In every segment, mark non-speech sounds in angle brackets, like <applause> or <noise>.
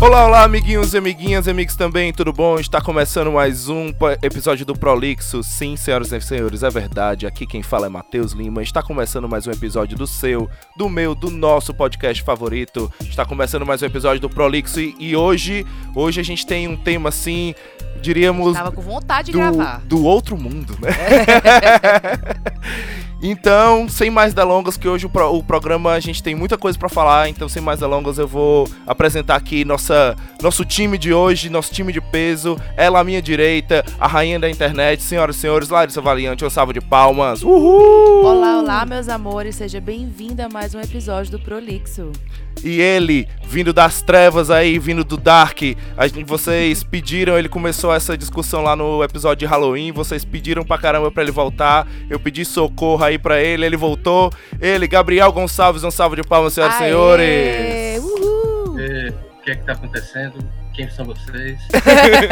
Olá, olá, amiguinhos e amiguinhas, amigos também, tudo bom? Está começando mais um episódio do Prolixo. Sim, senhoras e senhores, é verdade. Aqui quem fala é Matheus Lima. Está começando mais um episódio do seu, do meu, do nosso podcast favorito. Está começando mais um episódio do Prolixo e, e hoje, hoje a gente tem um tema assim, diríamos. Tava com vontade de do, gravar. do outro mundo, né? <laughs> <laughs> então, sem mais delongas, que hoje o, pro, o, programa a gente tem muita coisa para falar, então sem mais delongas eu vou apresentar aqui nossa, nosso time de hoje, nosso time de peso. Ela à minha direita, a rainha da internet, senhoras e senhores, Larissa Valiante, um salve de palmas. Uhul! Olá, olá, meus amores, seja bem-vinda a mais um episódio do Prolixo. E ele, vindo das trevas aí, vindo do Dark, a gente, vocês pediram, ele começou essa discussão lá no episódio de Halloween, vocês pediram pra caramba pra ele voltar, eu pedi socorro aí pra ele, ele voltou. Ele, Gabriel Gonçalves, um salve de palmas, senhoras e senhores. Uhul. O que é que tá acontecendo? quem são vocês?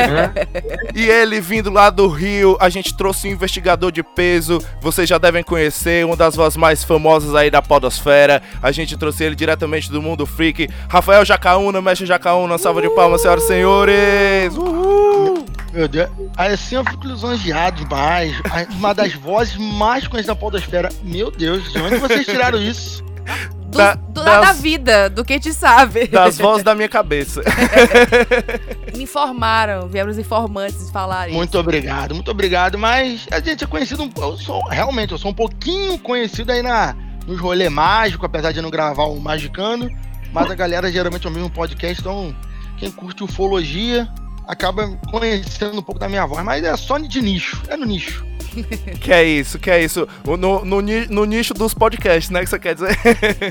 <laughs> e ele vindo lá do Rio, a gente trouxe um investigador de peso, vocês já devem conhecer, uma das vozes mais famosas aí da podosfera. A gente trouxe ele diretamente do mundo freak, Rafael Jacaúna, mestre Jacaúna, salva de palmas, senhoras e senhores! Uhul! Meu Deus, assim eu fico lisonjeado demais. Uma das vozes mais conhecidas da podosfera. Meu Deus, de onde vocês tiraram isso? Do, da, do, das, da vida, do que te sabe. Das <laughs> vozes da minha cabeça. Me informaram, vieram os informantes falar Muito isso. obrigado, muito obrigado. Mas a gente é conhecido, eu sou, realmente, eu sou um pouquinho conhecido aí na, nos rolê mágico, apesar de não gravar o Magicando. Mas a galera geralmente é o mesmo podcast, então quem curte ufologia acaba conhecendo um pouco da minha voz. Mas é só de nicho, é no nicho. <laughs> que é isso, que é isso. No, no, no, nicho dos podcasts, né? Que você quer dizer?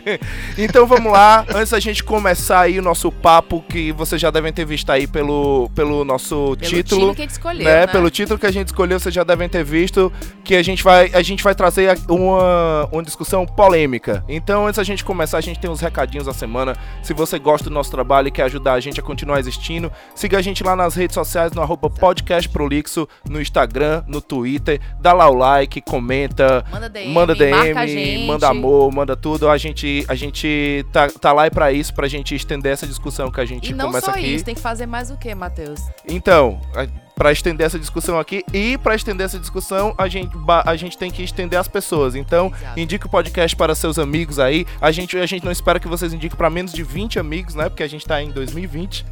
<laughs> então vamos lá. Antes da gente começar aí o nosso papo, que vocês já devem ter visto aí pelo, pelo nosso pelo título. que a gente escolheu, né? né? Pelo título que a gente escolheu, vocês já devem ter visto. Que a gente vai, a gente vai trazer uma, uma discussão polêmica. Então, antes da gente começar, a gente tem uns recadinhos da semana. Se você gosta do nosso trabalho e quer ajudar a gente a continuar existindo, siga a gente lá nas redes sociais, no arroba podcastprolixo, no Instagram, no Twitter dá lá o like, comenta, manda DM, manda, DM, manda amor, manda tudo. A gente, a gente tá, tá lá para isso, pra gente estender essa discussão que a gente e não começa só aqui. Isso, tem que fazer mais o que, Matheus? Então, para estender essa discussão aqui e para estender essa discussão a gente, a gente tem que estender as pessoas. Então, Exato. indique o podcast para seus amigos aí. A gente, a gente não espera que vocês indiquem para menos de 20 amigos, né? Porque a gente tá em 2020.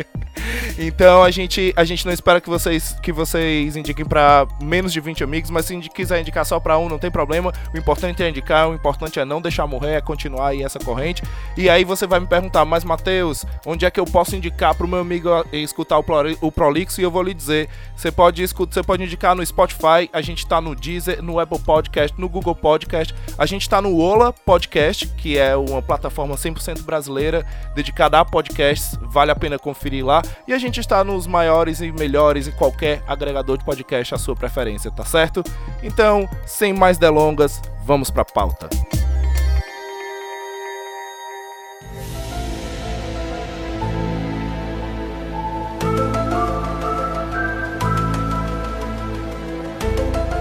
<laughs> então, a gente, a gente não espera que vocês que vocês indiquem para menos de 20 amigos, mas se quiser indicar só para um, não tem problema. O importante é indicar, o importante é não deixar morrer, é continuar aí essa corrente. E aí você vai me perguntar, mas Matheus, onde é que eu posso indicar para o meu amigo escutar o, o Prolixo e eu vou vou lhe dizer. Você pode escutar, você pode indicar no Spotify, a gente tá no Deezer, no Apple Podcast, no Google Podcast, a gente tá no Ola Podcast, que é uma plataforma 100% brasileira dedicada a podcasts, vale a pena conferir lá. E a gente está nos maiores e melhores em qualquer agregador de podcast à sua preferência, tá certo? Então, sem mais delongas, vamos pra pauta.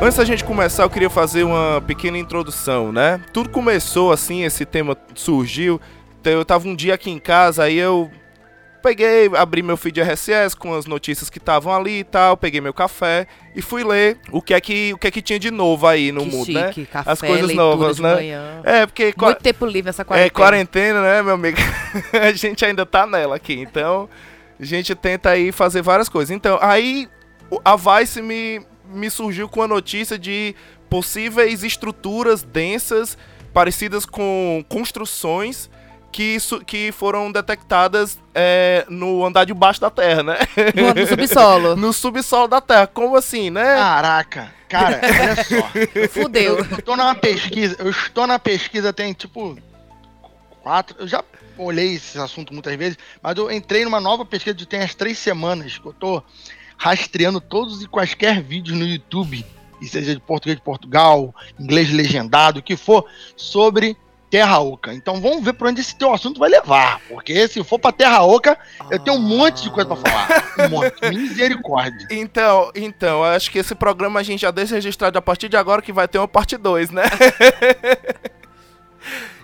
Antes da gente começar, eu queria fazer uma pequena introdução, né? Tudo começou assim, esse tema surgiu. Então, eu tava um dia aqui em casa, aí eu peguei, abri meu feed RSS com as notícias que estavam ali e tal, peguei meu café e fui ler o que é que, o que, é que tinha de novo aí no que mundo, chique, né? Café, As coisas novas, né? Manhã. É, porque muito tempo livre essa quarentena. É quarentena, né, meu amigo? <laughs> a gente ainda tá nela aqui, então a gente tenta aí fazer várias coisas. Então, aí a Vice me me surgiu com a notícia de possíveis estruturas densas parecidas com construções que, que foram detectadas é, no andar de baixo da Terra, né? No, no subsolo. <laughs> no subsolo da Terra. Como assim, né? Caraca, cara, olha só. <laughs> Fudeu. Eu, eu tô numa pesquisa, eu estou na pesquisa tem tipo quatro. Eu já olhei esse assunto muitas vezes, mas eu entrei numa nova pesquisa de tem as três semanas que eu tô rastreando todos e quaisquer vídeos no YouTube, e seja de português de Portugal, inglês legendado, o que for, sobre Terra Oca. Então vamos ver para onde esse teu assunto vai levar. Porque se for para Terra Oca, eu tenho um monte de coisa para falar. Um monte. <laughs> Misericórdia. Então, então, acho que esse programa a gente já deixa registrado a partir de agora que vai ter uma parte 2, né? <laughs>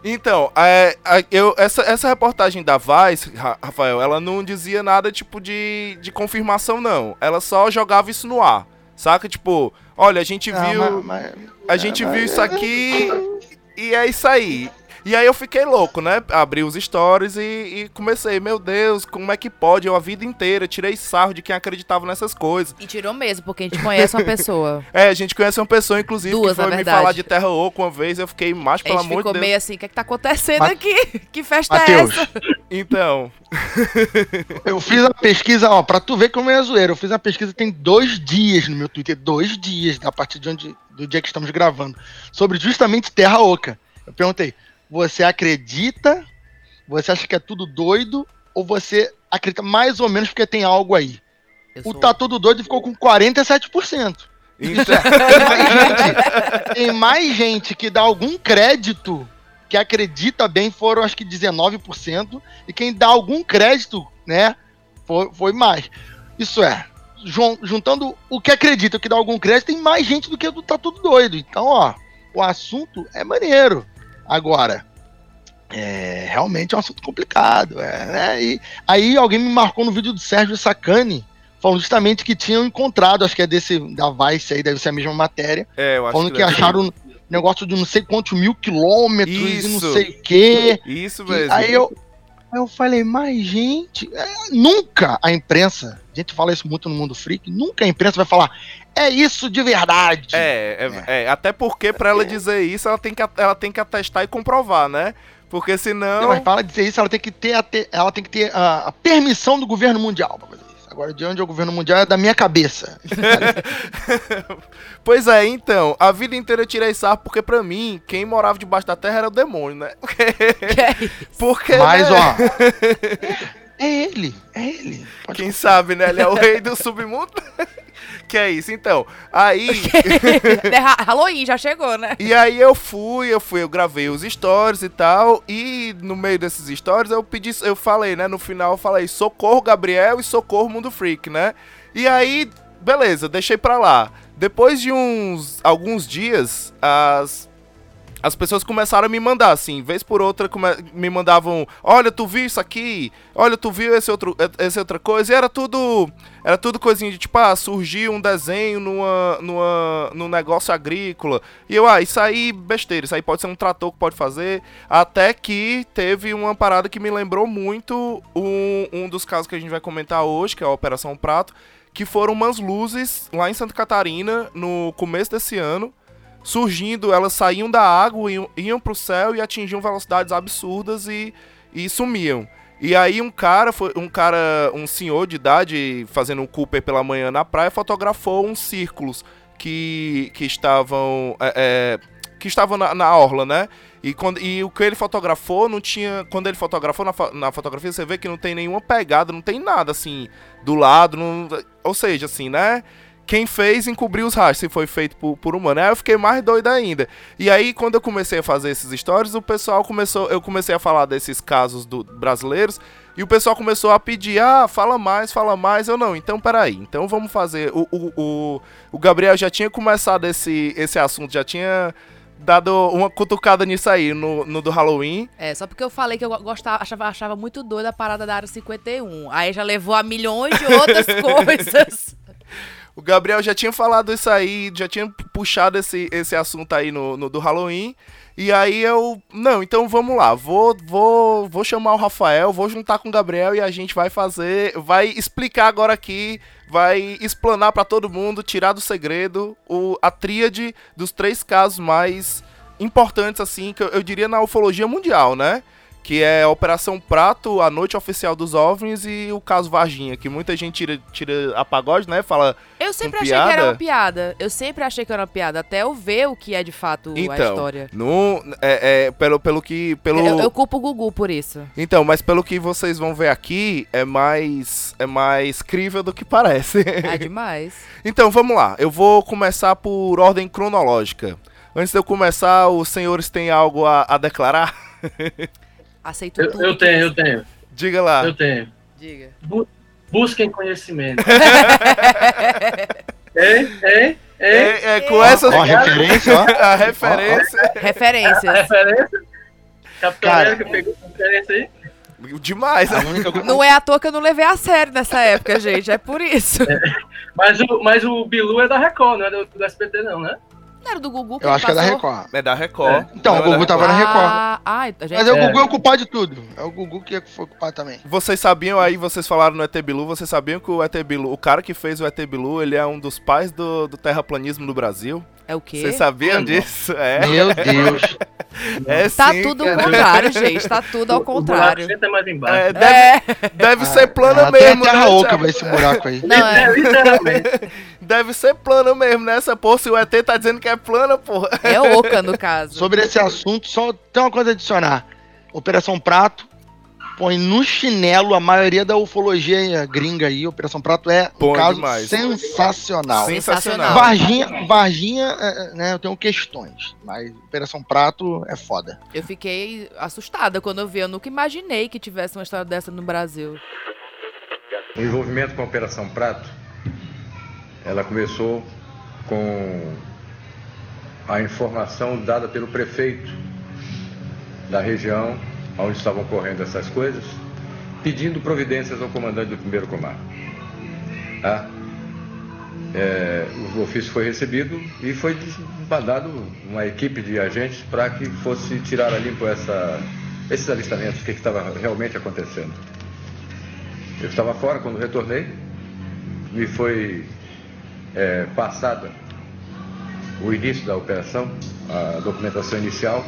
Então, é, eu, essa, essa reportagem da Vice, Ra- Rafael, ela não dizia nada tipo de, de confirmação, não. Ela só jogava isso no ar. Saca? Tipo, olha, a gente Ah, viu. mas- mas- A gente mas- viu isso aqui e é isso aí. E aí eu fiquei louco, né? Abri os stories e, e comecei, meu Deus, como é que pode? Eu a vida inteira tirei sarro de quem acreditava nessas coisas. E tirou mesmo, porque a gente conhece uma pessoa. <laughs> É, a gente conhece uma pessoa, inclusive, Duas, que foi me falar de Terra Oco uma vez, eu fiquei, A pelo amor de ficou Deus. meio assim, o que é que tá acontecendo Ma- aqui? <laughs> Que festa é Matheus, essa? <laughs> Então, eu fiz a pesquisa, ó, pra tu ver como é zoeira, eu fiz a pesquisa tem dois dias no meu Twitter, dois dias, a partir de onde, do dia que estamos gravando, sobre justamente Terra Oca. Eu perguntei, você acredita, você acha que é tudo doido, ou você acredita mais ou menos porque tem algo aí? Eu O sou- Tá Tudo Doido ficou com 47%. Isso então é, tem mais, gente, tem mais gente que dá algum crédito, que acredita bem, foram acho que 19%, e quem dá algum crédito, né, foi, foi mais. Isso é, jun- juntando o que acredita, o que dá algum crédito, tem mais gente do que o do Tá Tudo Doido. Então, ó, o assunto é maneiro. Agora, é realmente é um assunto complicado. É, né? E aí alguém me marcou no vídeo do Sérgio Sacani, falando justamente que tinham encontrado, acho que é desse da Vice aí, deve ser a mesma matéria, é, eu acho falando que, ser. acharam um negócio de não sei quantos mil quilômetros e Isso. não sei o quê. Isso E mesmo. aí eu, eu falei, mas gente, é, nunca a imprensa, a gente fala isso muito no mundo freak, nunca a imprensa vai falar, é isso de verdade. É, é, é, até porque pra ela dizer isso, ela tem, que, ela tem que atestar e comprovar, né? Porque Não, senão. mas para dizer isso, ela tem que ter a, te- ela tem que ter a, a permissão do governo mundial pra fazer isso. Agora, de onde é o governo mundial é da minha cabeça. <laughs> Pois é, então, a vida inteira eu tirei sarro porque pra mim, quem morava debaixo da terra era o demônio, né? <laughs> Que é isso? Porque, Mas, né, ó, <laughs> é ele, é ele. Pode quem sabe, né? Ele é o rei do submundo. Que é isso, então. Aí. <laughs> Ha- Halloween já chegou, né? E aí eu fui, eu fui, eu gravei os stories e tal, e no meio desses stories eu pedi, eu falei, né, no final eu falei socorro Gabriel e socorro Mundo Freak, né? E aí, beleza, deixei pra lá. Depois de uns alguns dias, as as pessoas começaram a me mandar, assim, vez por outra me mandavam, olha, tu viu isso aqui? Olha, tu viu esse outro, essa outra coisa? E era tudo, era tudo coisinha de tipo, ah, surgiu um desenho numa, numa, num negócio agrícola. E eu, ah, isso aí, besteira, isso aí pode ser um trator que pode fazer. Até que teve uma parada que me lembrou muito um, um dos casos que a gente vai comentar hoje, que é a Operação Prato, que foram umas luzes lá em Santa Catarina no começo desse ano surgindo, elas saíam da água, iam, iam pro céu e atingiam velocidades absurdas e, e sumiam. E aí um cara, foi um cara, um senhor de idade, fazendo um Cooper pela manhã na praia, fotografou uns círculos que, que estavam é, é, que estavam na, na orla, né? E, quando, e o que ele fotografou não tinha. Quando ele fotografou na, na fotografia, você vê que não tem nenhuma pegada, não tem nada assim do lado. Não, ou seja, assim, né? Quem fez encobriu os rastros, se foi feito por, por humano. Aí eu fiquei mais doido ainda. E aí, quando eu comecei a fazer esses stories, o pessoal começou. Eu comecei a falar desses casos do, brasileiros. E o pessoal começou a pedir, ah, fala mais, fala mais. Eu não, então peraí. Então vamos fazer. O, o, o, o Gabriel já tinha começado esse, esse assunto, já tinha dado uma cutucada nisso aí no, no do Halloween. É, só porque eu falei que eu gostava, achava, achava muito doida a parada da área 51. Aí já levou a milhões de outras <laughs> coisas. <laughs> O Gabriel já tinha falado isso aí, já tinha puxado esse, esse assunto aí no, no do Halloween. E aí eu. Não, então vamos lá. Vou, vou, vou chamar o Rafael, vou juntar com o Gabriel e a gente vai fazer. Vai explicar agora aqui. Vai explanar pra todo mundo, tirar do segredo o, a tríade dos três casos mais importantes, assim, que eu, eu diria na ufologia mundial, né? Que é a Operação Prato, a Noite Oficial dos OVNIs e o caso Varginha, que muita gente tira, tira a pagode, né? Fala, Eu sempre achei que era piada? uma piada. Eu sempre achei que era uma piada, até eu ver o que é de fato a Então, história. no, é, é, pelo, pelo que. Pelo, Eu, eu culpo o Gugu por isso. Então, mas pelo que vocês vão ver aqui, é mais. É mais crível do que parece. É demais. <laughs> então, vamos lá. Eu vou começar por ordem cronológica. Antes de eu começar, os senhores têm algo a, a declarar? <laughs> Aceito Eu, tudo. eu tenho, eu tenho, Diga lá. eu tenho. Diga. Busquem conhecimento. <laughs> Ei, ei, ei. É, é, com essa Ó, <laughs> a referência, ó. a referência. A Referências. referência Capitão. América pegou essa referência aí. Demais, A única coisa- Não é à toa que eu não levei a sério nessa época, gente. É por isso. <laughs> Mas o, mas o Bilu é da Record, não é do, do SBT, não, né? Não era do Gugu que Eu acho que é da? Record. É da Record. Então, Não, o é Gugu tava na Record. Ah, ai, gente, Mas é o É. Gugu é o culpado de tudo. É o Gugu que foi culpado também. Vocês sabiam aí, vocês falaram no ET Bilu, vocês sabiam que o ET Bilu, o cara que fez o ET Bilu, ele é um dos pais do, do terraplanismo no Brasil? É o quê? Vocês sabiam Ah, disso? É, Meu Deus. <laughs> é Tá sim, tudo ao contrário, gente. Tá <laughs> tudo ao O contrário. sempre é mais embaixo. É, deve, É. deve <laughs> ser plano Ah, mesmo, Tem terra né, oca vai esse buraco aí. Não, É, literalmente. Deve ser plano mesmo, né? Essa porra, se o ET tá dizendo que é plana, porra. é oca, no caso. Sobre esse assunto, só tem uma coisa a adicionar. Operação Prato põe no chinelo a maioria da ufologia gringa aí. Operação Prato é um caso demais. sensacional. Sensacional. Varginha, Varginha, é, é, né, eu tenho questões, mas Operação Prato é foda. Eu fiquei assustada quando eu vi. Eu nunca imaginei que tivesse uma história dessa no Brasil. O envolvimento com a Operação Prato, ela começou com a informação dada pelo prefeito da região onde estavam ocorrendo essas coisas, pedindo providências ao comandante do primeiro comando. Tá? É, o ofício foi recebido e foi mandado uma equipe de agentes para que fosse tirar a limpo essa, esses avistamentos, o que que estava realmente acontecendo. Eu estava fora quando retornei, me foi é, passada o início da operação, a documentação inicial,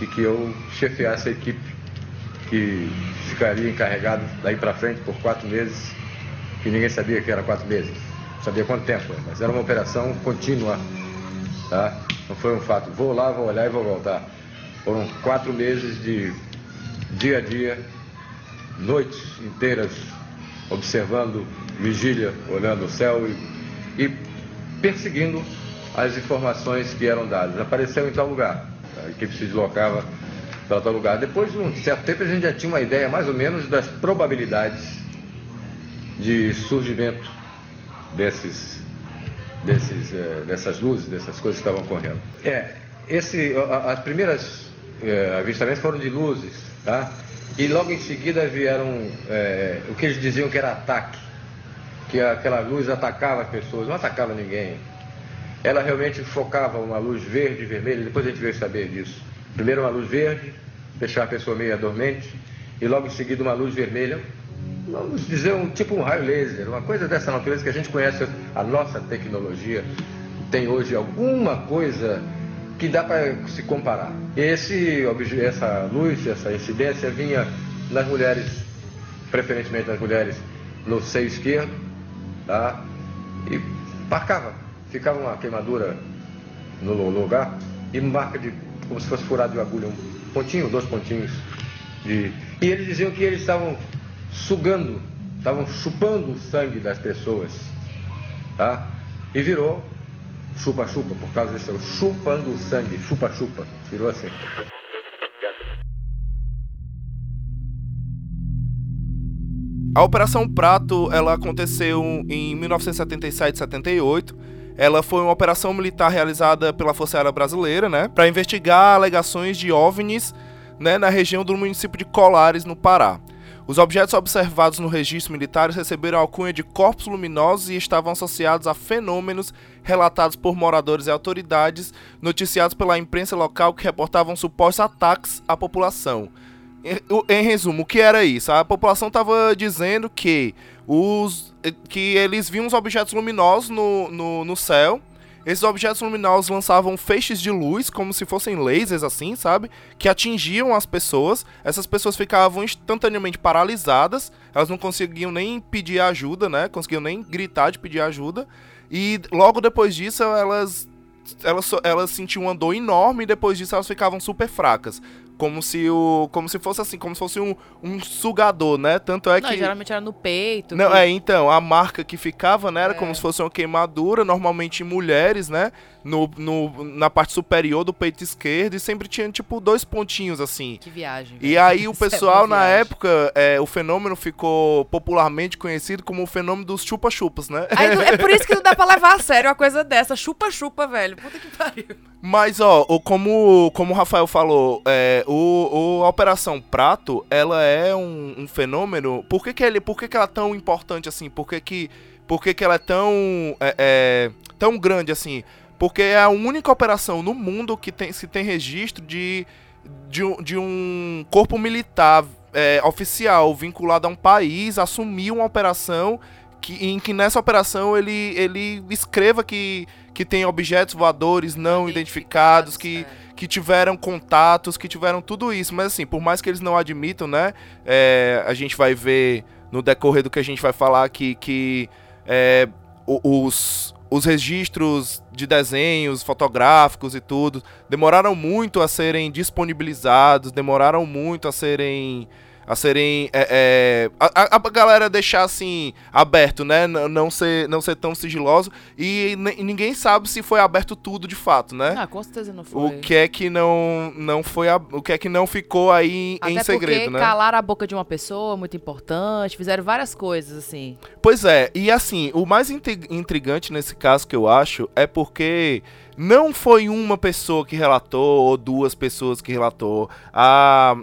e que eu chefiasse a equipe que ficaria encarregada daí para frente por quatro meses, que ninguém sabia que era quatro meses, sabia quanto tempo, mas era uma operação contínua, tá? Não foi um fato, vou lá, vou olhar e vou voltar. Foram quatro meses de dia a dia, noites inteiras observando vigília, olhando o céu e, e perseguindo as informações que eram dadas. Apareceu em tal lugar, equipe se deslocava para tal lugar. Depois de um certo tempo a gente já tinha uma ideia mais ou menos das probabilidades de surgimento desses, desses, eh, dessas luzes, dessas coisas que estavam ocorrendo. É, esse, as primeiras eh, avistamentos foram de luzes, tá? E logo em seguida vieram eh, o que eles diziam que era ataque, que aquela luz atacava as pessoas, não atacava ninguém. Ela realmente focava uma luz verde vermelha, depois a gente veio saber disso. Primeiro uma luz verde, deixar a pessoa meio dormente, e logo em seguida uma luz vermelha, vamos dizer, um, tipo um raio laser, uma coisa dessa natureza que a gente conhece, a nossa tecnologia tem hoje alguma coisa que dá para se comparar. Esse, essa luz, essa incidência vinha nas mulheres, preferentemente nas mulheres no seio esquerdo, tá? E marcava, ficava uma queimadura no lu- lugar e marca de como se fosse furado de agulha, um pontinho, dois pontinhos de. E eles diziam que eles estavam sugando, estavam chupando o sangue das pessoas, tá? E virou chupa-chupa, por causa desse chupando o sangue, chupa-chupa, virou assim. A Operação Prato, ela aconteceu em 1977 78. Ela foi uma operação militar realizada pela Força Aérea Brasileira, né, para investigar alegações de OVNIs, né, na região do município de Colares, no Pará. Os objetos observados no registro militar receberam a alcunha de corpos luminosos e estavam associados a fenômenos relatados por moradores e autoridades, noticiados pela imprensa local que reportavam supostos ataques à população. Em, resumo, o que era isso? A população estava dizendo que os que eles viam os objetos luminosos no, no, no céu. Esses objetos luminosos lançavam feixes de luz, como se fossem lasers, assim, sabe? Que atingiam as pessoas. Essas pessoas ficavam instantaneamente paralisadas. Elas não conseguiam nem pedir ajuda, né? Conseguiam nem gritar de pedir ajuda. E logo depois disso, elas elas, elas sentiam uma dor enorme e depois disso elas ficavam super fracas. Como se o. Como se fosse assim, como se fosse um, um sugador, né? Tanto é Não, que. geralmente era no peito. Não, que- é, então, a marca que ficava, né, era É. como se fosse uma queimadura, normalmente em mulheres, né, no, no, na parte superior do peito esquerdo e sempre tinha, tipo, dois pontinhos assim. Que viagem. E velho. aí o <laughs> é pessoal, uma na viagem. época, é, o fenômeno ficou popularmente conhecido como o fenômeno dos chupa-chupas, né? Aí é por isso que não dá pra levar a sério uma coisa dessa. Chupa-chupa, velho. Puta que pariu. Mas, ó, como, como o Rafael falou, é, o, o- Operação Prato, ela é um, um fenômeno. Por que, que, ele, por que, que ela é tão importante assim? Por que, que, por que, que ela é tão, é, é, tão grande assim? Porque é a única operação no mundo que tem, se tem registro de, de, um- de um corpo militar é, oficial vinculado a um país assumir uma operação que, em que nessa operação ele, ele escreva que, que tem objetos voadores não identificados, que, é. que tiveram contatos, que tiveram tudo isso. Mas assim, por mais que eles não admitam, né? é, a gente vai ver no decorrer do que a gente vai falar aqui que é, os, os registros de desenhos fotográficos e tudo demoraram muito a serem disponibilizados, demoraram muito a serem a serem é, é, a, a- galera deixar assim aberto, né? N- Não ser não ser tão sigiloso e ninguém sabe se foi aberto tudo de fato, né? Ah, com certeza não foi. O que é que não não foi o que é que não ficou aí Até em segredo, porque né? calaram a boca de uma pessoa muito importante, fizeram várias coisas, assim. Pois é, e assim, o mais intri- intrigante nesse caso que eu acho é porque não foi uma pessoa que relatou ou duas pessoas que relatou. A,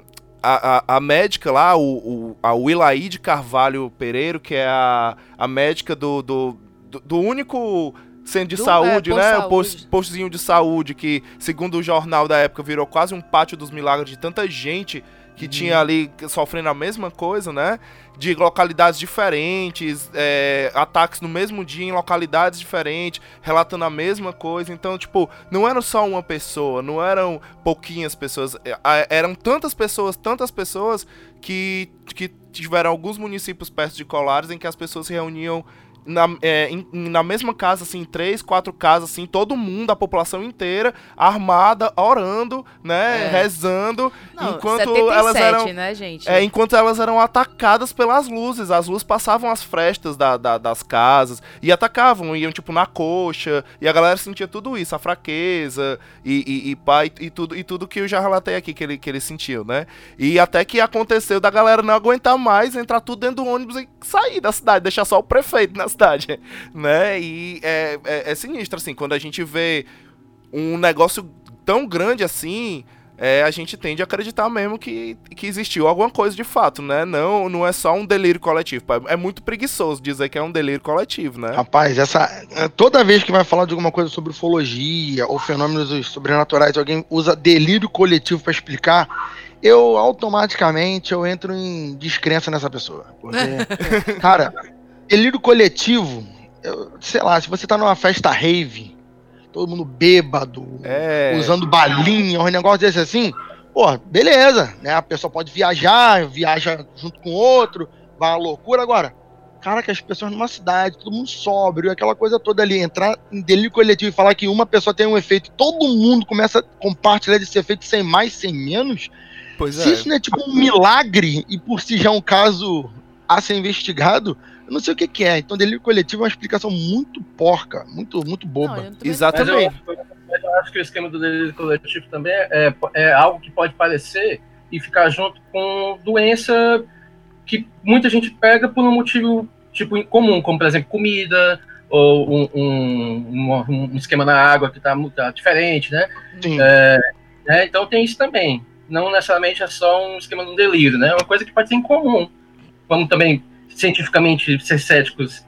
a, a, a médica lá, o, o, a Wilaide Carvalho Pereiro, que é a, a médica do, do, do, do único centro de Do- saúde, é, né? de O posto, saúde. postozinho de saúde, que, segundo o jornal da época, virou quase um pátio dos milagres de tanta gente que tinha ali sofrendo a mesma coisa, né? De localidades diferentes, é, ataques no mesmo dia em localidades diferentes, relatando a mesma coisa. Então, tipo, não era só uma pessoa, não eram pouquinhas pessoas, é, eram tantas pessoas, tantas pessoas que, que tiveram alguns municípios perto de Colares em que as pessoas se reuniam na, é, em- na mesma casa, assim, três, quatro casas, assim, todo mundo, a população inteira, armada, orando, né, É. rezando, Não, enquanto 77, elas eram né, gente? é, enquanto elas eram atacadas pelas luzes. As luzes passavam as frestas da- da- das casas e atacavam, iam tipo na coxa. E a galera sentia tudo isso, a fraqueza e, e, e e, e tudo, e tudo que eu já relatei aqui que ele, que ele sentiu, né? E até que aconteceu da galera não aguentar mais, entrar tudo dentro do ônibus e sair da cidade, deixar só o prefeito na cidade, né? E é, é, é sinistro, assim, quando a gente vê um negócio tão grande assim, é, a gente tende a acreditar mesmo que, que existiu alguma coisa de fato, né? Não, não é só um delírio coletivo. pá. É muito preguiçoso dizer que é um delírio coletivo, né? Rapaz, essa. Toda vez que vai falar de alguma coisa sobre ufologia ou fenômenos sobrenaturais, alguém usa delírio coletivo pra explicar, eu automaticamente eu entro em descrença nessa pessoa. Porque, <laughs> cara, delírio coletivo, eu- sei lá, se você tá numa festa rave, todo mundo bêbado, É. usando balinha, um negócio desse assim, pô, beleza, né? A pessoa pode viajar, viaja junto com outro, vai à loucura. Agora, cara, que as pessoas numa cidade, todo mundo sóbrio, aquela coisa toda ali, entrar em delírio coletivo e falar que uma pessoa tem um efeito, todo mundo começa a compartilhar desse efeito sem mais, sem menos. Pois Se é. isso não é tipo um milagre e por si já é um caso a ser investigado, eu não sei o que, que é. Então, delírio coletivo é uma explicação muito porca, muito, muito boba. Não, eu eu, Exatamente. mas eu acho que o esquema do delírio coletivo também é, é algo que pode parecer e ficar junto com doença que muita gente pega por um motivo tipo incomum, como por exemplo comida ou um, um, um- um esquema na água que está diferente, né? Sim. né? Então tem isso também. Não necessariamente é só um esquema de delírio, né? É uma coisa que pode ser incomum. Vamos também, cientificamente, ser céticos.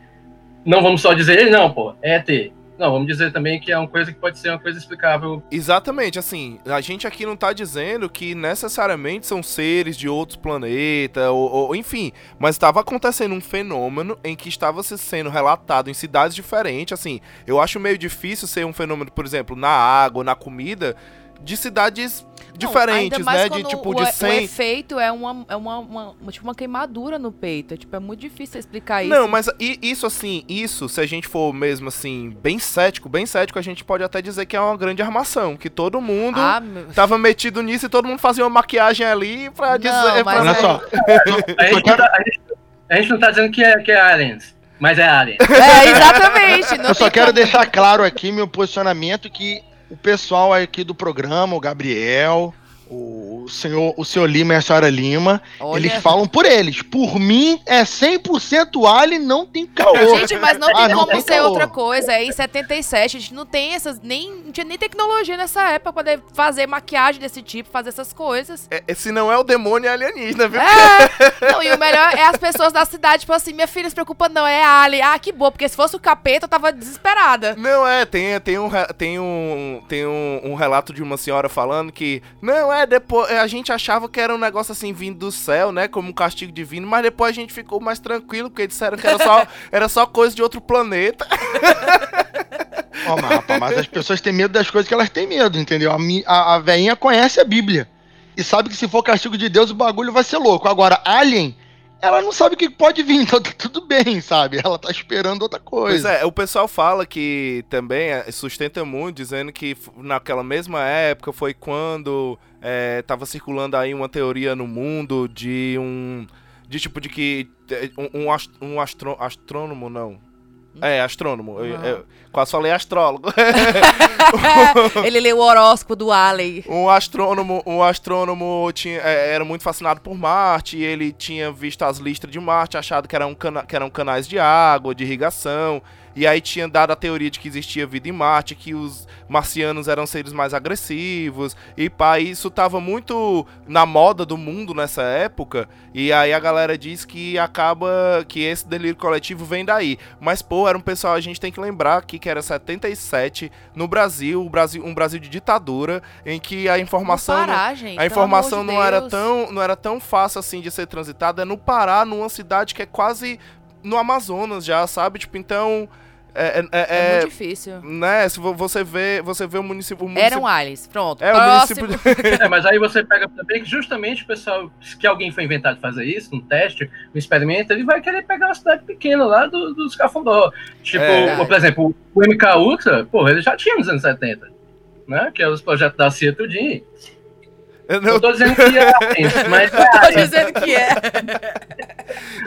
Não vamos só dizer, não, pô, é ET. Não, vamos dizer também que é uma coisa que pode ser uma coisa explicável. Exatamente, assim, a gente aqui não tá dizendo que necessariamente são seres de outros planetas, ou, ou- enfim, mas estava acontecendo um fenômeno em que estava se sendo relatado em cidades diferentes, assim, eu acho meio difícil ser um fenômeno, por exemplo, na água, na comida, de cidades Não, diferentes, ainda mais né, de tipo, o, de o 100... efeito é uma, é uma, uma, uma- tipo uma queimadura no peito. É, tipo, é muito difícil explicar isso. Não, mas isso assim, isso, se a gente for mesmo assim, bem cético, bem cético, a gente pode até dizer que é uma grande armação, que todo mundo Ah, meu... tava metido nisso e todo mundo fazia uma maquiagem ali pra Não, dizer. mas pra- Olha é- só, A gente, não tá, a gente- a gente não tá dizendo que é, que é aliens. Mas é Alien. É, exatamente. não Eu só quero como. deixar claro aqui meu posicionamento que o pessoal aqui do programa, o Gabriel, o senhor, o senhor Lima e a senhora Lima, Olha. eles falam por eles. Por mim, é 100% alien, não tem caô. Gente, mas não Ah, tem não como tem ser outra coisa. É em 77, a gente não tem essas. Nem, não tinha nem tecnologia nessa época pra poder fazer maquiagem desse tipo, fazer essas coisas. É, se não é o demônio, é alienígena, viu? É! <laughs> Não, e o melhor é as pessoas da cidade, tipo assim, minha filha se preocupa, não, é Alien. Ah, que boa, porque se fosse o capeta, eu tava desesperada. Não, é, tem, tem, um, tem, um, tem um, um relato de uma senhora falando que, não, é, depois a gente achava que era um negócio assim vindo do céu, né, como um castigo divino, mas depois a gente ficou mais tranquilo, porque disseram que era só, <laughs> era só coisa de outro planeta. Ó, mas, rapaz, mas as pessoas têm medo das coisas que elas têm medo, entendeu? A, a, a veinha conhece a Bíblia. E sabe que se for castigo de Deus, o bagulho vai ser louco. Agora, Alien, ela não sabe o que pode vir, então tá tudo bem, sabe? Ela tá esperando outra Pois coisa. é, o pessoal fala que também é, sustenta muito, dizendo que naquela mesma época foi quando é, tava circulando aí uma teoria no mundo de um. De tipo de que. é, Um, um, ast- astro- astrônomo, não. É, astrônomo. Eu, Ah. eu quase falei astrólogo. <laughs> Ele leu o horóscopo do Alien. um astrônomo, um astrônomo tinha, é, era muito fascinado por Marte, ele tinha visto as listras de Marte, achado que, era um cana que eram canais de água, de irrigação, e aí tinha dado a teoria de que existia vida em Marte, que os marcianos eram seres mais agressivos, e pá, isso tava muito na moda do mundo nessa época, e aí a galera diz que acaba, que esse delírio coletivo vem daí. Mas, pô, era um pessoal, a gente tem que lembrar aqui que era 77, no Brasil, o Brasil um Brasil de ditadura, em que a informação... Não não- gente, a informação não era, Deus. tão, não era tão fácil assim de ser transitada. É no Pará, numa cidade que é quase no Amazonas já, sabe? Tipo, então. É, é- É, é- muito difícil. né? Se vo- você vê, você vê o município. O Eram município aliens. Pronto. é, o Próximo. município. de- <laughs> É, mas aí você pega também que justamente o pessoal, que alguém foi inventado fazer isso, um teste, um experimento, ele vai querer pegar uma cidade pequena lá do- dos Cafundó. Tipo, É. por exemplo, o MK Ultra, porra, ele já tinha nos anos 70. Né? Que é os projetos da CIA tudinho. Eu Eu não- tô dizendo que é <laughs> mas é Tô dizendo que é.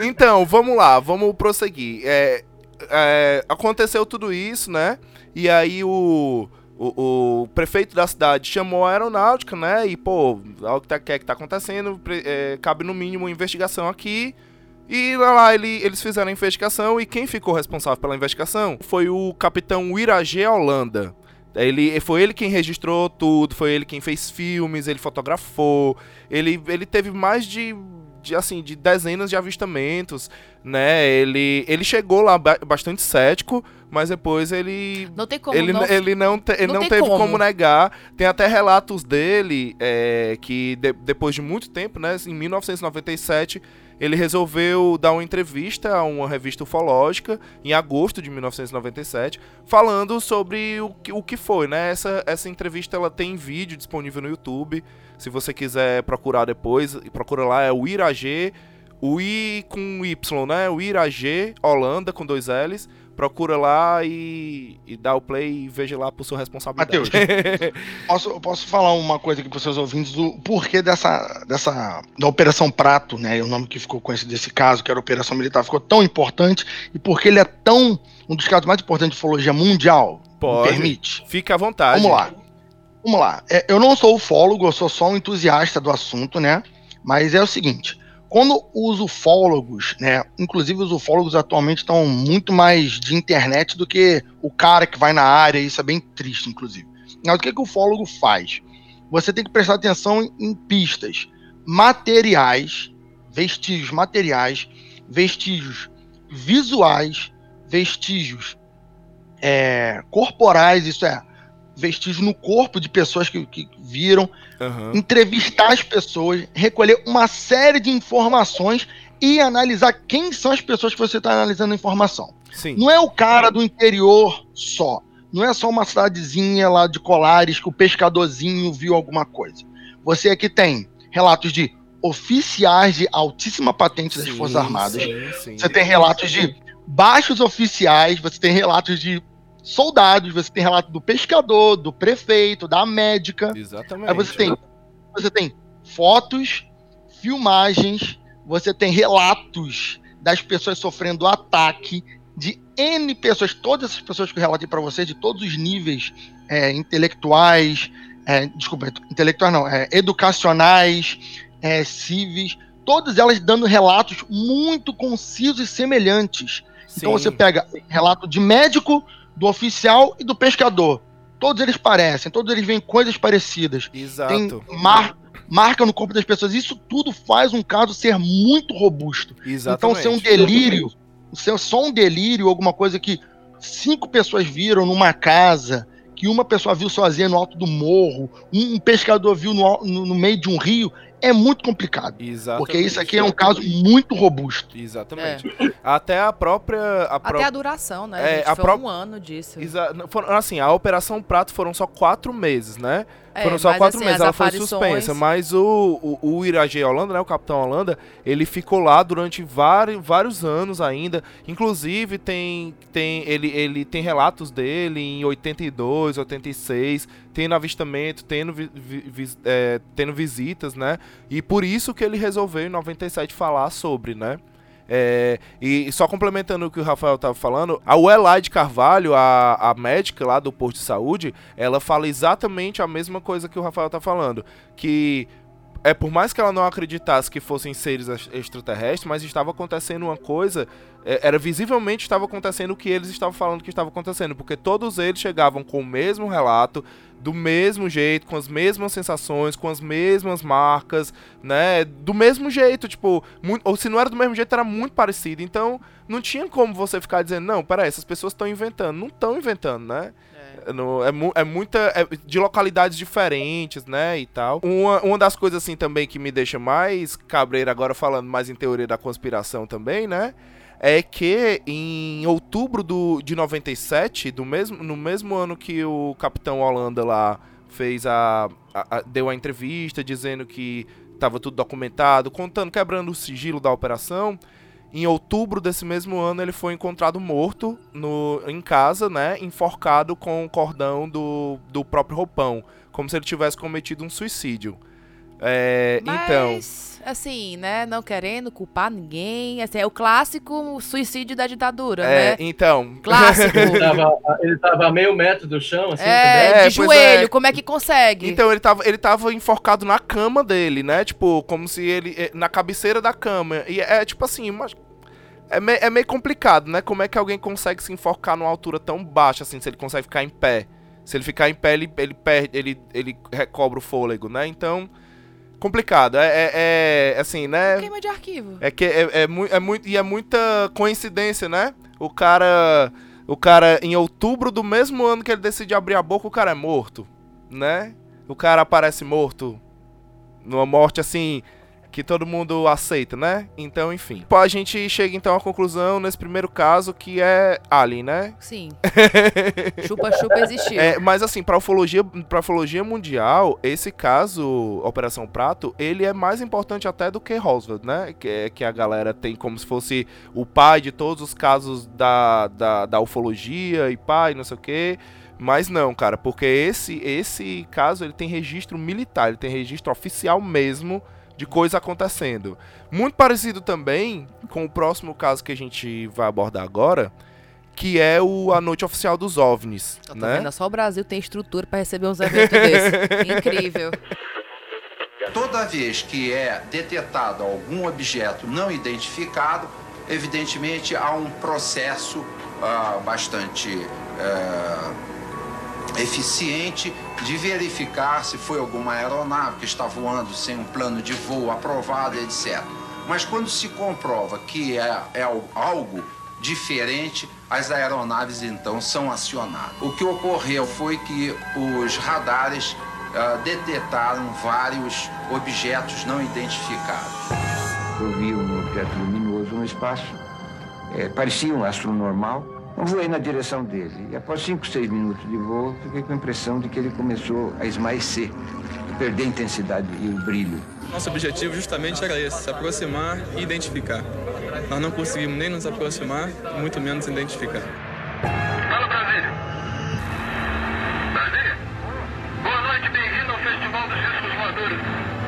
Então, vamos lá, vamos prosseguir. É, é, aconteceu tudo isso, né? E aí o, o, o prefeito da cidade chamou a aeronáutica, né? E, pô, olha o que tá, que é que tá acontecendo, é, cabe no mínimo uma investigação aqui. E lá, lá ele- eles fizeram a investigação e quem ficou responsável pela investigação foi o capitão Wiragê Holanda. Ele, foi ele quem registrou tudo, foi ele quem fez filmes, ele fotografou, ele, ele teve mais de, de, assim, de dezenas de avistamentos, né? Ele, ele chegou lá ba- bastante cético, mas depois ele Não tem como ele, não. ele não, te- ele não não teve como. como. negar. Tem até relatos dele é, que de- depois de muito tempo, né, em 1997, ele resolveu dar uma entrevista a uma revista ufológica em agosto de 1997, falando sobre o que, o que foi, né? Essa, essa entrevista ela tem vídeo disponível no YouTube. Se você quiser procurar depois, procura lá, é o Iragê, o I com Y, né? O Iragê, Holanda com dois L's. Procura lá e, e dá o play e veja lá por sua responsabilidade. <laughs> Posso, eu posso falar uma coisa aqui para os seus ouvintes do porquê dessa, dessa da Operação Prato, né? O nome que ficou conhecido desse caso, que era a Operação Militar, ficou tão importante e porque ele é tão um dos casos mais importantes de ufologia mundial. Pode. permite? Fique à vontade. Vamos lá. Vamos lá. É, eu não sou ufólogo, eu sou só um entusiasta do assunto, né? Mas é o seguinte: quando os ufólogos, né? Inclusive os ufólogos atualmente estão muito mais de internet do que o cara que vai na área, isso é bem triste, inclusive. Mas o que, que o ufólogo faz? Você tem que prestar atenção em, em pistas materiais, vestígios materiais, vestígios visuais, vestígios é, corporais, isso é, vestígios no corpo de pessoas que, que viram, Aham. entrevistar as pessoas, recolher uma série de informações e analisar quem são as pessoas que você está analisando a informação. Sim. Não é o cara do interior só. Não é só uma cidadezinha lá de Colares que o pescadorzinho viu alguma coisa. Você aqui tem relatos de oficiais de altíssima patente das Sim, Forças Armadas. sim. Você tem relatos de baixos oficiais, você tem relatos de soldados, você tem relato do pescador, do prefeito, da médica. Exatamente. Aí você tem, você tem fotos, filmagens, você tem relatos das pessoas sofrendo ataque, de N pessoas, todas essas pessoas que eu relatei para vocês, de todos os níveis é, intelectuais, é, desculpa, intelectuais não, é, educacionais, é, civis, todas elas dando relatos muito concisos e semelhantes. Então Sim. você pega relato de médico, do oficial e do pescador. Todos eles parecem, todos eles veem coisas parecidas. Exato. Tem mar, marca no corpo das pessoas. Isso tudo faz um caso ser muito robusto. Então, Exatamente. ser um delírio, ser só um delírio, alguma coisa que cinco pessoas viram numa casa, que uma pessoa viu sozinha no alto do morro, um, pescador viu no, no- no meio de um rio, é muito complicado. Exatamente. Porque isso aqui é um caso muito robusto. Exatamente. Até a própria. A Até a duração, né? É, a Foi pró- um ano disso. Exa- assim, a Operação Prato foram só quatro meses, né? É, foram só mas, quatro assim, meses, ela foi aparições- suspensa. Mas o, o, o Iragê Holanda, né? O Capitão Holanda, ele ficou lá durante vários, vários anos ainda. Inclusive, tem, tem, ele, ele tem relatos dele em 82, 86, tendo avistamento, tendo, vi- vi- é, tendo visitas, né? E por isso que ele resolveu em 97 falar sobre, né? É, e só complementando o que o Rafael estava falando, a Uelaide Carvalho, a, a médica lá do posto de saúde, ela fala exatamente a mesma coisa que o Rafael está falando. Que é por mais que ela não acreditasse que fossem seres ex- extraterrestres, mas estava acontecendo uma coisa, é, era visivelmente estava acontecendo o que eles estavam falando que estava acontecendo, porque todos eles chegavam com o mesmo relato, do mesmo jeito, com as mesmas sensações, com as mesmas marcas, né? Do mesmo jeito, tipo, muito, ou se não era do mesmo jeito, era muito parecido. Então, não tinha como você ficar dizendo, não, peraí, essas pessoas estão inventando. Não estão inventando, né? No- é, mu- é muita. é de localidades diferentes, né? E tal. Uma, uma das coisas, assim, também que me deixa mais cabreira agora, falando mais em teoria da conspiração também, né? É que em outubro do, de 97, do mesmo, no mesmo ano que o Capitão Holanda lá fez a, a- a- deu a entrevista dizendo que estava tudo documentado, contando, quebrando o sigilo da operação. Em outubro desse mesmo ano, ele foi encontrado morto no, em casa, né? Enforcado com o cordão do, do próprio roupão. Como se ele tivesse cometido um suicídio. É, então. Mas, assim, né? Não querendo culpar ninguém. Assim, é o clássico suicídio da ditadura, É, né? então. Clássico. <laughs> Ele tava, ele tava a meio metro do chão, assim, é, É, de joelho, é. como é que consegue? Então, ele tava, ele tava enforcado na cama dele, né? Tipo, como se ele. eh, Na cabeceira da cama. E é tipo assim, mas. É, me- é meio complicado, né? Como é que alguém consegue se enforcar numa altura tão baixa, assim, se ele consegue ficar em pé? Se ele ficar em pé, ele, ele perde, ele, ele recobra o fôlego, né? Então, complicado. É, é- é, assim, né? Queima de arquivo. É que é, é, mui- é muito e é muita coincidência, né? O cara, o cara em outubro do mesmo ano que ele decide abrir a boca, o cara é morto, né? O cara aparece morto numa morte assim que todo mundo aceita, né? Então, enfim. Pô, A gente chega então à conclusão nesse primeiro caso que é Alien, né? Sim. <laughs> Chupa-chupa existiu. É, mas assim, pra ufologia, pra ufologia mundial, esse caso, Operação Prato, ele é mais importante até do que Roswell, né? Que, é- que a galera tem como se fosse o pai de todos os casos da, da, da ufologia e pai, não sei o quê. Mas não, cara, porque esse, esse caso ele tem registro militar, ele tem registro oficial mesmo de coisa acontecendo. Muito parecido também com o próximo caso que a gente vai abordar agora, que é o A Noite Oficial dos OVNIs, Eu tô né? vendo, só o Brasil tem estrutura pra receber uns eventos desses. <laughs> Incrível. Toda vez que é detectado algum objeto não identificado, evidentemente há um processo ah, bastante eh, eficiente de verificar se foi alguma aeronave que está voando sem um plano de voo aprovado, etc. Mas quando se comprova que é, é algo diferente, as aeronaves então são acionadas. O que ocorreu foi que os radares detectaram vários objetos não identificados. Eu vi um objeto luminoso no espaço, é, parecia um astro normal. Eu voei na direção dele e após 5, 6 minutos de voo, fiquei com a impressão de que ele começou a esmaecer, a perder a intensidade e o brilho. Nosso objetivo justamente era esse, se aproximar e identificar. Nós não conseguimos nem nos aproximar, muito menos identificar. Fala Brasília. Brasília? Boa noite, bem-vindo ao Festival dos Discos Voadores.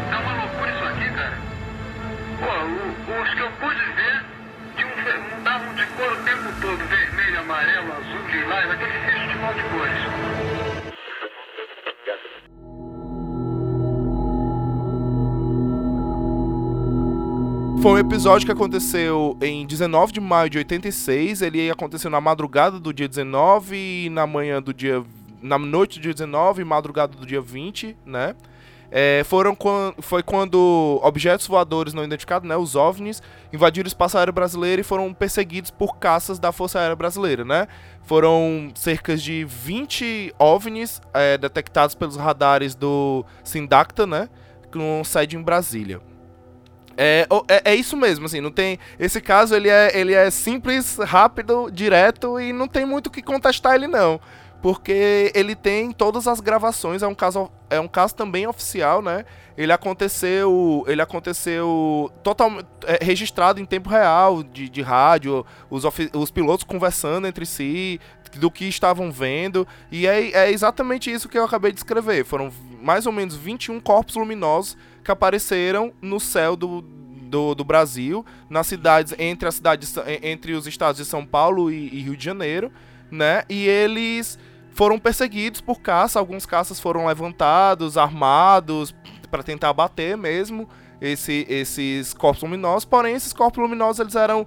É uma loucura isso aqui, cara. Pô, os que eu pude ver tinham, fe- davam de cor o tempo todo, aquele festival de. Foi um episódio que aconteceu em 19 de maio de 86. Ele aconteceu na madrugada do dia 19 e na manhã do dia. Na noite do dia 19 e madrugada do dia 20, né? É, foram quan- foi quando objetos voadores não identificados, né, os OVNIs, invadiram o espaço aéreo brasileiro e foram perseguidos por caças da Força Aérea Brasileira, né? Foram cerca de 20 OVNIs é, detectados pelos radares do Sindacta, né? Com sede em Brasília. É, é, é isso mesmo, assim, não tem. Esse caso ele é, ele é simples, rápido, direto e não tem muito o que contestar ele, não. Porque ele tem todas as gravações, é um caso, é um caso também oficial, né? Ele aconteceu. Ele aconteceu totalmente é, registrado em tempo real, de, de rádio, os, os pilotos conversando entre si, do que estavam vendo. E é, é exatamente isso que eu acabei de escrever. Foram mais ou menos 21 corpos luminosos que apareceram no céu do, do, do Brasil, nas cidades, entre as cidades, entre os estados de São Paulo e, e Rio de Janeiro, né? E eles foram perseguidos por caça, alguns caças foram levantados, armados, para tentar abater mesmo esse, esses corpos luminosos, porém esses corpos luminosos eles eram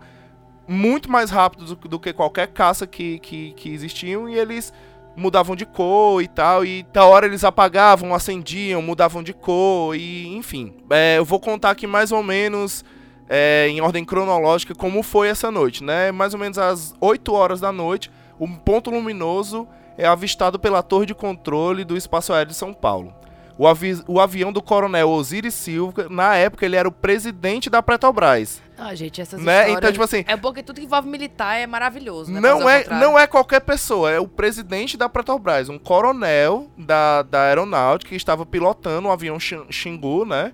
muito mais rápidos do, do que qualquer caça que, que, que existiam e eles mudavam de cor e tal, e da hora eles apagavam, acendiam, mudavam de cor, e enfim. É, eu vou contar aqui mais ou menos é, em ordem cronológica como foi essa noite, né? Mais ou menos às 8 horas da noite, um ponto luminoso é avistado pela torre de controle do Espaço Aéreo de São Paulo. O, avi- o avião do coronel Osiris Silva, na época ele era o presidente da Petrobras. Ah, gente, essas Né? histórias... Então, tipo assim- É porque tudo que envolve militar é maravilhoso, né? Não é, não é qualquer pessoa, é o presidente da Petrobras, um coronel da, da aeronáutica que estava pilotando o avião Xin- Xingu, né?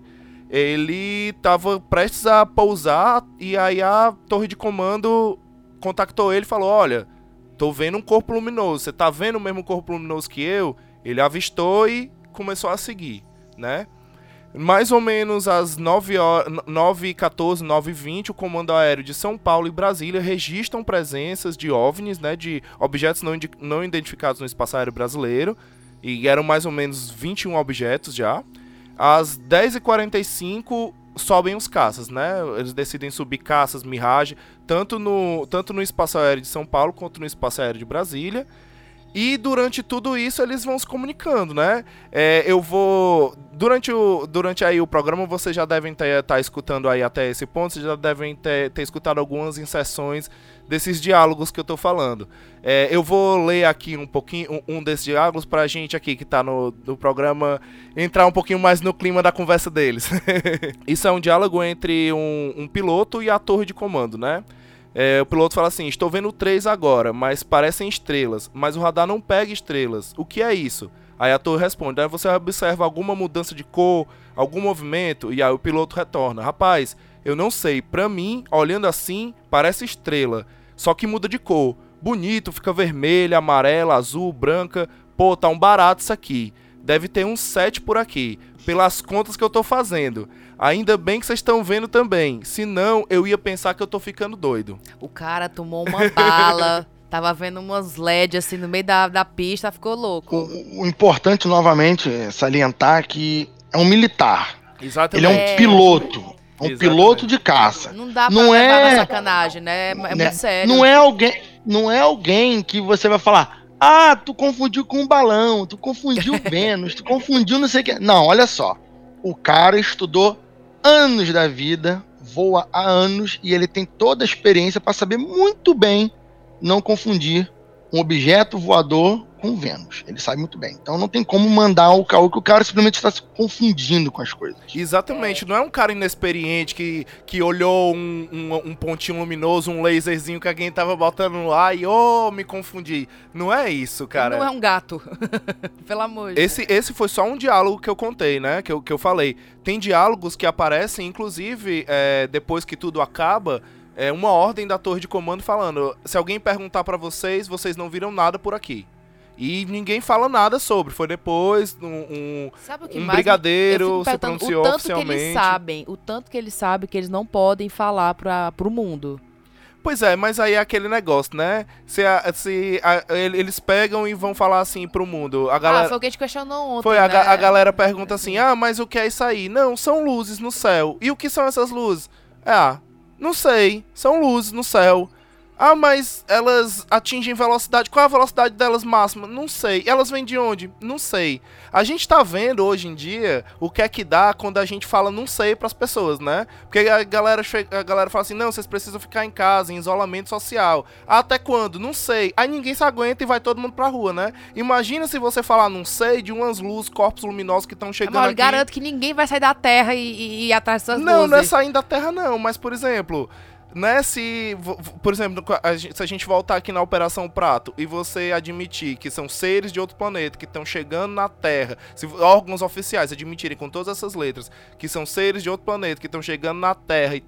Ele estava prestes a pousar e aí a torre de comando contactou ele e falou: Olha, tô vendo um corpo luminoso, você tá vendo o mesmo corpo luminoso que eu? Ele avistou e começou a seguir, né? Mais ou menos às 9 horas, 9h14, 9h20, o Comando Aéreo de São Paulo e Brasília registram presenças de OVNIs, né, de objetos não, não identificados no espaço aéreo brasileiro, e eram mais ou menos 21 objetos já. Às 10h45 sobem os caças, né? Eles decidem subir caças Mirage, tanto no, tanto no espaço aéreo de São Paulo quanto no espaço aéreo de Brasília. E durante tudo isso eles vão se comunicando, né? É, eu vou. Durante, o, durante aí o programa, vocês já devem estar escutando aí até esse ponto, vocês já devem ter, ter escutado algumas inserções desses diálogos que eu tô falando. É, eu vou ler aqui um pouquinho, um, um desses diálogos pra gente aqui que tá no, no programa entrar um pouquinho mais no clima da conversa deles. <laughs> Isso é um diálogo entre um, um piloto e a torre de comando, né? É, o piloto fala assim: Estou vendo três agora, mas parecem estrelas, mas o radar não pega estrelas. O que é isso? Aí a torre responde: Aí você observa alguma mudança de cor, algum movimento? E aí o piloto retorna: Rapaz, eu não sei. Pra mim, olhando assim, parece estrela, só que muda de cor. Bonito, fica vermelha, amarela, azul, branca. Pô, tá um barato isso aqui. Deve ter uns sete por aqui, pelas contas que eu tô fazendo. Ainda bem que vocês estão vendo também. Senão, eu ia pensar que eu tô ficando doido. O cara tomou uma bala, <laughs> tava vendo umas LED assim no meio da, da pista, ficou louco. O, o importante, novamente, é salientar que é um militar. Exatamente. Ele é um É. piloto. É um Exatamente. piloto de caça. Não dá pra Não levar é- na sacanagem, né? É, é né? muito sério. Não é alguém, não é alguém que você vai falar: "Ah, tu confundiu com um balão, tu confundiu <laughs> Vênus, tu confundiu não sei o que". Não, olha só. O cara estudou anos da vida, voa há anos e ele tem toda a experiência para saber muito bem não confundir um objeto voador com Vênus. Ele sabe muito bem. Então não tem como mandar o caô que o cara simplesmente está se confundindo com as coisas. Exatamente, não é um cara inexperiente que, que olhou um, um, um pontinho luminoso, um laserzinho que alguém tava botando no ar e, oh, me confundi. Não é isso, cara. Não é um gato. <laughs> Pelo amor de Esse, esse foi só um diálogo que eu contei, né? Que eu, que eu falei. Tem diálogos que aparecem, inclusive, é, depois que tudo acaba, é uma ordem da torre de comando falando: se alguém perguntar pra vocês, vocês não viram nada por aqui. E ninguém fala nada sobre. Foi depois um, um, Sabe o que um brigadeiro se pronunciou o tanto que eles oficialmente. sabem, o tanto que eles sabem que eles não podem falar para pro mundo. Pois é, mas aí é aquele negócio, né? Se, a- se a- ele- eles pegam e vão falar assim pro mundo. A Ah, galera. foi o que a gente questionou ontem. Foi, a, né? a galera pergunta assim: ah, mas o que é isso aí? Não, são luzes no céu. E o que são essas luzes? Ah, não sei. São luzes no céu. Ah, mas elas atingem velocidade. Qual é a velocidade delas máxima? Não sei. Elas vêm de onde? Não sei. A gente tá vendo hoje em dia o que é que dá quando a gente fala não sei pras pessoas, né? Porque a galera, a galera fala assim: não, vocês precisam ficar em casa, em isolamento social. Até quando? Não sei. Aí ninguém se aguenta e vai todo mundo pra rua, né? Imagina se você falar não sei de umas luzes, corpos luminosos que estão chegando eu aqui. garanto que ninguém vai sair da Terra e, e- e ir atrás dessas Não, não é luzes. saindo da Terra, não. Mas, por exemplo, né, se. Por exemplo, se a gente voltar aqui na Operação Prato e você admitir que são seres de outro planeta que estão chegando na Terra, se órgãos oficiais admitirem com todas essas letras que são seres de outro planeta que estão chegando na Terra e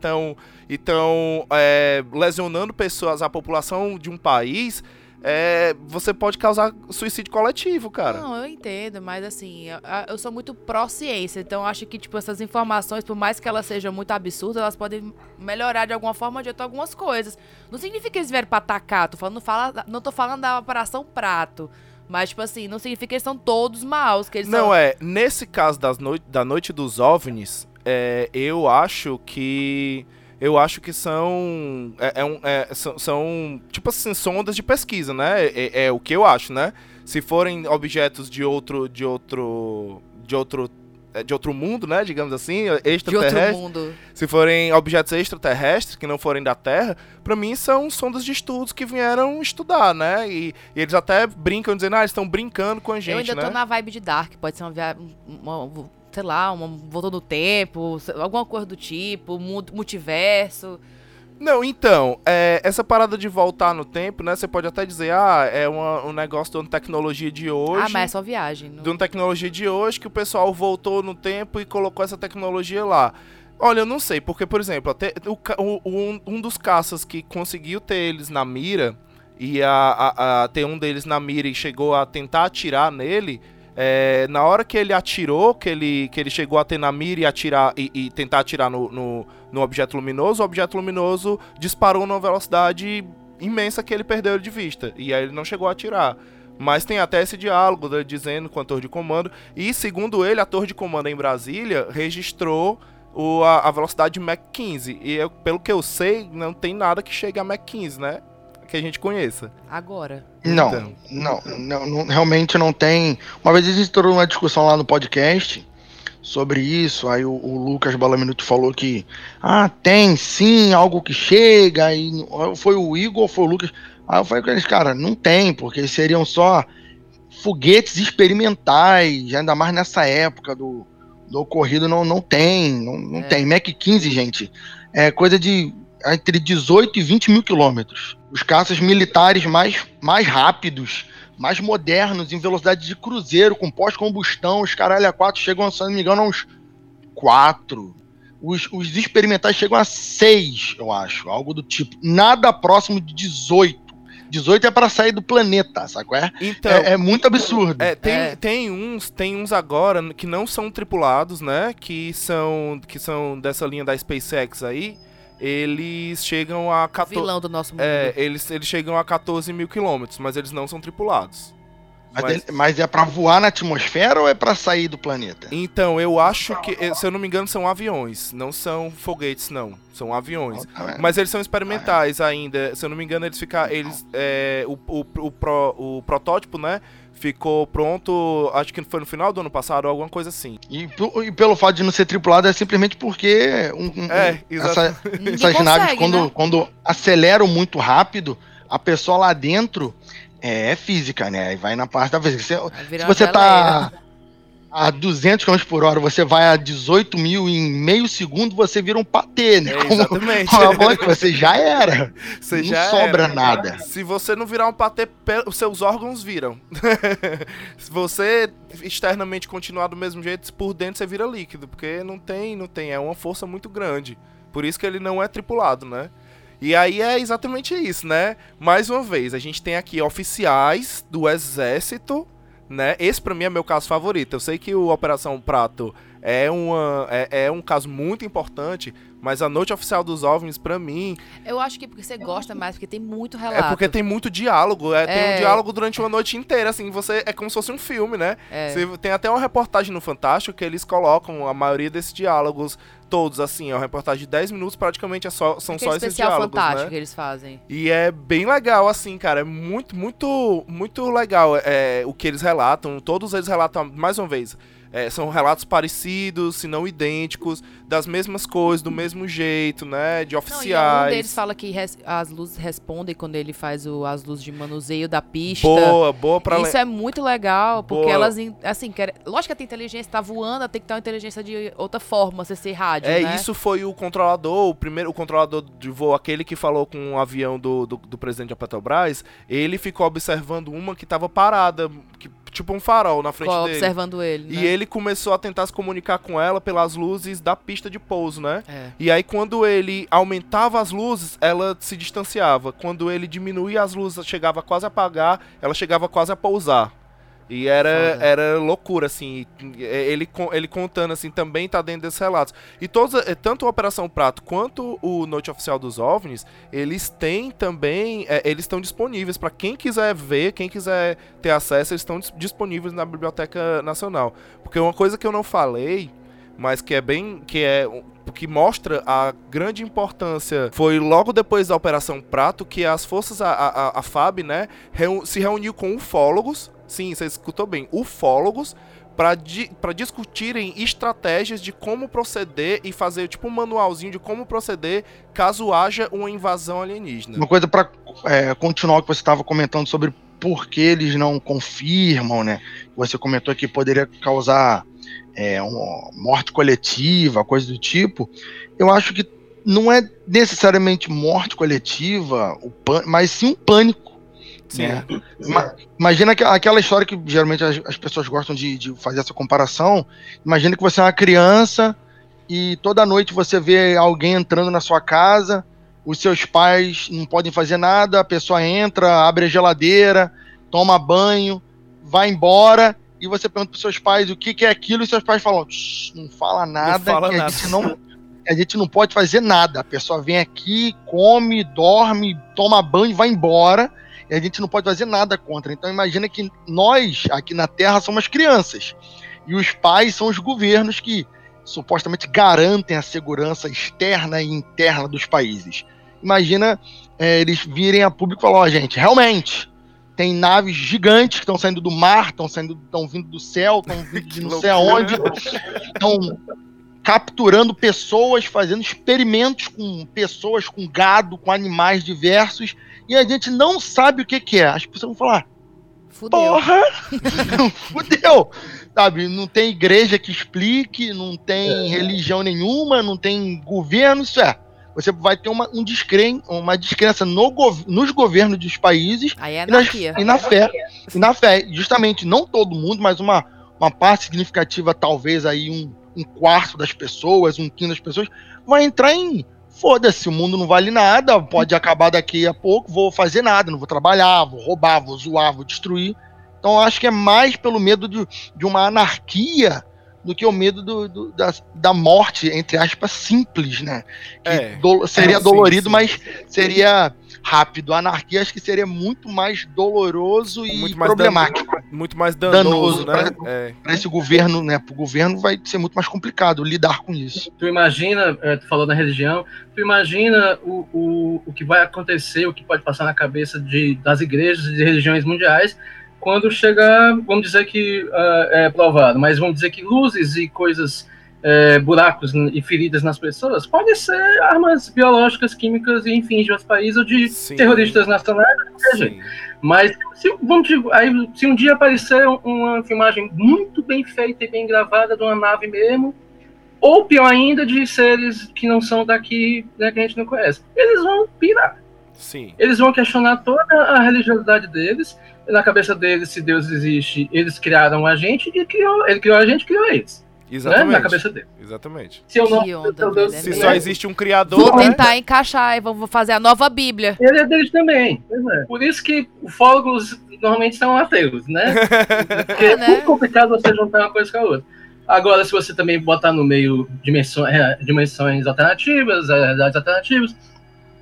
estão, é, lesionando pessoas, a população de um país. É, você pode causar suicídio coletivo, cara. Não, eu entendo, mas assim, eu, eu sou muito pró-ciência, então eu acho que, tipo, essas informações, por mais que elas sejam muito absurdas, elas podem melhorar de alguma forma de algumas coisas. Não significa que eles vieram pra atacar, tô falando, fala, não tô falando da Operação Prato. Mas, tipo assim, não significa que eles são todos maus, que eles Não, são... é. Nesse caso das noi da Noite dos OVNIs, é, eu acho que. Eu acho que são. É, é um- é, são, são, Tipo assim, sondas de pesquisa, né? É, é o que eu acho, né? Se forem objetos de outro. De outro. De outro. é, De outro mundo, né? Digamos assim, de outro extraterrestre. mundo. Se forem objetos extraterrestres, que não forem da Terra, pra mim são sondas de estudos que vieram estudar, né? E, e eles até brincam dizendo, ah, eles estão brincando com a gente, eu ainda né? tô na vibe de Dark, pode ser uma viagem, sei lá, uma voltou no tempo, alguma coisa do tipo, mu- multiverso. Não, então, é, essa parada de voltar no tempo, né? Você pode até dizer, ah, é uma- um negócio de uma tecnologia de hoje. Ah, mas é só viagem. não- De uma tecnologia de hoje que o pessoal voltou no tempo e colocou essa tecnologia lá. Olha, eu não sei, porque, por exemplo, até o- um, um dos caças que conseguiu ter eles na mira, e a, a- a- ter um deles na mira e chegou a tentar atirar nele, é, na hora que ele atirou, que ele, que ele chegou a ter na mira e, atirar, e, e tentar atirar no, no, no objeto luminoso, o objeto luminoso disparou numa velocidade imensa que ele perdeu de vista. E aí ele não chegou a atirar. Mas tem até esse diálogo dele dizendo com a torre de comando. E segundo ele, a torre de comando em Brasília registrou o, a, a velocidade de Mach 15. E eu- pelo que eu sei, não tem nada que chegue a Mach 15, né? Que a gente conheça. Agora. Não, Então. não, não, não, realmente não tem. Uma vez a gente entrou numa discussão lá no podcast sobre isso, aí o, o Lucas Balaminuto falou que ah, tem sim algo que chega, aí foi o Igor ou foi o Lucas. Aí eu falei com eles, cara, não tem, porque seriam só foguetes experimentais, ainda mais nessa época do, do ocorrido, não, não tem, não, não É. tem. Mac 15, gente, é coisa de entre 18 e 20 mil quilômetros. Os caças militares mais, mais rápidos, mais modernos, em velocidade de cruzeiro, com pós-combustão, os caralho a 4 chegam, se não me engano, a uns 4. Os, os experimentais chegam a 6, eu acho, algo do tipo. Nada próximo de 18. 18 é para sair do planeta, sacou? É, Então, é, é muito absurdo. É, tem, É. tem uns, tem uns agora que não são tripulados, né? Que são, que são dessa linha da SpaceX aí. Eles chegam a 14. Vilão do nosso mundo. É, eles, eles chegam a 14 mil quilômetros, mas eles não são tripulados. Mas, mas- ele- mas é para voar na atmosfera ou é para sair do planeta? Então, eu acho que, eh, se eu não me engano, são aviões. Não são foguetes, não. São aviões. Tá? Mas eles são experimentais ainda. Se eu não me engano, eles ficam. Eles, é, o, o, o, pro- o protótipo, né? Ficou pronto, acho que foi no final do ano passado, ou alguma coisa assim. E, e pelo fato de não ser tripulado é simplesmente porque um- um- É, exato. <laughs> essa- essas consegue, naves, quando, né? quando aceleram muito rápido, a pessoa lá dentro é, é física, né? Aí vai na parte da física. Se, se você tá a 200 km por hora, você vai a 18 mil em meio segundo, você vira um patê, né? É, Como- exatamente. Que você já era. Você não já sobra era. nada. Se você não virar um patê, os seus órgãos viram. <laughs> Se você externamente continuar do mesmo jeito, por dentro você vira líquido, porque não tem, não tem, é uma força muito grande. Por isso que ele não é tripulado, né? E aí é exatamente isso, né? Mais uma vez, a gente tem aqui oficiais do exército, né? Esse pra mim é meu caso favorito. Eu sei que o Operação Prato é, uma, é, é um caso muito importante, Mas a Noite Oficial dos OVNIs, pra mim, Eu acho que é porque você gosta mais, porque tem muito relato. é porque tem muito diálogo. É, Tem É. um diálogo durante uma noite inteira, assim, você. É como se fosse um filme, né? É. Você- tem até uma reportagem no Fantástico que eles colocam a maioria desses diálogos todos, assim, é uma reportagem de 10 minutos, praticamente é só, são Aquele só esses diálogos, fantástico né? que eles fazem. E é bem legal, assim, cara. É muito, muito, muito legal é, o que eles relatam. Todos eles relatam, mais uma vez, é, são relatos parecidos, se não idênticos, das mesmas coisas, do mesmo jeito, né? De Não, e oficiais. um deles fala que res- as luzes respondem quando ele faz o- as luzes de manuseio da pista. Boa, boa pra Isso é muito legal, porque Boa. elas, assim, quer, lógico que a inteligência tá voando, tem que ter uma inteligência de outra forma, você ser rádio, É, né? isso foi o controlador, o primeiro o controlador de voo, aquele que falou com o avião do, do, do presidente da Petrobras, ele ficou observando uma que tava parada, que, tipo um farol na frente Ficou dele. observando ele, E né? ele começou a tentar se comunicar com ela pelas luzes da pista de pouso, né? É. E aí quando ele aumentava as luzes, ela se distanciava. Quando ele diminuía as luzes, chegava quase a apagar, ela chegava quase a pousar. E era, Foda. era loucura, assim. Ele, ele contando, assim, também tá dentro desses relatos. E todos, eh, tanto a Operação Prato quanto o Noite Oficial dos OVNIs, eles têm também, eh, eles estão disponíveis para quem quiser ver, quem quiser ter acesso, eles estão dis- disponíveis na Biblioteca Nacional. Porque uma coisa que eu não falei, mas que é bem, que é que mostra a grande importância foi logo depois da Operação Prato que as forças, a, a, a FAB, né, se reuniu com ufólogos, sim, você escutou bem, ufólogos, para di discutirem estratégias de como proceder e fazer tipo um manualzinho de como proceder caso haja uma invasão alienígena. Uma coisa para continuar o que você estava comentando sobre por que eles não confirmam, né? Você comentou que poderia causar é, uma morte coletiva, coisa do tipo. Eu acho que não é necessariamente morte coletiva, mas sim um pânico. Sim. né? Ima- Imagina que- aquela história que geralmente as, as pessoas gostam de, de fazer essa comparação. Imagina que você é uma criança e toda noite você vê alguém entrando na sua casa, os seus pais não podem fazer nada, a pessoa entra, abre a geladeira, toma banho, vai embora e você pergunta para seus pais o que, que é aquilo e seus pais falam, "Shh, não fala nada, fala que nada." a gente não a gente não pode fazer nada. A pessoa vem aqui, come, dorme, toma banho, vai embora e a gente não pode fazer nada contra. Então imagina que nós aqui na Terra somos crianças e os pais são os governos que supostamente garantem a segurança externa e interna dos países. Imagina é, eles virem a público e falar, ó, gente, realmente tem naves gigantes que estão saindo do mar, estão saindo, estão vindo do céu, estão <laughs> vindo de não sei aonde, estão capturando pessoas, fazendo experimentos com pessoas, com gado, com animais diversos, e a gente não sabe o que, que é. As pessoas vão falar, Fudeu. porra, <laughs> fudeu, sabe? Não tem igreja que explique, não tem religião nenhuma, não tem governo, isso é. Você vai ter uma, um descren uma descrença no gov nos governos dos países Aí é e, nas- e na fé. E na fé, justamente, não todo mundo, mas uma, uma parte significativa, talvez aí um, um quarto das pessoas, um quinto das pessoas, vai entrar em foda-se, o mundo não vale nada, pode acabar daqui a pouco, vou fazer nada, não vou trabalhar, vou roubar, vou zoar, vou destruir. Então acho que é mais pelo medo de, de uma anarquia do que o medo do, do- da, da morte, entre aspas, simples, né? Que É. dolo- seria É, sim, dolorido, sim. mas seria rápido. A anarquia acho que seria muito mais doloroso e Muito mais problemático. Muito mais danoso, Danoso, né? pra- É. Para esse governo, né? Para o governo vai ser muito mais complicado lidar com isso. Tu imagina, eh, tu falou da religião, tu imagina o, o, o que vai acontecer, o que pode passar na cabeça de, das igrejas e de religiões mundiais quando chegar, vamos dizer que ah, é provado, mas vamos dizer que luzes e coisas, eh, buracos e feridas nas pessoas podem ser armas biológicas, químicas, e enfim, de outros países ou de Sim. terroristas nacionais. seja. Mas se, vamos aí, se um dia aparecer um- uma filmagem muito bem feita e bem gravada de uma nave mesmo, ou pior ainda, de seres que não são daqui, né, que a gente não conhece, eles vão pirar. Sim. Eles vão questionar toda a religiosidade deles. Na cabeça deles, se Deus existe, eles criaram a gente e criou, ele criou a gente criou eles. Né? Exatamente. Na cabeça dele. Exatamente. Se eu não, Que onda, se eu é mesmo. só existe um criador, Vou né? tentar encaixar e vou fazer a nova Bíblia. Ele é deles também. Pois é. Por isso que ufólogos normalmente são ateus, né? <laughs> Porque é né? muito complicado você juntar uma coisa com a outra. Agora, se você também botar no meio dimensões, é, dimensões alternativas, é, realidades alternativas,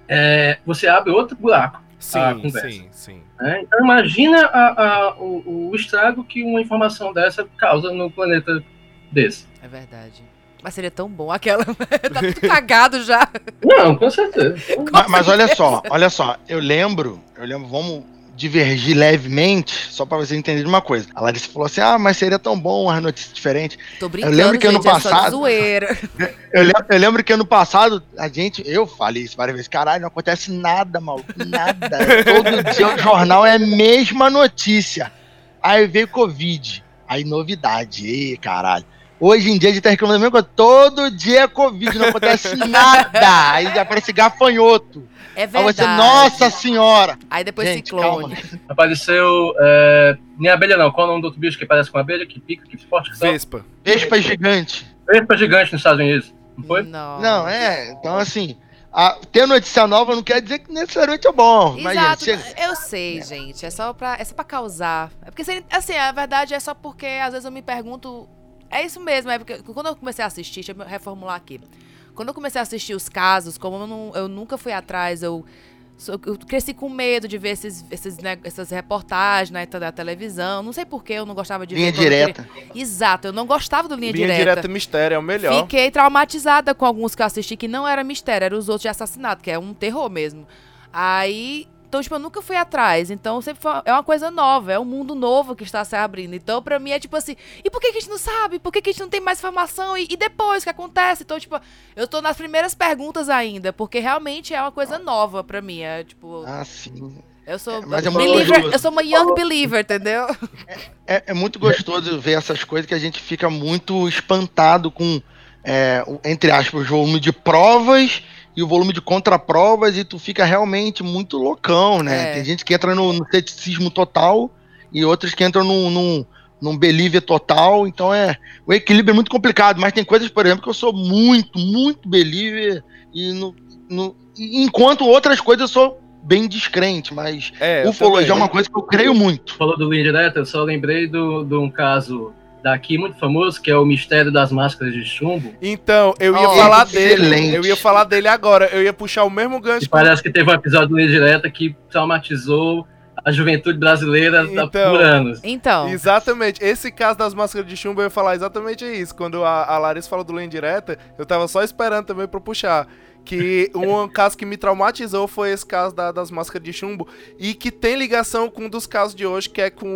é, você abre outro buraco. Sim, a conversa. sim, sim. né? Então, imagina a- a- o, o estrago que uma informação dessa causa no planeta desse. É verdade. Mas seria tão bom aquela. <laughs> tá tudo cagado já. Não, com certeza. Mas, mas olha só, olha só, eu lembro, eu lembro, vamos divergir levemente, só pra você entender uma coisa. A Larissa falou assim: ah, mas seria tão bom as notícias diferentes. Tô brincando, lembro que ano gente, é só de passado- zoeira. <laughs> Eu lembro, eu lembro que ano passado, a gente, eu falei isso várias vezes, caralho, não acontece nada, maluco, nada. Todo <laughs> dia o jornal é a mesma notícia. Aí veio Covid, aí novidade, ei, caralho. Hoje em dia a gente tá reclamando mesma coisa, todo dia é Covid, não acontece <laughs> nada. Aí aparece gafanhoto. É Aí verdade. você, nossa senhora. Aí depois Gente, ciclone. <laughs> Apareceu. É, nem abelha, não. Qual é o nome do outro bicho que parece com abelha, que pica, que forte que? Vespa. Vespa gigante. Vespa gigante nos Estados Unidos. Não foi? Não. Não, é, então assim, a- ter notícia nova não quer dizer que necessariamente é bom. Exato, você- eu sei, gente. É só pra, é só pra causar. É porque, seria- assim, a verdade é só porque às vezes eu me pergunto. É isso mesmo, é porque quando eu comecei a assistir, deixa eu reformular aqui. Quando eu comecei a assistir os casos, como eu, não- eu nunca fui atrás, eu, eu cresci com medo de ver esses, esses, né, essas reportagens na da televisão. Não sei porquê, eu não gostava de Linha ver. eu direta. queria- Exato, eu não gostava do linha, Linha direta mistério é o melhor. Fiquei traumatizada com alguns que eu assisti que não era mistério, eram os outros de assassinato, que é um terror mesmo. Aí, então, tipo, eu nunca fui atrás. Então, sempre foi, é uma coisa nova, é um mundo novo que está se abrindo. Então, pra mim, é tipo assim, e por que, que a gente não sabe? Por que, que a gente não tem mais informação? E, e depois, o que acontece? Então, tipo, eu tô nas primeiras perguntas ainda, porque realmente é uma coisa nova pra mim. É tipo, Ah, sim. eu sou. é, mas é believer, eu sou uma young believer, entendeu? É, é muito gostoso ver essas coisas que a gente fica muito espantado com, é, entre aspas, o volume de provas e o volume de contraprovas, e tu fica realmente muito loucão, né? É. Tem gente que entra no, no ceticismo total e outros que entram num, num, num believer total. Então é. O equilíbrio é muito complicado, mas tem coisas, por exemplo, que eu sou muito, muito believer, e no, no- enquanto outras coisas eu sou bem descrente, mas É, ufologia é uma coisa que eu creio muito. Falou do linha direta, eu só lembrei do- de um caso daqui muito famoso, que é o mistério das máscaras de chumbo. Então, eu ia Ó, falar dele. excelente. Eu ia falar dele agora. Eu ia puxar o mesmo gancho. E parece que teve um episódio do direta que traumatizou a juventude brasileira Então. por anos. Então. Exatamente. Esse caso das máscaras de chumbo, eu ia falar exatamente isso. Quando a, a Larissa falou do Linha Direta, eu tava só esperando também pra puxar. Que um caso que me traumatizou foi esse caso da- das máscaras de chumbo. E que tem ligação com um dos casos de hoje, que é com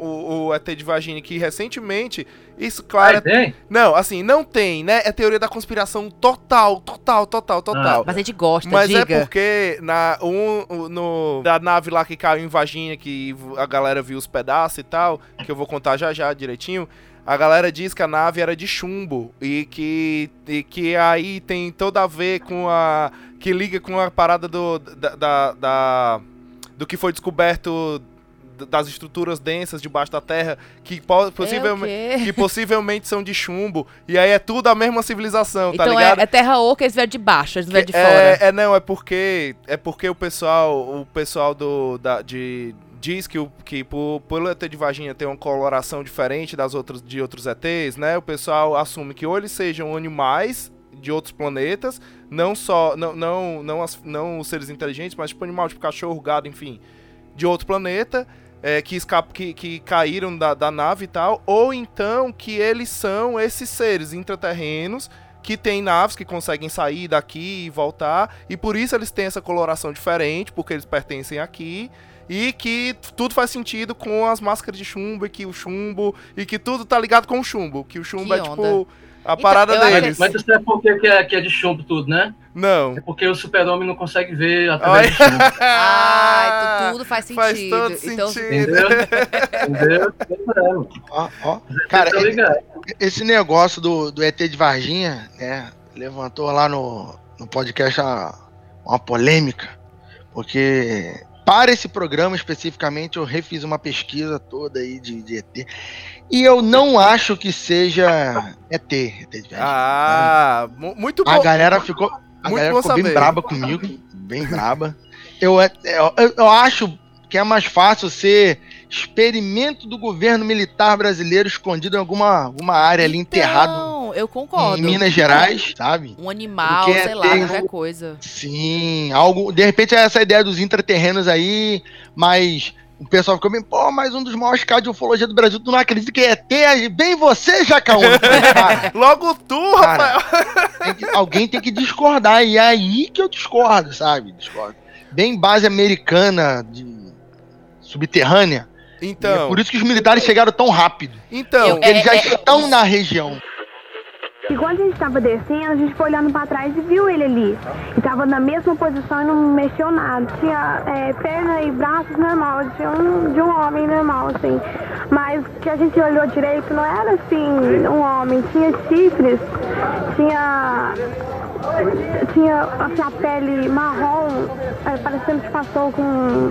o, o ET de Vagina, que recentemente. Isso, claro. Ah, tem? Não, assim, não tem, né? É teoria da conspiração total, total, total, total. Mas a gente gosta, Mas diga. é porque na, um, no, da nave lá que caiu em Varginha, que a galera viu os pedaços e tal, que eu vou contar já já direitinho, a galera diz que a nave era de chumbo e que, e que aí tem todo a ver com a... que liga com a parada do, da, da- da- do que foi descoberto das estruturas densas debaixo da terra, que po- possivelmente... É? Que possivelmente são de chumbo, e aí é tudo a mesma civilização, tá Então ligado? é, é terra oca, eles vieram de baixo, eles vieram de é, fora. É, não, é porque é porque o pessoal, o pessoal do da, de diz que o que por, pelo ET de Varginha tem uma coloração diferente das outras de outros ETs, né? O pessoal assume que ou eles sejam animais de outros planetas, não só não não não, as- não os seres inteligentes, mas tipo animal, tipo cachorro, gado, enfim, de outro planeta. é, que, escap que, que caíram da, da nave e tal, ou então que eles são esses seres intraterrenos que tem naves que conseguem sair daqui e voltar, e por isso eles têm essa coloração diferente, porque eles pertencem aqui, e que tudo faz sentido com as máscaras de chumbo, e que o chumbo, e que tudo tá ligado com o chumbo, que o chumbo Que é onda. tipo a Então, parada deles. Mas você sabe por que é, que é de chumbo tudo, né? Não. É porque o super-homem não consegue ver através de chumbo. <laughs> Ah, então tudo faz sentido. Faz todo então, sentido. Entendeu? Entendeu? Entendeu? Ó, ó. Cara, Tá e- ligado? esse negócio do, do ET de Varginha, né? Levantou lá no, no podcast uma, uma polêmica, porque para esse programa especificamente eu refiz uma pesquisa toda aí de, de ET. E eu não acho que seja ET, ET. Ah, mu- muito A bom. galera ficou, a Muito galera ficou bem saber. braba comigo, bem braba. Eu, eu, eu, eu acho que é mais fácil ser experimento do governo militar brasileiro escondido em alguma, alguma área ali enterrado Não, eu concordo. em Minas Gerais, sabe? Um animal, sei lá, tem qualquer coisa. Sim, algo. De repente é essa ideia dos intraterrenos aí, mas o pessoal ficou bem, pô, mas um dos maiores casos de ufologia do Brasil, tu não acredita que é ET? Bem você, Jacaúna. <laughs> Logo tu, Cara, Rafael. tem que- alguém tem que discordar, e é aí que eu discordo, sabe? Discordo. Bem base americana, de subterrânea. E é Então, por isso que os militares chegaram tão rápido. então, Eu- Porque eles já é- é- estão na região. E quando a gente tava descendo, a gente foi olhando pra trás e viu ele ali. E tava na mesma posição e não mexeu nada. Tinha é, perna e braços normal, de um, de um homem normal, assim. Mas que a gente olhou direito não era assim, um homem. Tinha chifres, tinha. Tinha assim, a pele marrom, é, parecendo que passou com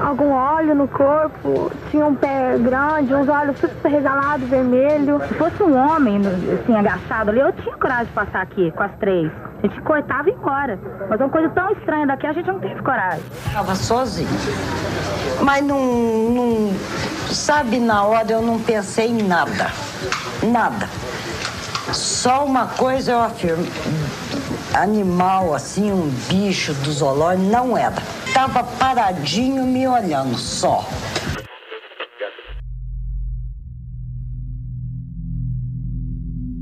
algum óleo no corpo. Tinha um pé grande, uns olhos super regalados, vermelho. Se fosse um homem, assim, agachado ali, eu tinha coragem de passar aqui com as três. A gente cortava e embora. Mas uma coisa tão estranha daqui, a gente não teve coragem. Estava sozinho. Mas não, não. Sabe, na hora eu não pensei em nada. Nada. Só uma coisa eu afirmo. Animal, assim, um bicho do zoológico, não era. Tava paradinho me olhando só.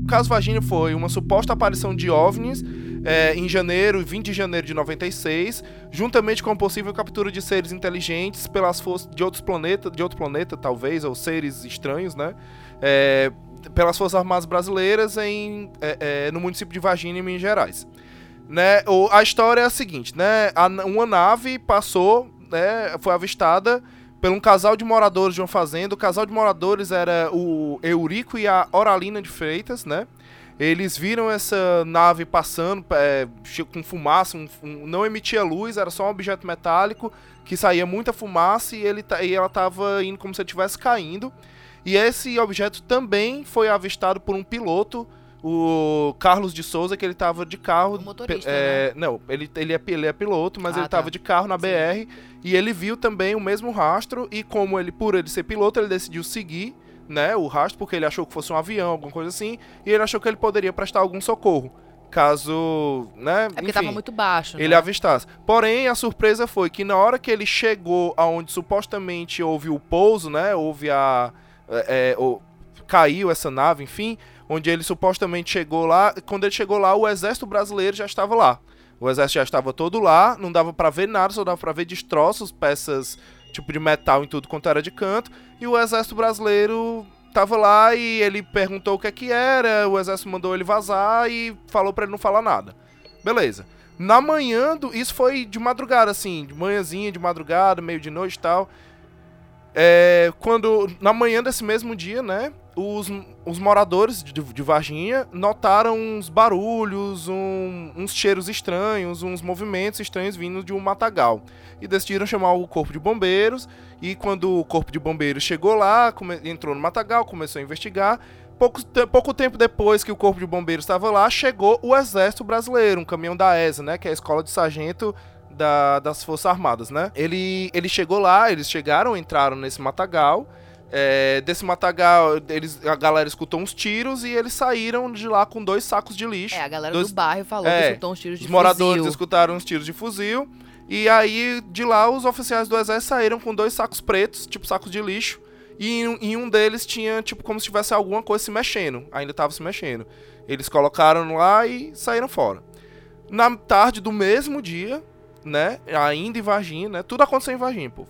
o caso Vagina foi uma suposta aparição de OVNIs é, em janeiro, 20 de janeiro de 96, juntamente com a possível captura de seres inteligentes pelas forças de outros planetas, de outro planeta talvez, ou seres estranhos, né? É, pelas Forças Armadas Brasileiras em, é, é, no município de Varginha, em Minas Gerais. Né, o- a história é a seguinte, né? a- uma nave passou, né, foi avistada por um casal de moradores de uma fazenda. O casal de moradores era o Eurico e a Oralina de Freitas, né? Eles viram essa nave passando é, com fumaça, um- um- não emitia luz, era só um objeto metálico que saía muita fumaça e, ele, e ela estava indo como se estivesse caindo. E esse objeto também foi avistado por um piloto, o Carlos de Souza, que ele estava de carro. O motorista, é, Não, ele, ele, é, ele é piloto, mas Ah, ele estava tá. de carro na BR e ele viu também o mesmo rastro. E como ele, por ele ser piloto, ele decidiu seguir né, o rastro, porque ele achou que fosse um avião, alguma coisa assim, e ele achou que ele poderia prestar algum socorro. Caso, né, É porque enfim, tava muito baixo. ele né? avistasse. Porém, a surpresa foi que na hora que ele chegou aonde supostamente houve o pouso, né? Houve a. é, é, o- caiu essa nave, enfim, onde ele supostamente chegou lá. Quando ele chegou lá, o exército brasileiro já estava lá. O exército já estava todo lá, não dava pra ver nada, só dava pra ver destroços, peças tipo de metal em tudo quanto era de canto. E o exército brasileiro tava lá e ele perguntou o que é que era, o exército mandou ele vazar e falou pra ele não falar nada. Beleza. Na manhã, do, isso foi de madrugada, assim, de manhãzinha, de madrugada, meio de noite e tal. É, quando, na manhã desse mesmo dia, né, os, os moradores de, de Varginha notaram uns barulhos, um- uns cheiros estranhos, uns movimentos estranhos vindo de um matagal. E decidiram chamar o corpo de bombeiros. E quando o corpo de bombeiros chegou lá, entrou no matagal, começou a investigar. Pouco, te- pouco tempo depois que o corpo de bombeiros estava lá, chegou o Exército Brasileiro, um caminhão da ESA, né, que é a Escola de Sargento da- das Forças Armadas, né? Ele, ele chegou lá, eles chegaram, entraram nesse matagal. É, desse matagal, eles, a galera escutou uns tiros e eles saíram de lá com dois sacos de lixo. É, a galera Dois- do bairro falou É, que escutou uns tiros de Os moradores fuzil. escutaram uns tiros de fuzil. E aí, de lá, os oficiais do exército saíram com dois sacos pretos, tipo sacos de lixo. E em, em um deles tinha, tipo, como se tivesse alguma coisa se mexendo. Ainda tava se mexendo. Eles colocaram lá e saíram fora. Na tarde do mesmo dia, né? Ainda em Varginha, né? Tudo aconteceu em Varginha, povo.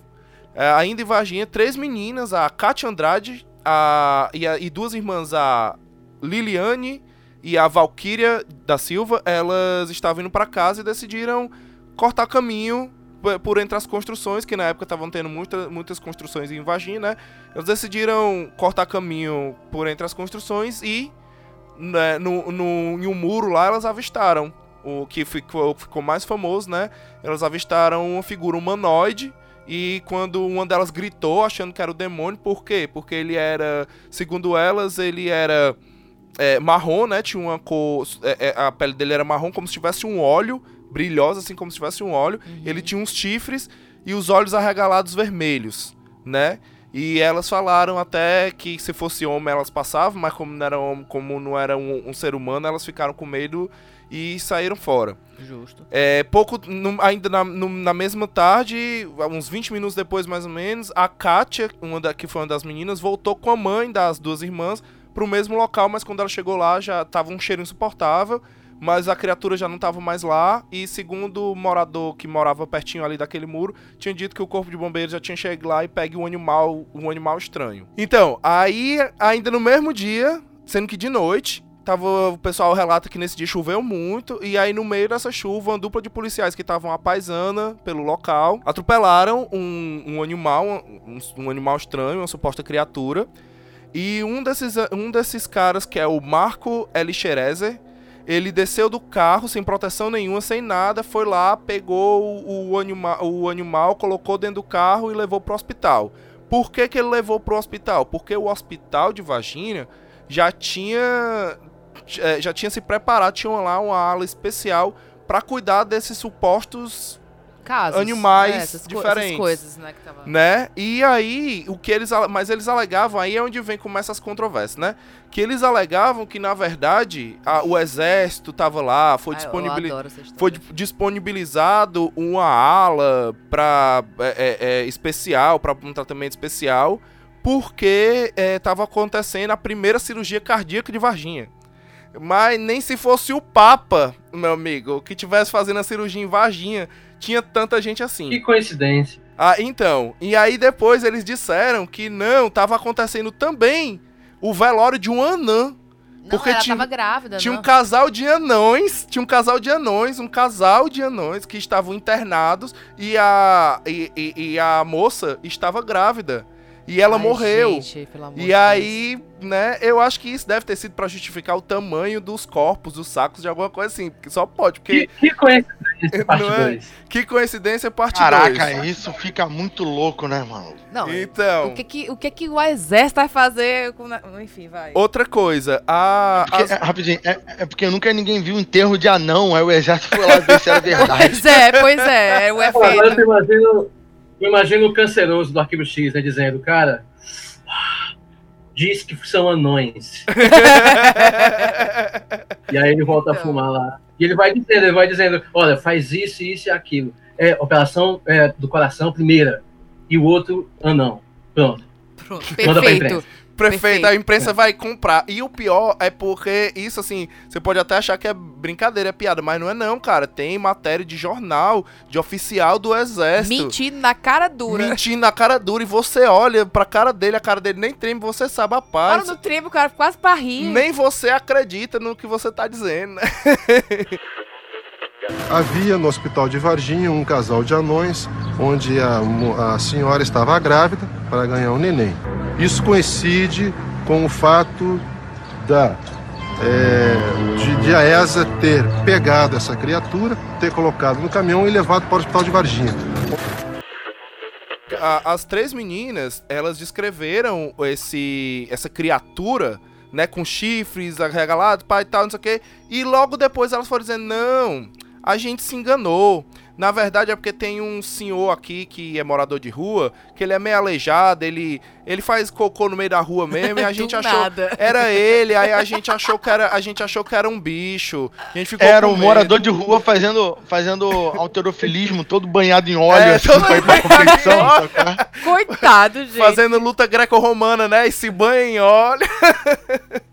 É, ainda em Varginha, três meninas, a Kátia Andrade a, e, a- e duas irmãs, a Liliane e a Valkyria da Silva, elas estavam indo para casa e decidiram cortar caminho por entre as construções, que na época estavam tendo muita, muitas construções em Varginha, né? Decidiram cortar caminho por entre as construções e né, no, no, em um muro lá elas avistaram o que ficou, ficou mais famoso, né? Elas avistaram uma figura humanoide e quando uma delas gritou achando que era o demônio, por quê? Porque ele era, segundo elas, ele era é, marrom, né? Tinha uma cor. é, é, a pele dele era marrom, como se tivesse um óleo, brilhosa, assim como se tivesse um óleo. Ele tinha uns chifres e os olhos arregalados vermelhos, né? E elas falaram até que se fosse homem elas passavam, mas como não era, homem, como não era um, um ser humano, elas ficaram com medo e saíram fora. Justo. É, pouco, no- ainda na, no- na mesma tarde, uns 20 minutos depois mais ou menos, a Kátia, uma da, que foi uma das meninas, voltou com a mãe das duas irmãs pro mesmo local, mas quando ela chegou lá já tava um cheiro insuportável, mas a criatura já não tava mais lá, e segundo o morador que morava pertinho ali daquele muro, tinha dito que o corpo de bombeiros já tinha chegado lá e pegue um animal, um animal estranho. Então, aí, ainda no mesmo dia, sendo que de noite, Tava, o pessoal relata que nesse dia choveu muito, e aí no meio dessa chuva, uma dupla de policiais que estavam a paisana pelo local atropelaram um, um animal, um, um animal estranho, uma suposta criatura. E um desses, um desses caras, que é o Marco Elixerezer, ele desceu do carro sem proteção nenhuma, sem nada, foi lá, pegou o, o, anima, o animal, colocou dentro do carro e levou pro hospital. Por que, que ele levou pro hospital? Porque o hospital de Varginha já tinha eh, já tinha se preparado, tinha lá uma ala especial para cuidar desses supostos Casos. animais é, co- diferentes. Coisas, né, tava... né? E aí, o que eles, mas eles alegavam, aí é onde vem começa as controvérsias, né? Que eles alegavam que na verdade a- o exército tava lá, foi, Ah, disponibil- foi di- disponibilizado uma ala para especial, para um tratamento especial, porque eh, tava acontecendo a primeira cirurgia cardíaca de Varginha. Mas nem se fosse o Papa, meu amigo, que tivesse fazendo a cirurgia em Varginha, tinha tanta gente assim. Que coincidência. Ah, então. E aí depois eles disseram que não, tava acontecendo também o velório de um anã. Não, Porque ela tinha, tava grávida, tinha um casal de anões, tinha um casal de anões, um casal de anões que estavam internados e a, e, e- e a moça estava grávida. E ela Ai, morreu. gente, pelo amor de e Deus. aí, né, eu acho que isso deve ter sido pra justificar o tamanho dos corpos, dos sacos de alguma coisa assim. Porque só pode, porque. Que, que coincidência, <laughs> parte Não é? 2. Que coincidência, parte Caraca, 2. isso fica muito louco, né, mano? Não, Então. o que que o, que que o exército vai fazer com... Enfim, vai. Outra coisa, a. Porque, as- é, rapidinho, é, é porque nunca ninguém viu enterro de anão, aí o exército foi lá ver se era <laughs> verdade. Pois é, pois é, é o Agora efeito. eu imagino, eu imagino o canceroso do Arquivo X, né, dizendo, cara, diz que são anões. <laughs> e aí ele volta a Então. fumar lá. E ele vai dizendo, ele vai dizendo, olha, faz isso, isso e aquilo. É operação é, do coração primeira. E o outro, anão. Pronto. Pronto, Manda pra perfeito. Perfeito, Perfeito. a imprensa vai comprar. E o pior é porque isso, assim, você pode até achar que é brincadeira, é piada, mas não é não, cara. Tem matéria de jornal, de oficial do exército. Mentindo na cara dura. Mentindo na cara dura e você olha pra cara dele, a cara dele nem treme, você sabe a paz. no trem, o cara quase pra rir. Nem você acredita no que você tá dizendo, né? <laughs> Havia no hospital de Varginha um casal de anões, onde a, a senhora estava grávida para ganhar um neném. Isso coincide com o fato da é, de, de a ESA ter pegado essa criatura, ter colocado no caminhão e levado para o hospital de Varginha. A- as três meninas, elas descreveram esse essa criatura, né, com chifres arregalados, pai e tal, não sei o quê, e logo depois elas foram dizendo, não, a gente se enganou. Na verdade é porque tem um senhor aqui que é morador de rua, que ele é meio aleijado, ele, ele faz cocô no meio da rua mesmo, e a <laughs> gente achou nada. era <laughs> ele, aí a gente achou que era, a gente achou que era um bicho. A gente ficou Era um medo. morador de rua fazendo, fazendo alterofilismo, todo banhado em óleo, É, assim, todo pra ir pra competição. Coitado, gente. Fazendo luta greco-romana, né? E se banha em óleo. <laughs>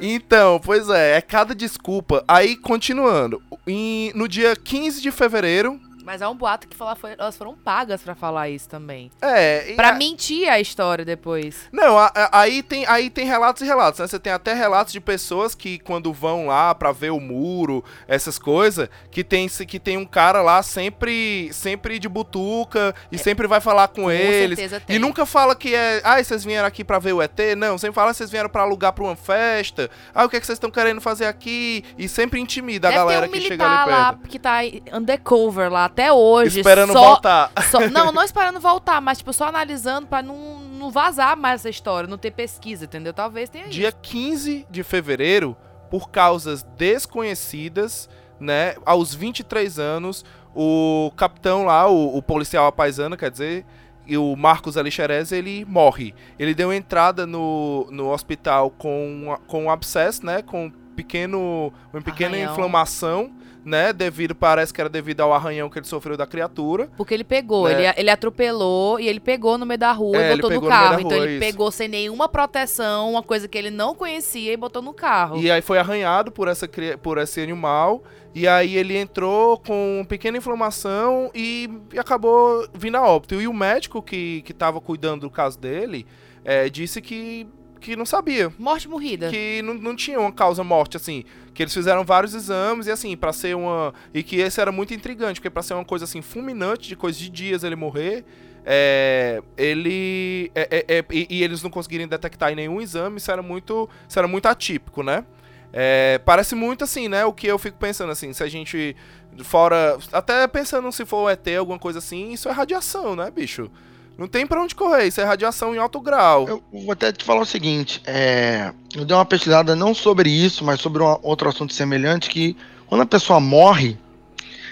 Então, pois é, é cada desculpa. Aí, continuando. em- no dia 15 de fevereiro. Mas há um boato que falar foi, elas foram pagas pra falar isso também. É. Pra a- mentir a história depois. Não, a- a- aí tem, aí tem relatos e relatos, né? Você tem até relatos de pessoas que quando vão lá pra ver o muro, essas coisas, que tem, que tem um cara lá sempre sempre de butuca e sempre vai falar com, Com eles. certeza tem. E nunca fala que é, ah, vocês vieram aqui pra ver o ET? Não, sempre fala que vocês vieram pra alugar pra uma festa. Ah, o que é que vocês estão querendo fazer aqui? E sempre intimida a Deve galera ter um que chega ali militar lá perto. que tá undercover lá até hoje. Esperando só- voltar. só- <laughs> não, não esperando voltar, mas tipo, só analisando pra não, não vazar mais essa história, não ter pesquisa, entendeu? Talvez tenha Dia 15 de fevereiro, por causas desconhecidas, né, aos 23 anos, o capitão lá, o, o policial apaisano, quer dizer, e o Marcos Alixerez, ele morre. Ele deu entrada no, no hospital com, com um abscesso, né? Com um pequeno, uma pequena Arranhão. inflamação, né? Devido, parece que era devido ao arranhão que ele sofreu da criatura. Porque ele pegou, É. ele, ele atropelou e ele pegou no meio da rua É, e botou no no carro. da então rua, ele isso. pegou sem nenhuma proteção, uma coisa que ele não conhecia e botou no carro. E aí foi arranhado por, essa, por esse animal. E aí ele entrou com pequena inflamação e, e acabou vindo a óbito. E o médico que, que tava cuidando do caso dele é, disse que, que não sabia. Morte morrida. Que não, não tinha uma causa morte, assim. Que eles fizeram vários exames e assim, pra ser uma. E que esse era muito intrigante, porque pra ser uma coisa assim, fulminante, de coisa de dias ele morrer. É, ele é, é, é, e, e eles não conseguirem detectar em nenhum exame, isso era muito, isso era muito atípico, né? É, parece muito assim, né? O que eu fico pensando assim, se a gente fora, até pensando se for ET alguma coisa assim, isso é radiação, né, bicho? Não tem pra onde correr, isso é radiação em alto grau. Eu vou até te falar o seguinte, é, eu dei uma pesquisada não sobre isso, mas sobre um outro assunto semelhante, que quando a pessoa morre,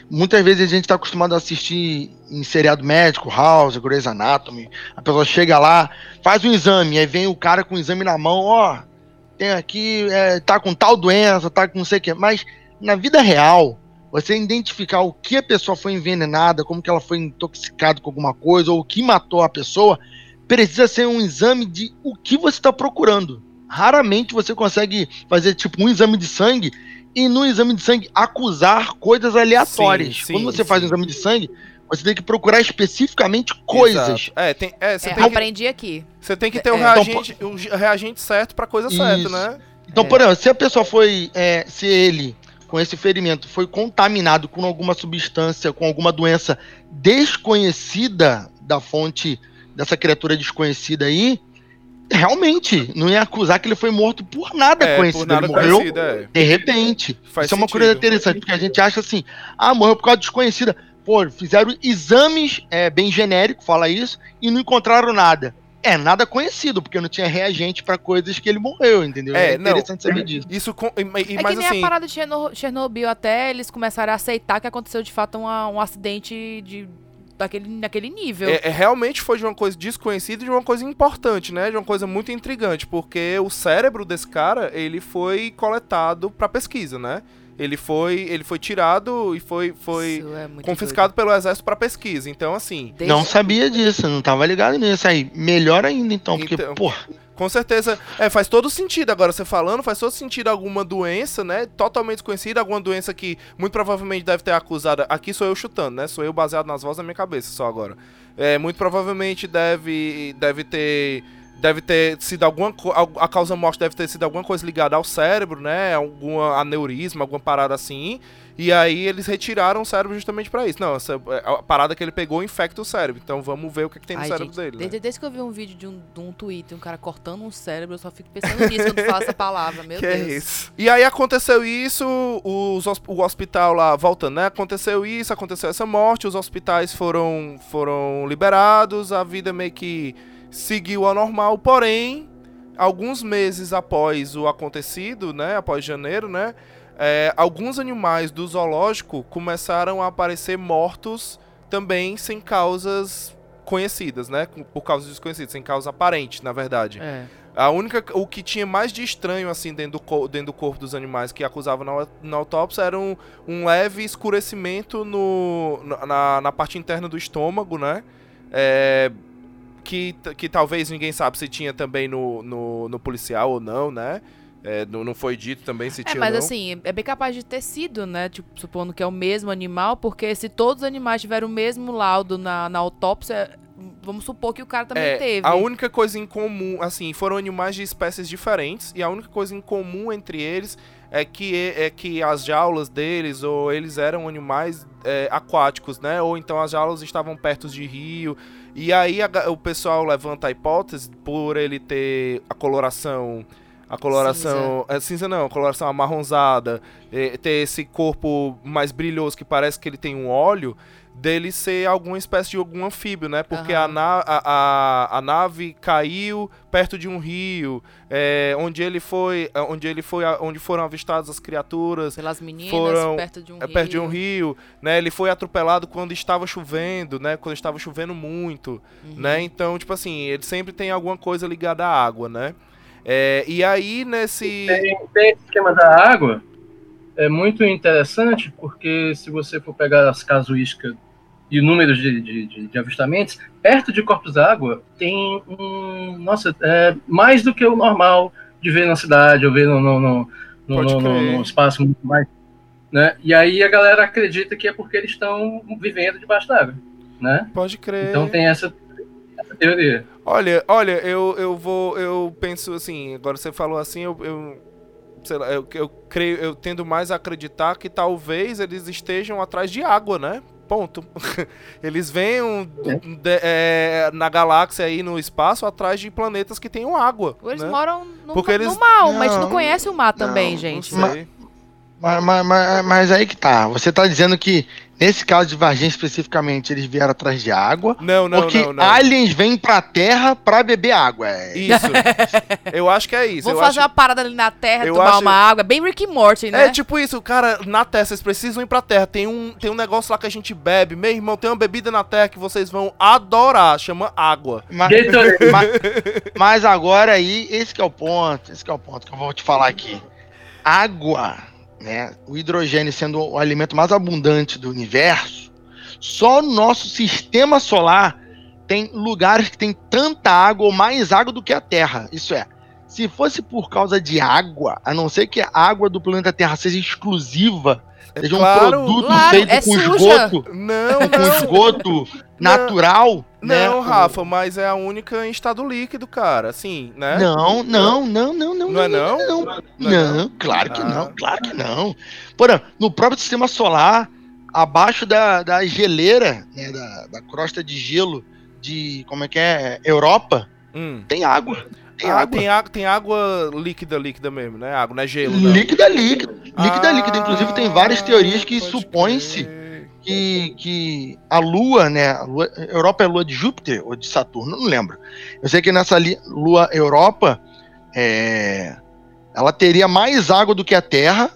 muitas vezes a gente está acostumado a assistir em seriado médico, House, Grey's Anatomy, a pessoa chega lá, faz um exame, aí vem o cara com o exame na mão, ó, tem aqui, é, tá com tal doença, tá com não sei o que, mas na vida real, você identificar o que a pessoa foi envenenada, como que ela foi intoxicada com alguma coisa, ou o que matou a pessoa, precisa ser um exame de o que você está procurando. Raramente você consegue fazer tipo um exame de sangue e no exame de sangue acusar coisas aleatórias. Sim, sim, Quando você faz um sim. exame de sangue, você tem que procurar especificamente coisas. Exato. É, tem, é, você É, tem que, aprendi aqui. você tem que ter o, É, então, reagente, o reagente certo pra coisa certa, né? Então, por exemplo, se a pessoa foi, é, se ele com esse ferimento foi contaminado com alguma substância, com alguma doença desconhecida da fonte dessa criatura desconhecida aí, realmente não ia acusar que ele foi morto por nada É, conhecido. por nada ele morreu é. de repente. Faz Isso é uma sentido. coisa interessante, porque a gente acha assim, ah, morreu por causa de desconhecida. Pô, fizeram exames é, bem genérico, fala isso, e não encontraram nada. É, nada conhecido, porque não tinha reagente pra coisas que ele morreu, entendeu? É, É, não. interessante saber disso. Isso com, e, e- É mas que nem assim, a parada de Cherno- Chernobyl até eles começaram a aceitar que aconteceu de fato uma- um acidente de, daquele, daquele nível. é, é, realmente foi de uma coisa desconhecida e de uma coisa importante, né? De uma coisa muito intrigante, porque o cérebro desse cara, ele foi coletado pra pesquisa, né? Ele foi, ele foi tirado e foi, foi Isso é muito confiscado pelo exército pra pesquisa. Então, assim, Desde- Não sabia disso, não tava ligado nisso aí. Melhor ainda, então, porque, Então. pô, Com certeza. É, faz todo sentido agora você falando, faz todo sentido alguma doença, né? Totalmente desconhecida, alguma doença que muito provavelmente deve ter acusada. Aqui sou eu chutando, né? Sou eu baseado nas vozes da minha cabeça só agora. É, muito provavelmente deve, deve ter. Deve ter sido alguma A causa morte deve ter sido alguma coisa ligada ao cérebro, né? Alguma aneurisma, alguma parada assim. E aí eles retiraram o cérebro justamente pra isso. Não, essa, a parada que ele pegou infecta o cérebro. Então vamos ver o que, que tem no Ai, cérebro gente, dele. né? desde, desde que eu vi um vídeo de um, de um Twitter, um cara cortando um cérebro, eu só fico pensando nisso quando fala essa palavra, meu que Deus. é isso. E aí aconteceu isso, os, o hospital lá, voltando, né? Aconteceu isso, aconteceu essa morte, os hospitais foram, foram liberados, a vida meio que seguiu ao normal, porém, alguns meses após o acontecido, né? Após janeiro, né? é, alguns animais do zoológico começaram a aparecer mortos também sem causas conhecidas, né? Por causas desconhecidas, sem causa aparente, na verdade. É. A única, o que tinha mais de estranho assim dentro do, dentro do corpo dos animais que acusavam na, na autópsia era um, um leve escurecimento no, na, na parte interna do estômago, né? É, que, que talvez ninguém sabe se tinha também no, no, no policial ou não, né? É, não, não foi dito também se É, tinha mas ou não. assim, é bem capaz de ter sido, né? Tipo, supondo que é o mesmo animal, porque se todos os animais tiveram o mesmo laudo na, na autópsia, vamos supor que o cara também É, teve. A única coisa em comum, assim, foram animais de espécies diferentes e a única coisa em comum entre eles é que, é que as jaulas deles ou eles eram animais é, aquáticos, né? Ou então as jaulas estavam perto de rio. E aí a o pessoal levanta a hipótese por ele ter a coloração a coloração cinza, é, cinza não, a coloração amarronzada, é, ter esse corpo mais brilhoso que parece que ele tem um óleo, dele ser alguma espécie de algum anfíbio, né? Porque Aham. a, na- a, a, a nave caiu perto de um rio, é, onde ele foi, é, onde ele foi, onde foram avistadas as criaturas. Pelas meninas, foram, perto de um é, perto de um rio. rio, né? Ele foi atropelado quando estava chovendo, né? Quando estava chovendo muito, Uhum. né? Então, tipo assim, ele sempre tem alguma coisa ligada à água, né? É, e aí nesse Tem, tem esse esquema da água, é muito interessante, porque se você for pegar as casuísticas e o número de, de, de- avistamentos, perto de corpos d'água tem um. Nossa, é mais do que o normal de ver na cidade, ou ver no, no, no, no, no espaço muito mais. Né? E aí a galera acredita que é porque eles estão vivendo debaixo d'água. Né? Pode crer. Então tem essa, essa teoria. Olha, olha, eu, eu vou, eu penso assim, agora você falou assim, eu, eu sei lá, eu, eu creio, eu tendo mais a acreditar que talvez eles estejam atrás de água, né? Ponto. <laughs> Eles venham de- é, na galáxia aí no espaço atrás de planetas que tenham água. Eles né? moram no, Porque eles- no mar, mas não Não, conhece o mar também, não, gente. Não sei. Mas, mas, mas, mas aí que tá. Você tá dizendo que, nesse caso de Varginha especificamente, eles vieram atrás de água. Não, não, ou que não, não. aliens vêm pra Terra pra beber água. É, Isso. <laughs> eu acho que é isso. Vou eu fazer acho... uma parada ali na terra, eu tomar acho- uma água. Bem Rick e Morty, né? É tipo isso, cara, na Terra, vocês precisam ir pra Terra. Tem um, tem um negócio lá que a gente bebe. Meu irmão, tem uma bebida na Terra que vocês vão adorar, chama água. Mas, mas, mas agora aí, esse que é o ponto, esse que é o ponto que eu vou te falar aqui. Água, né? O hidrogênio sendo o alimento mais abundante do universo, só no nosso sistema solar tem lugares que tem tanta água ou mais água do que a Terra. Isso é, se fosse por causa de água, a não ser que a água do planeta Terra seja exclusiva, seja um claro, produto claro, feito é com suja. esgoto, Não, <laughs> com não. esgoto natural, né? Não, Rafa, mas é a única em estado líquido, cara. Assim, né? Não, não, não, não, não. Não é não? Não, Não é não, claro que Ah. não, claro que não. Porra, no próprio sistema solar, abaixo da, da geleira, né, da, da crosta de gelo de, como é que é, Europa, Hum. tem água. Tem ah, água. Tem, água, tem água líquida, líquida mesmo, né? Água, não é gelo, não. Líquida, líquida. Líquida, Ah, líquida. Inclusive, tem várias teorias que crer. que, que a Lua, né? A Lua- Europa é a Lua de Júpiter ou de Saturno, não lembro. Eu sei que nessa li- Lua Europa, é, ela teria mais água do que a Terra,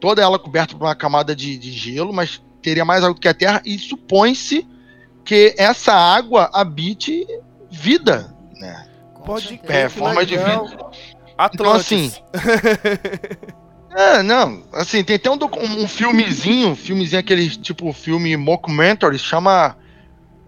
toda ela coberta por uma camada de, de gelo, mas teria mais água do que a Terra, e supõe-se que essa água habite vida, né? Pode certeza. crer, É, forma de legal. vida. Atlantis. <laughs> É, não, assim, tem até um, um filmezinho, um filmezinho aquele tipo filme mockumentary, chama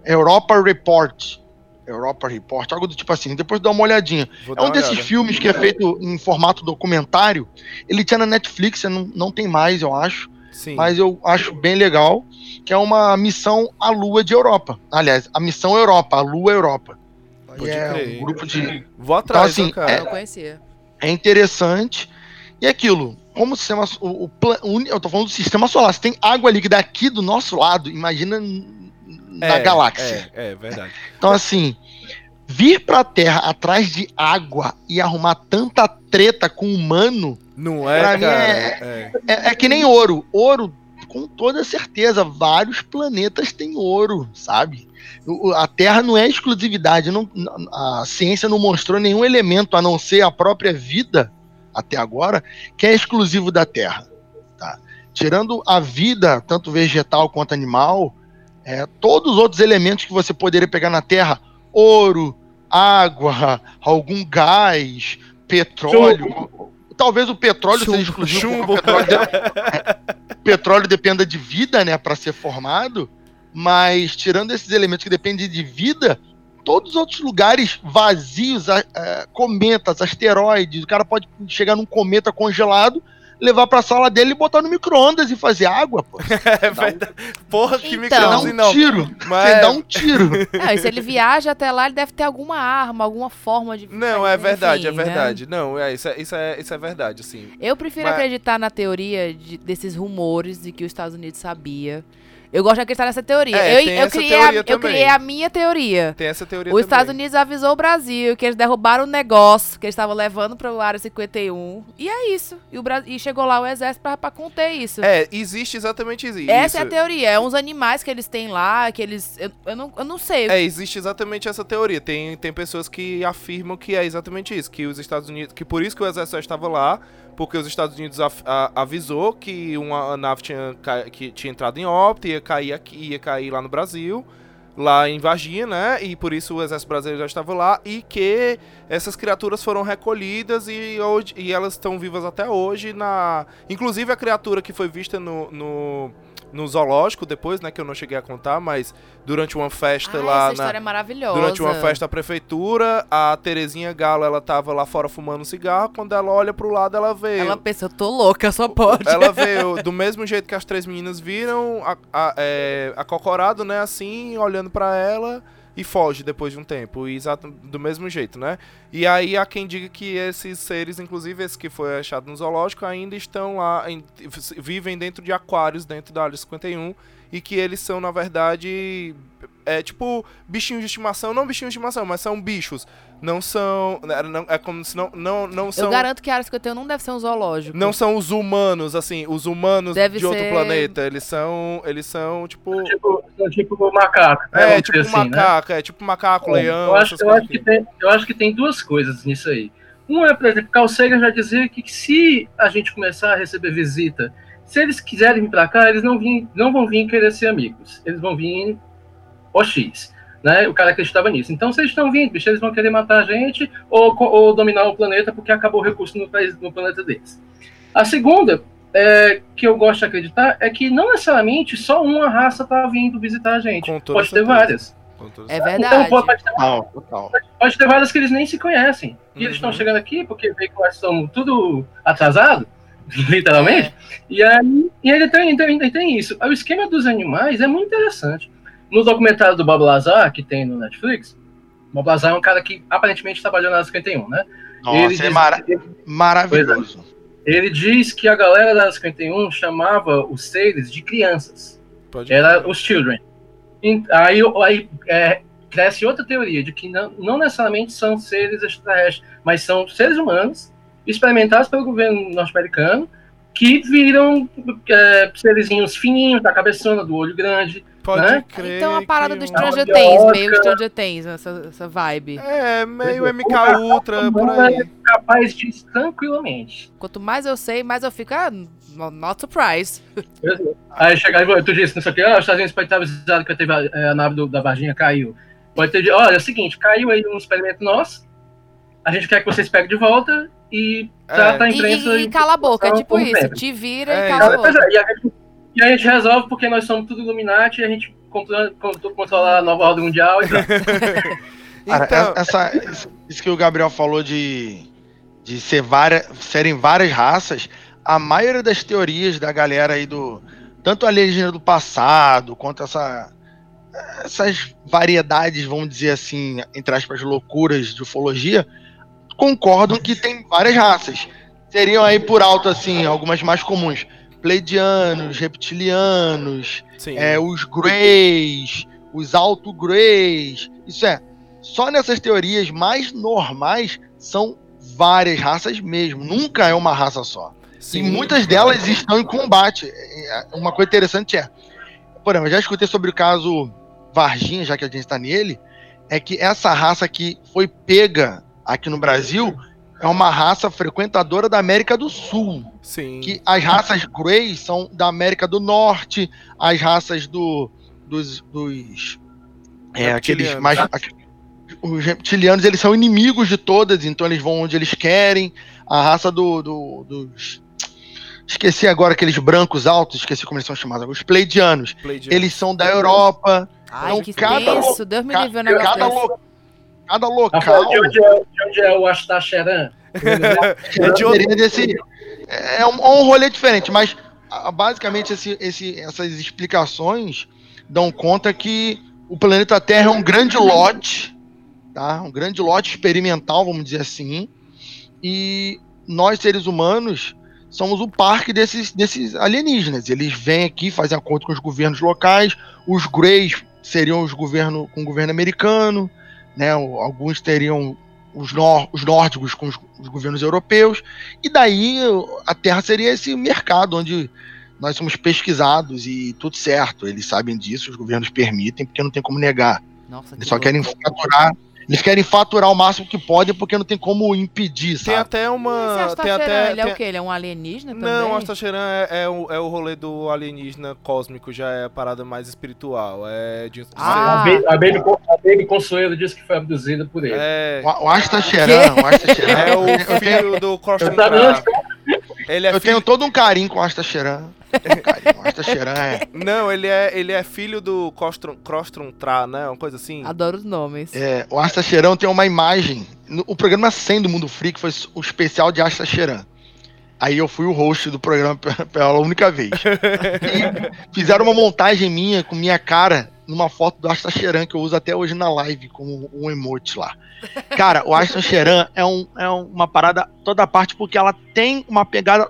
Europa Report. Europa Report, algo do tipo assim, depois dá uma olhadinha. Vou É um desses olhada. filmes que é feito em formato documentário. Ele tinha na Netflix, não, não tem mais, eu acho. Sim. Mas eu acho bem legal. Que é uma missão à Lua de Europa. Aliás, a missão Europa, a Lua Europa. Pode é crer. um grupo de. Vou atrás, assim, ó, cara. Eu não conhecia. É interessante. E aquilo, como o sistema. O, o o eu tô falando do sistema solar. Se tem água líquida aqui do nosso lado, imagina na É, galáxia. É, é verdade. Então, assim, vir pra Terra atrás de água e arrumar tanta treta com humano Não é, Pra mim cara? é- É. é, é que nem ouro. Ouro, com toda certeza, vários planetas têm ouro, sabe? A Terra não é exclusividade. Não, a ciência não mostrou nenhum elemento a não ser a própria vida, até agora, que é exclusivo da Terra. Tá? Tirando a vida, tanto vegetal quanto animal, é, todos os outros elementos que você poderia pegar na Terra, ouro, água, algum gás, petróleo. Talvez o petróleo seja exclusivo, Chumbo. o petróleo, de- <laughs> petróleo dependa de vida, né, para ser formado. Mas tirando esses elementos que dependem de vida, todos os outros lugares vazios, a- a- cometas, asteroides, o cara pode chegar num cometa congelado, levar pra sala dele e botar no micro-ondas e fazer água, pô. <laughs> É verdade. Porra, que Então. Você dá micro um não. tiro. Mas- Você dá um tiro. <laughs> Não, e se ele viaja até lá, ele deve ter alguma arma, alguma forma de. Não, é Enfim, verdade, é né? verdade. Não, é isso, é, isso, é, isso é verdade, assim. Eu prefiro Mas- acreditar na teoria de- desses rumores de que os Estados Unidos sabia. Eu gosto de acreditar nessa teoria. É, eu, eu, criei teoria a, eu criei a minha teoria. Tem essa teoria Os também. Estados Unidos avisou o Brasil que eles derrubaram o negócio que eles estavam levando para o Área 51. E é isso. E, o Bra- e chegou lá o exército pra conter isso. É, existe exatamente isso. Essa é a teoria. É uns animais que eles têm lá, que eles. Eu, eu, não, eu não sei. É, existe exatamente essa teoria. Tem, tem pessoas que afirmam que é exatamente isso, que os Estados Unidos, que por isso que o exército estava lá, porque os Estados Unidos af- a- avisou que uma nave tinha, que tinha entrado em órbita, ia cair aqui, ia cair lá no Brasil, lá em Varginha, né? E por isso o exército brasileiro já estava lá e que essas criaturas foram recolhidas e, hoje, e elas estão vivas até hoje na, inclusive a criatura que foi vista no, no no zoológico depois, né, que eu não cheguei a contar, mas durante uma festa Ah, lá essa na história é maravilhosa. Durante uma festa da prefeitura, a Terezinha Galo, ela tava lá fora fumando cigarro, quando ela olha pro lado, ela vê... Ela pensa, eu tô louca, só pode. Ela veio <laughs> do mesmo jeito que as três meninas viram, a, a, é, acocorado, né, assim, olhando pra ela e foge depois de um tempo, e exato, do mesmo jeito, né? E aí há quem diga que esses seres, inclusive esse que foi achado no zoológico, ainda estão lá, em- vivem dentro de aquários dentro da área 51 e que eles são, na verdade, é tipo bichinhos de estimação, não bichinhos de estimação, mas são bichos. Não são. É, não- é como se não, não, não são. Eu garanto que a área 51 não deve ser um zoológico. Não são os humanos, assim, os humanos Deve de outro ser- planeta. Eles são. Eles são, tipo. Tipo, são tipo macaco. né, É, tipo assim, né? macaco, é tipo macaco, leão. Eu acho, eu, acho que tem, eu acho que tem duas coisas nisso aí. Uma é, por exemplo, Carl Sagan já dizia que se a gente começar a receber visita, se eles quiserem vir para cá, eles não, vim, não vão vir querer ser amigos. Eles vão vir OX. Né? O cara acreditava nisso. Então, se eles estão vindo, bicho, eles vão querer matar a gente ou, ou dominar o planeta porque acabou o recurso no, país, no planeta deles. A segunda, é, que eu gosto de acreditar, é que não necessariamente só uma raça está vindo visitar a gente. Pode ter certeza. várias. É Então, verdade. pode, pode ter Total, total. pode ter várias que eles nem se conhecem. E eles Uhum. estão chegando aqui porque vê que nós estamos tudo atrasado, <laughs> literalmente. É. E aí e ele tem, tem, tem isso. O esquema dos animais é muito interessante. No documentário do Bob Lazar, que tem no Netflix, Bob Lazar é um cara que aparentemente trabalhou na 51, né? Nossa, Ele é diz- mara- maravilhoso. Ele diz que a galera da 51 chamava os seres de crianças. Pode Era os children. E Aí, aí é, cresce outra teoria de que não, não necessariamente são seres extraterrestres, mas são seres humanos experimentados pelo governo norte-americano que viram é, serizinhos fininhos, da cabeçona, do olho grande. Pode né? crer. Então a parada do que- Stranger Things, meio Stranger Things, essa, essa vibe. É, meio MK Ultra, por aí. é capaz disso tranquilamente. Quanto mais eu sei, mais eu fico, ah, no- not surprised. <laughs> Aí chega aí, tu disse, não sei o que, ah, os Estados Unidos pode estar avisado que teve a, é, a nave do- da Varginha caiu. Pode ter, de- olha, é o seguinte, caiu aí um experimento nosso, a gente quer que vocês peguem de volta e trata a E, imprensa. e- e cala a boca, é como tipo isso. sempre. Te vira É, e cala a Pois boca. é, e, a gente, e a gente resolve porque nós somos tudo Illuminati e a gente controla, controla- a nova ordem mundial e tal. Cara, Então- <laughs> essa, isso- que o Gabriel falou de, de ser várias, serem várias raças, a maioria das teorias da galera aí do. Tanto a alienígena do passado, quanto essa, essas variedades, vamos dizer assim, entre aspas, loucuras de ufologia, concordam que tem várias raças. Seriam aí por alto, assim, algumas mais comuns. Pleidianos, reptilianos, é, os Greys, os Alto Greys. Isso é, só nessas teorias mais normais são várias raças mesmo. Nunca é uma raça só. Sim. E muitas delas estão em combate. É, Uma coisa interessante é, por exemplo, eu já escutei sobre o caso Varginha, já que a gente está nele, é que essa raça que foi pega aqui no Brasil é uma raça frequentadora da América do Sul Sim. que as raças Greys são da América do Norte, as raças do, dos, dos é, aqueles mais os reptilianos eles são inimigos de todas, então eles vão onde eles querem. A raça do, do- dos esqueci agora aqueles brancos altos, esqueci como eles são chamados, os pleidianos. Pleidiano. Eles são da Europa. Ai, Então, que cada tenso. Deus me ca- livre um negócio cada, Rafael, local de onde é, de onde é o Astacheran? <laughs> É de outro... desse, é um, um rolê diferente, mas ah, basicamente esse, esse- essas explicações dão conta que o planeta Terra é um grande lote, tá? Um grande lote experimental, vamos dizer assim, e nós seres humanos somos o parque desses, desses alienígenas. Eles vêm aqui, fazem acordo com os governos locais, os Greys seriam os governo, com o governo americano, né? Alguns teriam os, nor, os nórdicos com os, os governos europeus, e daí a Terra seria esse mercado onde nós somos pesquisados e tudo certo. Eles sabem disso, os governos permitem, porque não tem como negar. Nossa, Eles só querem faturar. Eles querem faturar o máximo que podem, porque não tem como impedir, Tem sabe? até Esse uma. Tem até. ele é tem- o quê? Ele é um alienígena também? Não, o Astacheran é, é, o, é o rolê do alienígena cósmico, já é a parada mais espiritual. É de, Ah. A Baby, a Baby, Con- a Baby Consuelo disse que foi abduzida por ele. É, O, o Astacheran, o Astacheran. é o filho do tava- Ele é eu filho... tenho todo um carinho com o um carinho. O Astacheran é, <laughs> Não, ele é, ele é filho do Crostron, Crostron Tra, né? Uma coisa assim. Adoro os nomes. é, O Astacheran tem uma imagem. no- o programa 100 do Mundo Freak foi o especial de Astacheran. Aí eu fui o host do programa pe- pela única vez. E <laughs> fizeram uma montagem minha com minha cara numa foto do Aston Cheran que eu uso até hoje na live como um emote lá. Cara, o Aston Cheran é, um, é uma parada toda parte porque ela tem uma pegada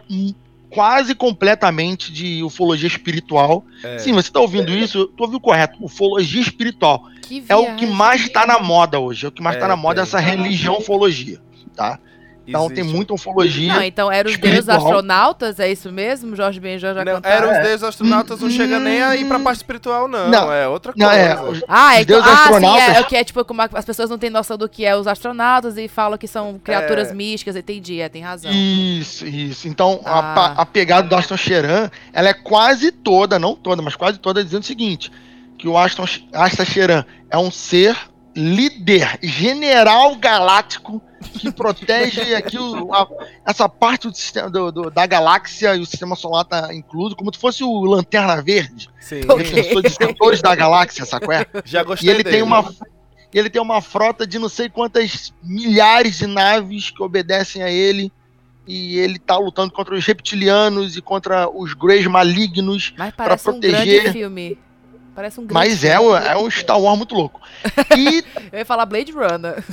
quase completamente de ufologia espiritual. É. Sim, você tá ouvindo isso, tu ouviu correto, ufologia espiritual. Que É o que mais tá na moda hoje, é o que mais É, tá na moda, tem. essa religião ufologia, tá? Então tem Existe. muita ufologia. Não, então eram os deuses astronautas, é isso mesmo? Jorge Benjor já Não, cantaram? era os É. deuses astronautas, não chega nem aí pra parte espiritual, não. Não. É outra Não, coisa. é, os- Ah, Os então, deuses ah sim, é, é o que é tipo como a- as pessoas não têm noção do que é os astronautas e falam que são criaturas É. místicas, entendi, é, tem razão. Isso, isso. Então, a, Ah. pa- a pegada do Aston Cheran, ela é quase toda, não toda, mas quase toda, dizendo o seguinte: que o Aston, Aston Cheran é um ser líder, general galáctico, que protege aqui o- a- essa parte do sistema, do- do- da galáxia e o sistema solar tá incluso, como se fosse o Lanterna Verde, Sim, defensor de setores da galáxia, sacou? É? já E gostei ele dele. tem uma ele tem uma frota de não sei quantas milhares de naves que obedecem a ele. E ele tá lutando contra os reptilianos e contra os Greys malignos. Mas parece um proteger- grande filme. Parece um grande Mas é, um- é um Star Wars muito louco. E. <laughs> Eu ia falar Blade Runner.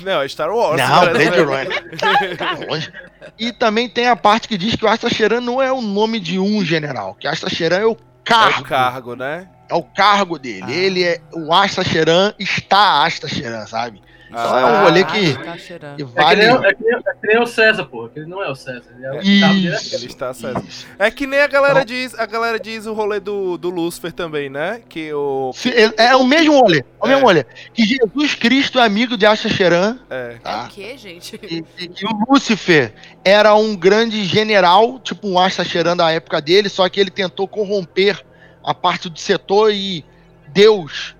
Não, é Star Wars. Não, Blade Runner. Tá longe. E também tem a parte que diz que o Astacheran não é o nome de um general, que Astacheran é o É cargo. o cargo, né? É o cargo dele. Ah. Ele é. O Astacheran está Astacheran, sabe? Então é Ah, um rolê que, tá cheirando. que É que, vale. nem, o- é, que nem, é que nem o César, pô. Que ele não é o César. Ele é é Isso. Ele está isso. É que nem a galera diz, a galera diz o rolê do, do Lúcifer também, né? Que o. É, é o mesmo rolê. É o É. mesmo rolê. Que Jesus Cristo é amigo de Astacheran. É. É Tá? o quê, gente? E, e- e o Lúcifer era um grande general, tipo um Astacheran da época dele, só que ele tentou corromper a parte do setor e Deus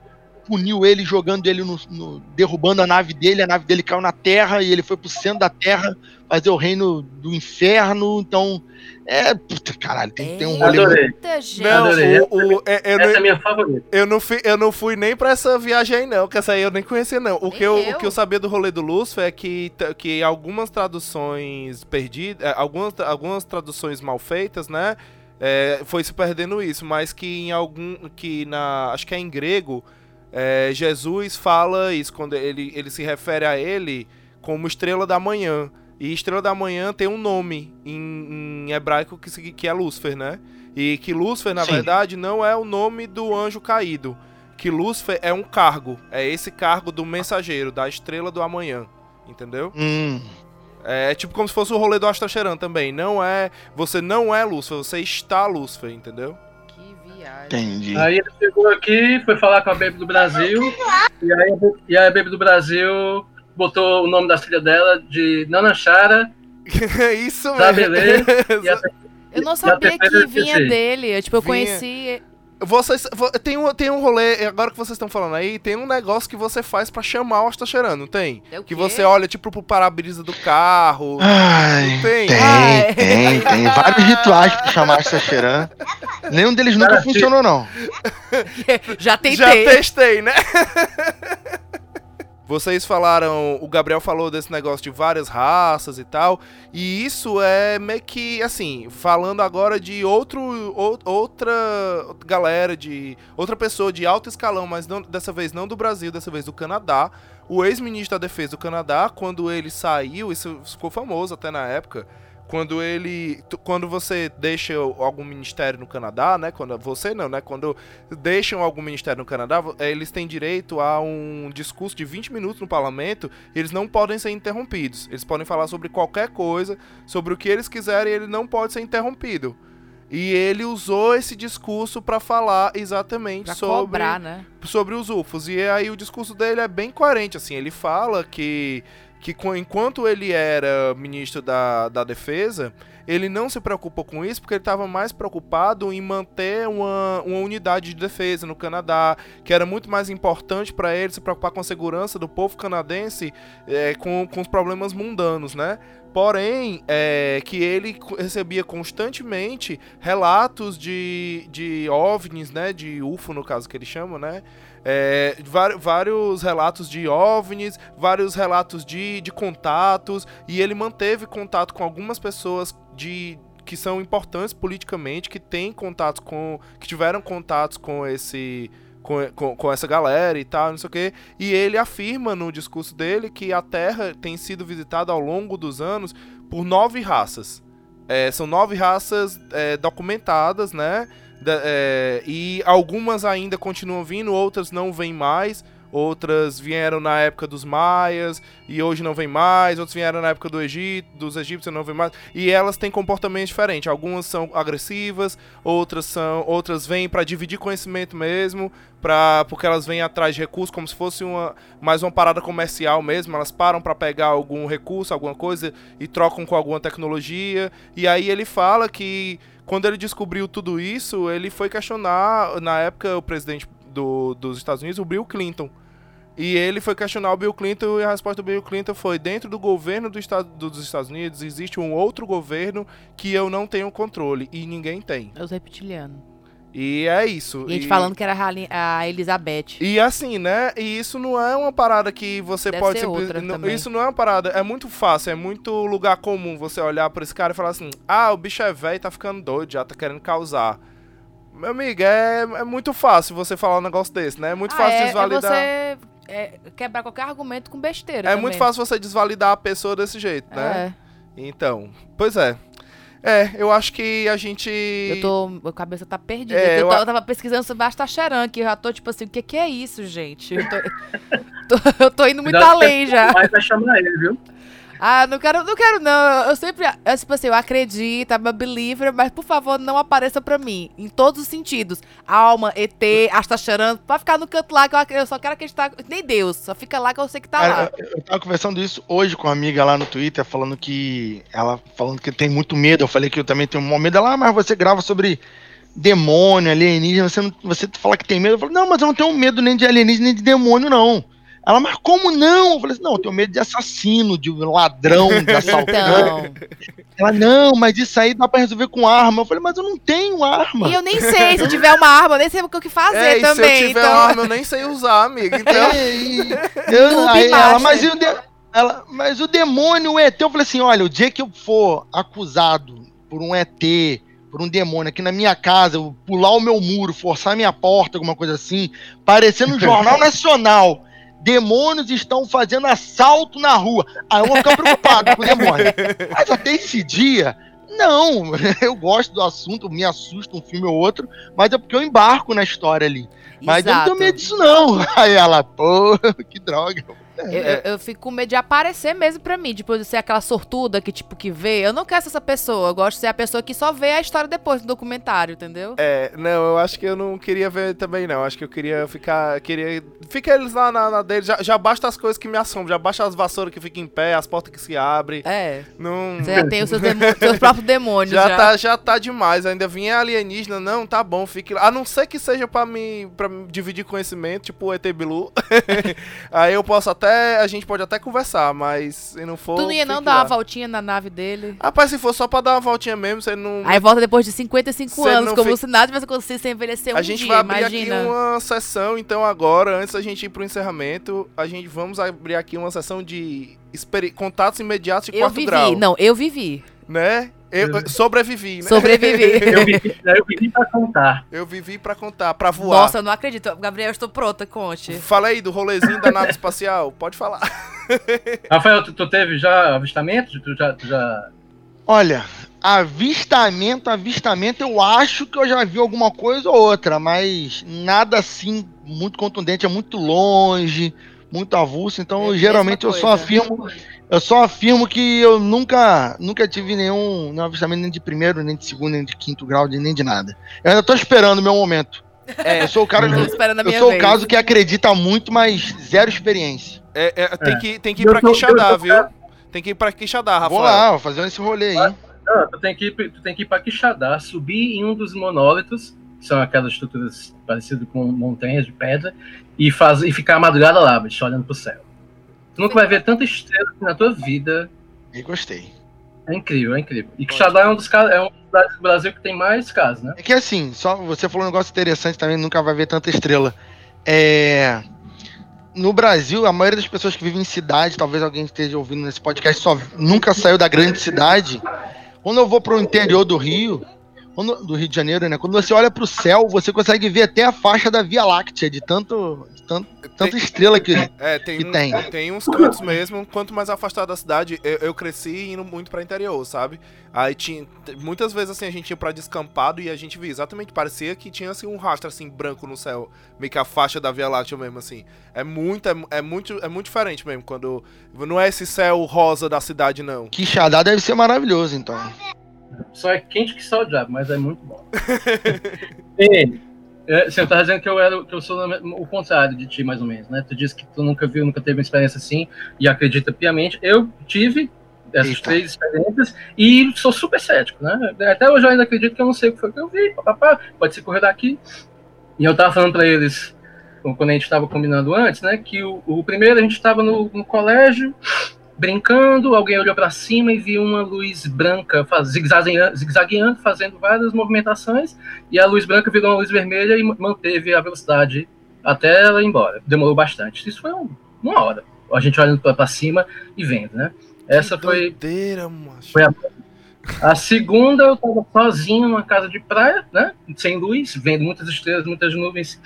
puniu ele jogando ele no, no- derrubando a nave dele, a nave dele caiu na terra e ele foi pro centro da terra fazer o reino do inferno. Então, é, puta, caralho, tem, tem um rolê Adorei. Gente. Não, Adorei. o, o- é- eu, Essa é a não, minha favorita. eu, não fui, eu não fui nem pra essa viagem aí, não, que essa aí eu nem conhecia, não. O, Nem que eu, eu. o que eu sabia do rolê do Lúcifer é que, que algumas traduções perdidas, é, algumas, algumas traduções mal feitas, né? é, foi se perdendo isso, mas que em algum. que na. acho que é em grego. É, Jesus fala isso, quando ele, ele se refere a ele como estrela da manhã. E estrela da manhã tem um nome em, em hebraico que, que é Lúcifer, né? E que Lúcifer, na Sim. verdade, não é o nome do anjo caído. Que Lúcifer é um cargo. É esse cargo do mensageiro, da estrela do amanhã. Entendeu? Hum, É tipo como se fosse o rolê do Astacheran também. Não é. Você não é Lúcifer, você está Lúcifer, entendeu? Entendi. Aí ele chegou aqui, foi falar com a Baby do Brasil. E aí, e aí a Baby do Brasil botou o nome da filha dela de Nana Chara. <laughs> Isso Sabe mesmo. E <laughs> Eu não sabia que vinha dele. Eu, tipo, eu Vinha. conheci. Vocês, vo- tem, um, tem um rolê, agora que vocês estão falando aí, tem um negócio que você faz pra chamar o Astacheran, não tem? É o Que você olha, tipo, pro para-brisa do carro. Ai, tem? tem, Ai. tem, tem vários rituais pra chamar Astacheran. Nenhum deles nunca Cara, funcionou, não. <laughs> Já tentei. Já testei, né? <laughs> Vocês falaram, o Gabriel falou desse negócio de várias raças e tal, e isso é meio que, assim, falando agora de outro, ou- outra galera, de outra pessoa de alto escalão, mas não, dessa vez não do Brasil, dessa vez do Canadá. O ex-ministro da Defesa do Canadá, quando ele saiu, isso ficou famoso até na época, quando ele. Quando você deixa algum ministério no Canadá, né? Quando você não, né? Quando deixam algum ministério no Canadá, eh, eles têm direito a um discurso de 20 minutos no parlamento e eles não podem ser interrompidos. Eles podem falar sobre qualquer coisa, sobre o que eles quiserem, e ele não pode ser interrompido. E ele usou esse discurso para falar exatamente Pra sobre cobrar, né? sobre os UFOs. E aí o discurso dele é bem coerente, assim, ele fala que, que enquanto ele era ministro da, da defesa, ele não se preocupou com isso porque ele estava mais preocupado em manter uma, uma unidade de defesa no Canadá, que era muito mais importante para ele se preocupar com a segurança do povo canadense é, com, com os problemas mundanos, né? Porém, é, que ele recebia constantemente relatos de, de OVNIs, né? De UFO, no caso que eles chamam, né? É, vários relatos de OVNIs, vários relatos de, de contatos, e ele manteve contato com algumas pessoas de que são importantes politicamente, que têm contatos com. que tiveram contatos com esse. Com, com, com essa galera e tal, não sei o que. E ele afirma no discurso dele que a Terra tem sido visitada ao longo dos anos por nove raças. É, são nove raças é, documentadas, né? Da- é, e algumas ainda continuam vindo, outras não vêm mais. Outras vieram na época dos maias e hoje não vem mais. Outras vieram na época do Egito, dos egípcios e não vem mais. E elas têm comportamentos diferentes. Algumas são agressivas, outras são, outras vêm para dividir conhecimento mesmo, pra, porque elas vêm atrás de recursos como se fosse uma mais uma parada comercial mesmo. Elas param para pegar algum recurso, alguma coisa e trocam com alguma tecnologia. E aí ele fala que quando ele descobriu tudo isso, ele foi questionar na época o presidente do, dos Estados Unidos, o Bill Clinton. E ele foi questionar o Bill Clinton e a resposta do Bill Clinton foi: dentro do governo do estado, dos Estados Unidos existe um outro governo que eu não tenho controle e ninguém tem. É os reptilianos. E é isso. E a gente E- falando que era a Elizabeth. e assim, né? E isso não é uma parada que você Deve pode ser simples- não-. Isso não é uma parada, é muito fácil, é muito lugar comum você olhar pra esse cara e falar assim: ah, o bicho é velho, tá ficando doido, já tá querendo causar. Meu amigo, é, é muito fácil você falar um negócio desse, né? É muito Ah, fácil é, desvalidar. É você é, quebrar qualquer argumento com besteira. É também. muito fácil você desvalidar a pessoa desse jeito, É. né? Então, pois é. É, eu acho que a gente. Eu tô. Minha cabeça tá perdida. É, eu, eu eu tava pesquisando sobre Astacharan, que eu já tô tipo assim, o que, que é isso, gente? Eu tô, <laughs> tô- eu tô indo muito além já. Vai chamar ele, viu? Ah, não quero, não quero não. Eu sempre, eu, tipo assim, eu acredito, I'm a believer, mas por favor não apareça pra mim. Em todos os sentidos. Alma, ET, Astacharan, pra ficar no canto lá que eu, eu só quero acreditar. Nem Deus, só fica lá que eu sei que tá lá. Cara, eu, eu tava conversando isso hoje com uma amiga lá no Twitter, falando que. Ela falando que tem muito medo. Eu falei que eu também tenho um medo. Ela, ah, mas você grava sobre demônio, alienígena, você, não, você fala que tem medo. Eu falei, não, mas eu não tenho medo nem de alienígena nem de demônio, não. Ela, mas como não? Eu falei assim, não, eu tenho medo de assassino, de ladrão, de <laughs> assaltante. Então. Ela, não, mas isso aí dá pra resolver com arma. Eu falei, mas eu não tenho arma. E eu nem sei, se eu tiver uma arma, eu nem sei o que fazer É, e também. se eu tiver então... uma arma, eu nem sei usar, amigo. Então. É, e- eu- aí ela, mas, o de- ela, mas o demônio, o ET, eu falei assim: olha, o dia que eu for acusado por um ET, por um demônio aqui na minha casa, eu pular o meu muro, forçar minha porta, alguma coisa assim, parecer no Jornal Nacional. Demônios estão fazendo assalto na rua. Aí eu vou ficar preocupado com o demônio. Mas até esse dia, não. <laughs> Eu gosto do assunto, me assusta um filme ou outro, mas é porque eu embarco na história ali. Mas eu não tenho Exato. medo disso, não. <laughs> Aí ela, pô, que droga. Eu, eu- eu fico com medo de aparecer mesmo pra mim, depois de ser aquela sortuda que, tipo, que vê. Eu não quero ser essa pessoa, eu gosto de ser a pessoa que só vê a história depois do documentário, entendeu? É, não, eu acho que eu não queria ver também, não. Acho que eu queria ficar. Queria. Fica eles lá na, na dele. Já, já basta as coisas que me assombram. Já basta as vassouras que ficam em pé, as portas que se abrem. É. Não. Você já tem os seus, demo- <laughs> seus próprios demônios. Já, Já, Tá, já tá demais. Ainda vinha alienígena. Não, tá bom, fique lá. A não ser que seja pra me, pra me dividir conhecimento, tipo o ET Bilu. <laughs> Aí eu posso até. A gente pode até conversar, mas se não for. Tu não ia não dar lá. uma voltinha na nave dele? Rapaz, se for só pra dar uma voltinha mesmo, você não. Aí volta depois de 55 Você anos, como fi- se nada tivesse acontecido sem envelhecer um a gente dia, vai abrir imagina. aqui uma sessão, então, agora, antes da gente ir pro encerramento, a gente vamos abrir aqui uma sessão de contatos imediatos de Eu quarto vivi, grau. não, eu vivi. Né? Eu, eu sobrevivi, né? Sobrevivi. <laughs> Eu vivi, eu vivi pra contar. Eu vivi pra contar, pra voar. Nossa, eu não acredito. Gabriel, eu estou pronta, conte. Fala aí do rolezinho da nave espacial, pode falar. <laughs> Rafael, tu, tu teve já avistamento? Tu já, tu já Olha, avistamento, avistamento, eu acho que eu já vi alguma coisa ou outra, mas nada assim muito contundente, é muito longe, muito avulso, então eu, geralmente eu só afirmo, eu só afirmo que eu nunca, nunca tive nenhum, nenhum avistamento nem de primeiro, nem de segundo, nem de quinto grau, nem de nada. Eu ainda tô esperando o meu momento. É, eu sou o cara, eu minha sou vez. o caso que acredita muito, mas zero experiência. É, é, tem, É. que, tem que ir Eu pra tô- eu Quixadá, viu? Tem que ir pra Quixadá, Rafael. Vou lá, vou fazer esse rolê aí. Não, tu tem que ir, tu tem que ir para Quixadá, subir em um dos monólitos, que são aquelas estruturas parecidas com montanhas de pedra, e, faz, e ficar a madrugada lá, bicho, olhando pro céu. Tu nunca vai ver tanta estrela assim na tua vida. E gostei. É incrível, é incrível. E Quixadá é um dos casos, é um do Brasil que tem mais casos, né? É que assim, só você falou um negócio interessante também, nunca vai ver tanta estrela. É. No Brasil, a maioria das pessoas que vivem em cidade, talvez alguém esteja ouvindo nesse podcast, só nunca saiu da grande cidade. Quando eu vou pro interior do Rio, quando- do Rio de Janeiro, né? Quando você olha pro céu, você consegue ver até a faixa da Via Láctea, de tanto, de tanto, tanta estrela que. É, tem, que tem. tem uns cantos mesmo. Quanto mais afastado da cidade, eu, eu cresci indo muito pra interior, sabe? Aí tinha. Muitas vezes assim a gente ia pra descampado e a gente via exatamente, parecia que tinha assim um rastro assim branco no céu, meio que a faixa da Via Láctea mesmo, assim. É muito, é, é muito, é muito diferente mesmo, quando. Não é esse céu rosa da cidade, não. Quixadá deve ser maravilhoso, então. Só é quente que só o diabo, mas é muito bom. <laughs> e, é, você tá dizendo que eu, era, que eu sou o contrário de ti, mais ou menos, né? Tu disse que tu nunca viu, nunca teve uma experiência assim e acredita piamente. Eu tive essas Eita. três experiências e sou super cético, né? Até hoje eu ainda acredito que eu não sei o que foi que eu vi, papapá, pode ser correr daqui. E eu tava falando pra eles, quando a gente tava combinando antes, né? Que o, o primeiro a gente tava no, no colégio, brincando, alguém olhou para cima e viu uma luz branca faz, zigue-zagueando, zigue-zagueando, fazendo várias movimentações, e a luz branca virou uma luz vermelha e manteve a velocidade até ela ir embora. Demorou bastante. Isso foi um- uma hora. A gente olhando para cima e vendo, né? Essa Que foi, Doideira, foi a, a segunda, eu estava sozinho numa casa de praia, né? Sem luz, vendo muitas estrelas, muitas nuvens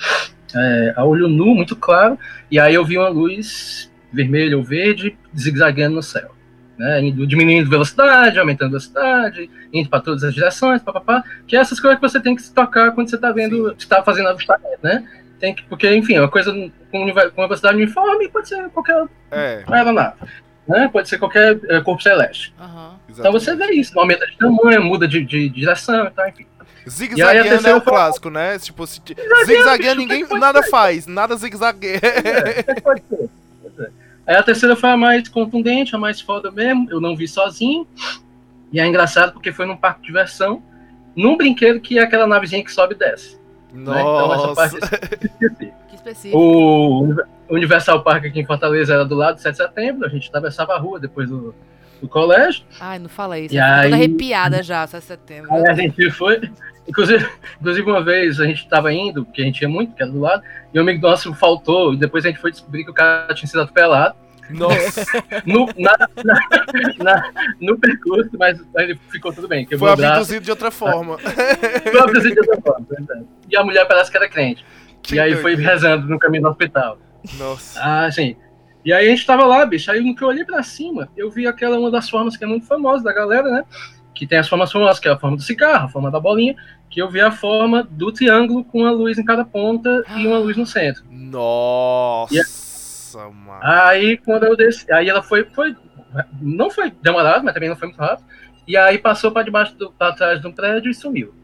é, a olho nu, muito claro, e aí eu vi uma luz vermelha ou verde zigue-zagueando no céu. Né, indo, diminuindo velocidade, aumentando velocidade, indo para todas as direções, papapá, que é essas coisas que você tem que se tocar quando você está vendo, está fazendo avistamento, né? Tem que, porque, enfim, é uma coisa com, com uma velocidade uniforme pode ser qualquer É, aeronave, né? Pode ser qualquer é, corpo celeste. Aham. Então você vê isso, aumenta de tamanho, muda de, de direção e tal, enfim. E aí a Zigue-zagueando é terceira o clássico, né? Tipo, se zigue-zagueando ninguém nada faz, nada zigue-zagueia. É, pode ser. Aí a terceira foi a mais contundente, a mais foda mesmo. Eu não vi sozinho. E é engraçado porque foi num parque de diversão, num brinquedo que é aquela navezinha que sobe e desce. né? Então essa Nossa. parte esqueci. <laughs> Que específico. O Universal Park aqui em Fortaleza era do lado do 7 de setembro, a gente atravessava a rua depois do, do colégio. Ai, não fala isso. E Eu fico toda aí- arrepiada já, 7 de setembro. Aí a gente foi. Inclusive, <laughs> inclusive, uma vez a gente estava indo, porque a gente ia muito, que era do lado, e um amigo nosso faltou, e depois a gente foi descobrir que o cara tinha sido atropelado. Nossa. <laughs> No, na, na- na- no percurso, mas aí ficou tudo bem. <laughs> Foi abduzido de outra forma. foi abduzido de outra forma, verdade. E a mulher parece que era crente. Que e aí foi rezando no caminho do hospital. Nossa. Ah, sim. E aí a gente tava lá, bicho. Aí no que eu olhei pra cima, eu vi aquela uma das formas que é muito famosa da galera, né? Que tem as formas famosas, que é a forma do cigarro, a forma da bolinha, que eu vi a forma do triângulo com uma luz em cada ponta e uma luz no centro. Nossa, mano. Aí quando eu desci, aí ela foi, foi não foi demorado, mas também não foi muito rápido. E aí passou para debaixo do pra trás de um prédio e sumiu.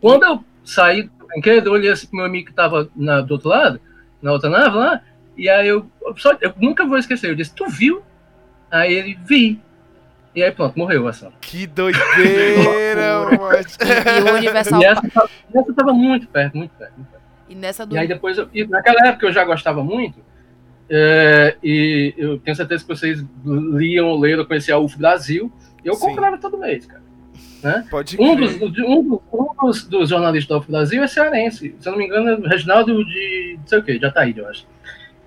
Quando eu saí do brinquedo, eu olhei assim pro meu amigo que tava na, do outro lado, na outra nave lá, e aí eu, só, eu nunca vou esquecer, eu disse, tu viu? Aí ele, vi. E aí pronto, morreu a ação. Que doideira, <laughs> mano. E, e o Universal E essa, tava- essa tava muito perto, muito perto. Muito perto. E nessa do. E aí depois, eu, e naquela época eu já gostava muito, é, e eu tenho certeza que vocês liam ou leram, conheciam a UF Brasil, eu Sim. comprava todo mês, cara. Né? Pode Um, dos, um, dos, um dos, dos jornalistas da UF Brasil é cearense, se eu não me engano, é o Reginaldo de, não sei o que, de Ataíde, eu acho.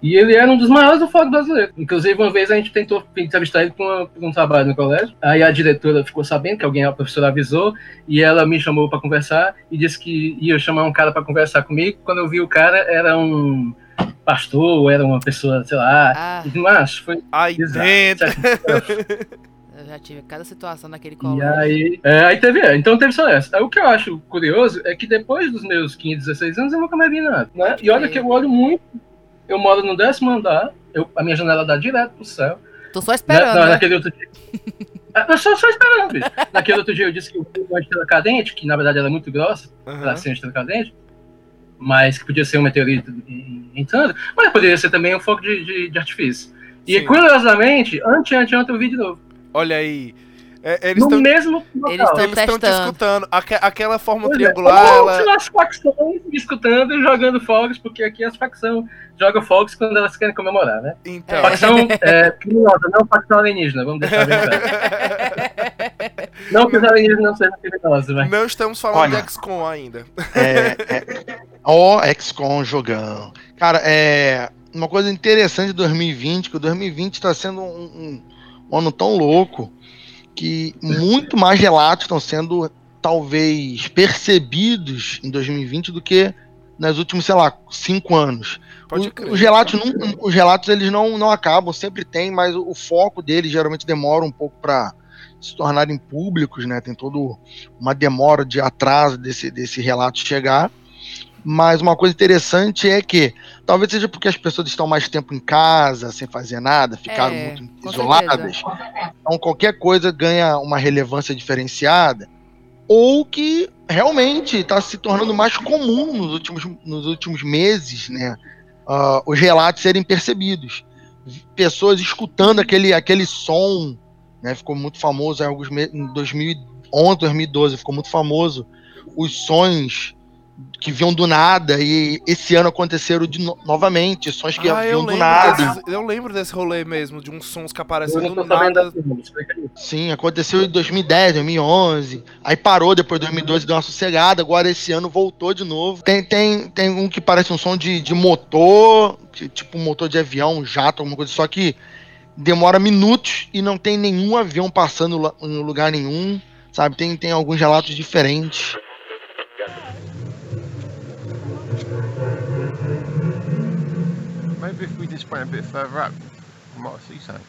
E ele era um dos maiores do fórum brasileiro. Inclusive, uma vez a gente tentou entrevistar ele para um trabalho no colégio. Aí a diretora ficou sabendo que alguém, a professora avisou, e ela me chamou para conversar e disse que ia chamar um cara para conversar comigo. Quando eu vi o cara, era um pastor, ou era uma pessoa, sei lá. Ah. Mas foi Aí Exato. dentro. já tive cada situação naquele E colégio. aí, é, aí teve, é, então teve só essa. Aí, o que eu acho curioso é que depois dos meus 15, 16 anos eu nunca mais vi nada, né? E olha que eu olho muito, eu moro no décimo andar, eu, a minha janela dá direto pro céu. Tô só esperando, Na- né? Naquele outro dia. É, Eu só, só esperando, bicho. Naquele outro dia eu disse que eu fui uma estrela cadente, que na verdade ela é muito grossa, pra ser uma estrela cadente, mas que podia ser um meteorito em- entrando, mas poderia ser também um fogo de, de, de artifício. E Sim. curiosamente, ante, ante, ontem eu vi de novo. Olha aí. É, eles No estão mesmo local. eles estão te escutando. Aque- aquela forma Pois é. triangular, Ou ela... as facções me escutando e jogando fogos, porque aqui as facções jogam fogos quando elas querem comemorar, né? Então. Facção é, criminosa, não facção alienígena, vamos deixar bem claro. <laughs> não que os alienígenas não sejam criminosos, mas... Não estamos falando Olha. de XCOM ainda. É, é, ó, XCOM jogão. Cara, é uma coisa interessante de 2020, que o 2020 tá sendo um, um- um ano tão louco que muito mais relatos estão sendo talvez percebidos em 2020 do que nos últimos, sei lá, cinco anos. Pode crer. os relatos, não, os relatos eles não, não acabam, sempre tem, mas o, o foco deles geralmente demora um pouco para se tornarem públicos, né? Tem todo uma demora de atraso desse, desse relato chegar. Mas uma coisa interessante é que talvez seja porque as pessoas estão mais tempo em casa, sem fazer nada, ficaram É, muito isoladas. certeza. Então qualquer coisa ganha uma relevância diferenciada, ou que realmente está se tornando mais comum nos últimos, nos últimos meses, né? ah, os relatos serem percebidos. Pessoas escutando aquele, aquele som, né? Ficou muito famoso em alguns em 2011, 2012, ficou muito famoso os sons que vinham do nada e esse ano aconteceram de no- novamente, sons que Ah, vinham do nada. desses- eu lembro desse rolê mesmo, de uns sons que não do nada. Sim, aconteceu em 2010, 2011. Aí parou depois de 2012, deu uma sossegada. Agora esse ano voltou de novo. Tem, tem, tem um que parece um som de, de motor, que- tipo um motor de avião, um jato, alguma coisa. Só que demora minutos e não tem nenhum avião passando em lugar nenhum. Sabe, tem, tem alguns relatos diferentes. Maybe if we just went a bit further up, we might see something.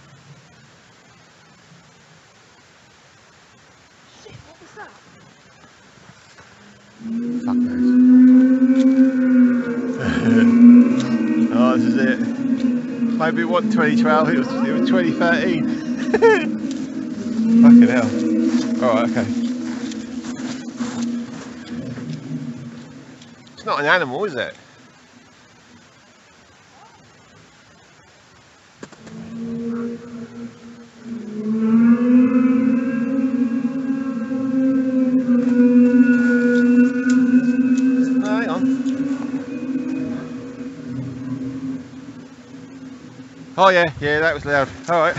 Fuck knows. <laughs> oh, this is it. Maybe it wasn't 2012, it was, it was 2013. <laughs> Fucking hell. Alright, okay. It's not an animal, is it? Oh yeah, yeah, that was loud. All right.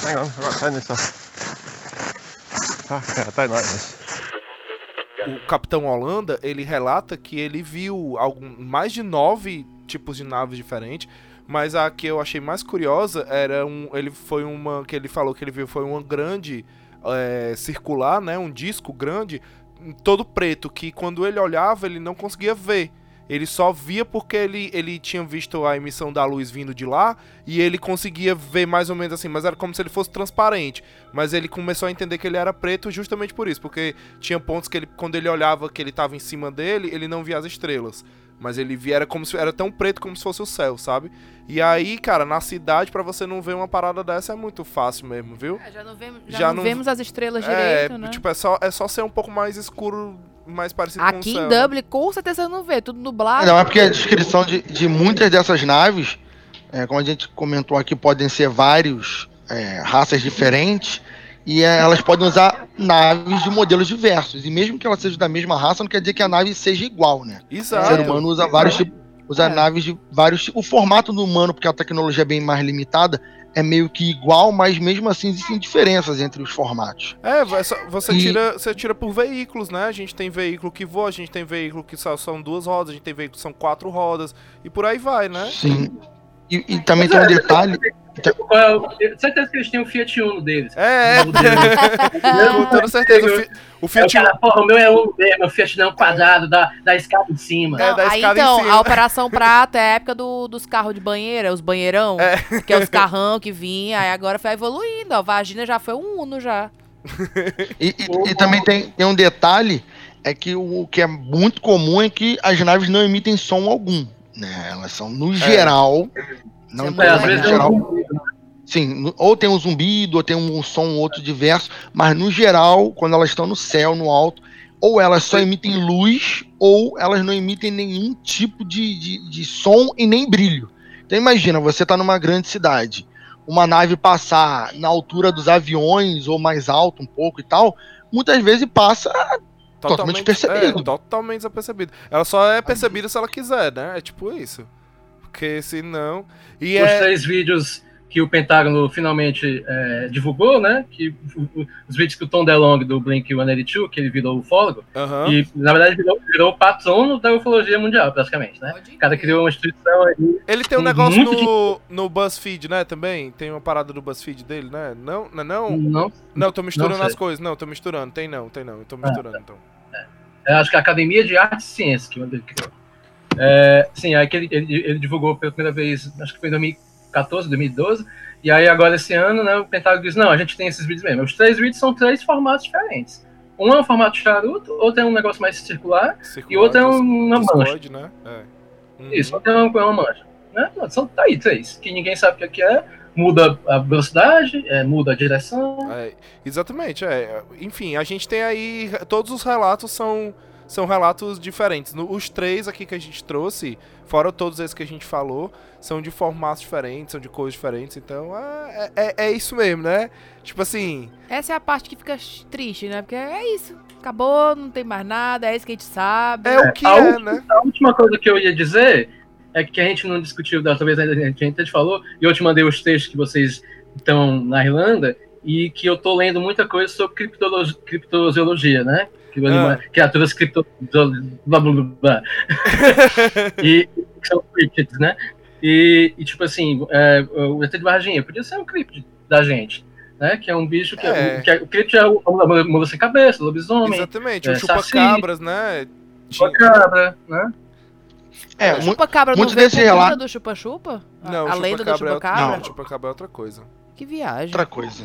Hang on, I've got to turn this off. Fuck, I don't like this. O Capitão Holanda, ele relata que ele viu algum, mais de nove tipos de naves diferentes, mas a que eu achei mais curiosa era um, ele foi uma que ele falou que ele viu foi uma grande é, circular, né, um disco grande, todo preto, que quando ele olhava ele não conseguia ver. Ele só via porque ele, ele tinha visto a emissão da luz vindo de lá e ele conseguia ver mais ou menos assim, mas era como se ele fosse transparente. Mas ele começou a entender que ele era preto justamente por isso, porque tinha pontos que ele, quando ele olhava que ele tava em cima dele, ele não via as estrelas. Mas ele via, era como se era tão preto como se fosse o céu, sabe? E aí, cara, na cidade, pra você não ver uma parada dessa é muito fácil mesmo, viu? É, já não vemos, já não vemos as estrelas é, direito, né? Tipo, é só, é só ser um pouco mais escuro, mais parecido com o Aqui em né? Dublin, com certeza não vê, tudo nublado. Não, é porque a descrição de, de muitas dessas naves, é, como a gente comentou aqui, podem ser vários é, raças diferentes e é, elas podem usar naves de modelos diversos. E mesmo que elas sejam da mesma raça, não quer dizer que a nave seja igual, né? Exato. O ser humano usa vários tipos, usa naves de vários tipos. O formato do humano, porque a tecnologia é bem mais limitada, é meio que igual, mas mesmo assim existem diferenças entre os formatos. É, você E- tira, você tira por veículos, né? A gente tem veículo que voa, a gente tem veículo que só são duas rodas, a gente tem veículo que são quatro rodas, e por aí vai, né? Sim. E, e também tem um detalhe. É o- eu- certeza que eles têm o Fiat Uno deles. É, é. O. Com toda certeza. O, Fi- o Fiat o cara, porra, o meu é Uno mesmo, meu Fiat não é um quadrado da, da escada em cima. É, Não, aí então, a Operação Prata é a época do- dos carros de banheira, os banheirão, que é os carrão que vinha, aí agora foi evoluindo, ó, vagina já foi um Uno já. E, e- e também tem, tem um detalhe, é que o, o que é muito comum é que as naves não emitem som algum. Né? Elas são, no geral. Não É, às no vezes é geral. Sim, no- ou tem um zumbido, ou tem um som outro diverso, mas no geral, quando elas estão no céu, no alto, ou elas só emitem luz, ou elas não emitem nenhum tipo de, de, de som e nem brilho. Então imagina, você tá numa grande cidade, uma nave passar na altura dos aviões, ou mais alto um pouco e tal, muitas vezes passa totalmente percebido. É, totalmente desapercebido. Ela só é percebida se ela quiser, né? É tipo isso. Porque senão. E Os é. três vídeos que o Pentágono finalmente é, divulgou, né? Que os vídeos que o Tom DeLonge do Blink 182, que ele virou ufólogo, Aham. e na verdade virou, virou o patrono da ufologia mundial, praticamente, né? O cara criou uma instituição aí. Ele tem um negócio no, no BuzzFeed, né? Também. Tem uma parada do BuzzFeed dele, né? Não, não, é não. Não. Não, tô misturando Não as coisas. Não, tô misturando. Tem não, tem não. Eu tô misturando, então. É, acho que a Academia de Artes e Ciências que ele criou. É, sim, aí que ele, ele, ele divulgou pela primeira vez, acho que foi em 2014, 2012, e aí agora esse ano, né, o Pentágono diz, não, a gente tem esses vídeos mesmo. Os três vídeos são três formatos diferentes. Um é um formato charuto, outro é um negócio mais circular, e outro é um- uma mancha. Né? É. Isso, outro é uma, é uma mancha. Né? São tá aí três, que ninguém sabe o que é, muda a velocidade, é, muda a direção. É, exatamente, é. Enfim, a gente tem aí. Todos os relatos são, são relatos diferentes. No- os três aqui que a gente trouxe, fora todos esses que a gente falou, são de formatos diferentes, são de cores diferentes. Então é, é, é isso mesmo, né? Tipo assim. Essa é a parte que fica triste, né? Porque é isso. Acabou, não tem mais nada, é isso que a gente sabe. É o que a é, última, né? A última coisa que eu ia dizer é que a gente não discutiu, da outra vez a gente até te falou, e eu te mandei os textos que vocês estão na Irlanda, e que eu tô lendo muita coisa sobre criptolo- criptozoologia, né? Que Ah. Criaturas cripto... blá, blá, blá, <laughs> e que são cryptids, né? E, e, tipo assim, é, o ET de Varginha podia ser um cryptid da gente. Né, que é um bicho que É. é, que é, o cryptid é o o mula sem cabeça, o lobisomem. Exatamente, é, o chupa-cabras, né? Chupa-cabra, né? É, o chupa-cabra não muitos veio por relatos- do chupa-chupa? Não, a lenda do chupa-cabra é? Não, chupa-cabra é outra coisa. Que viagem. Outra coisa.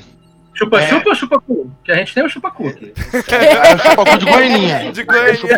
Chupa-chupa ou chupa-cu? Que a gente tem o chupa-cu aqui. É o chupa-cu de Goianinha. <laughs> De É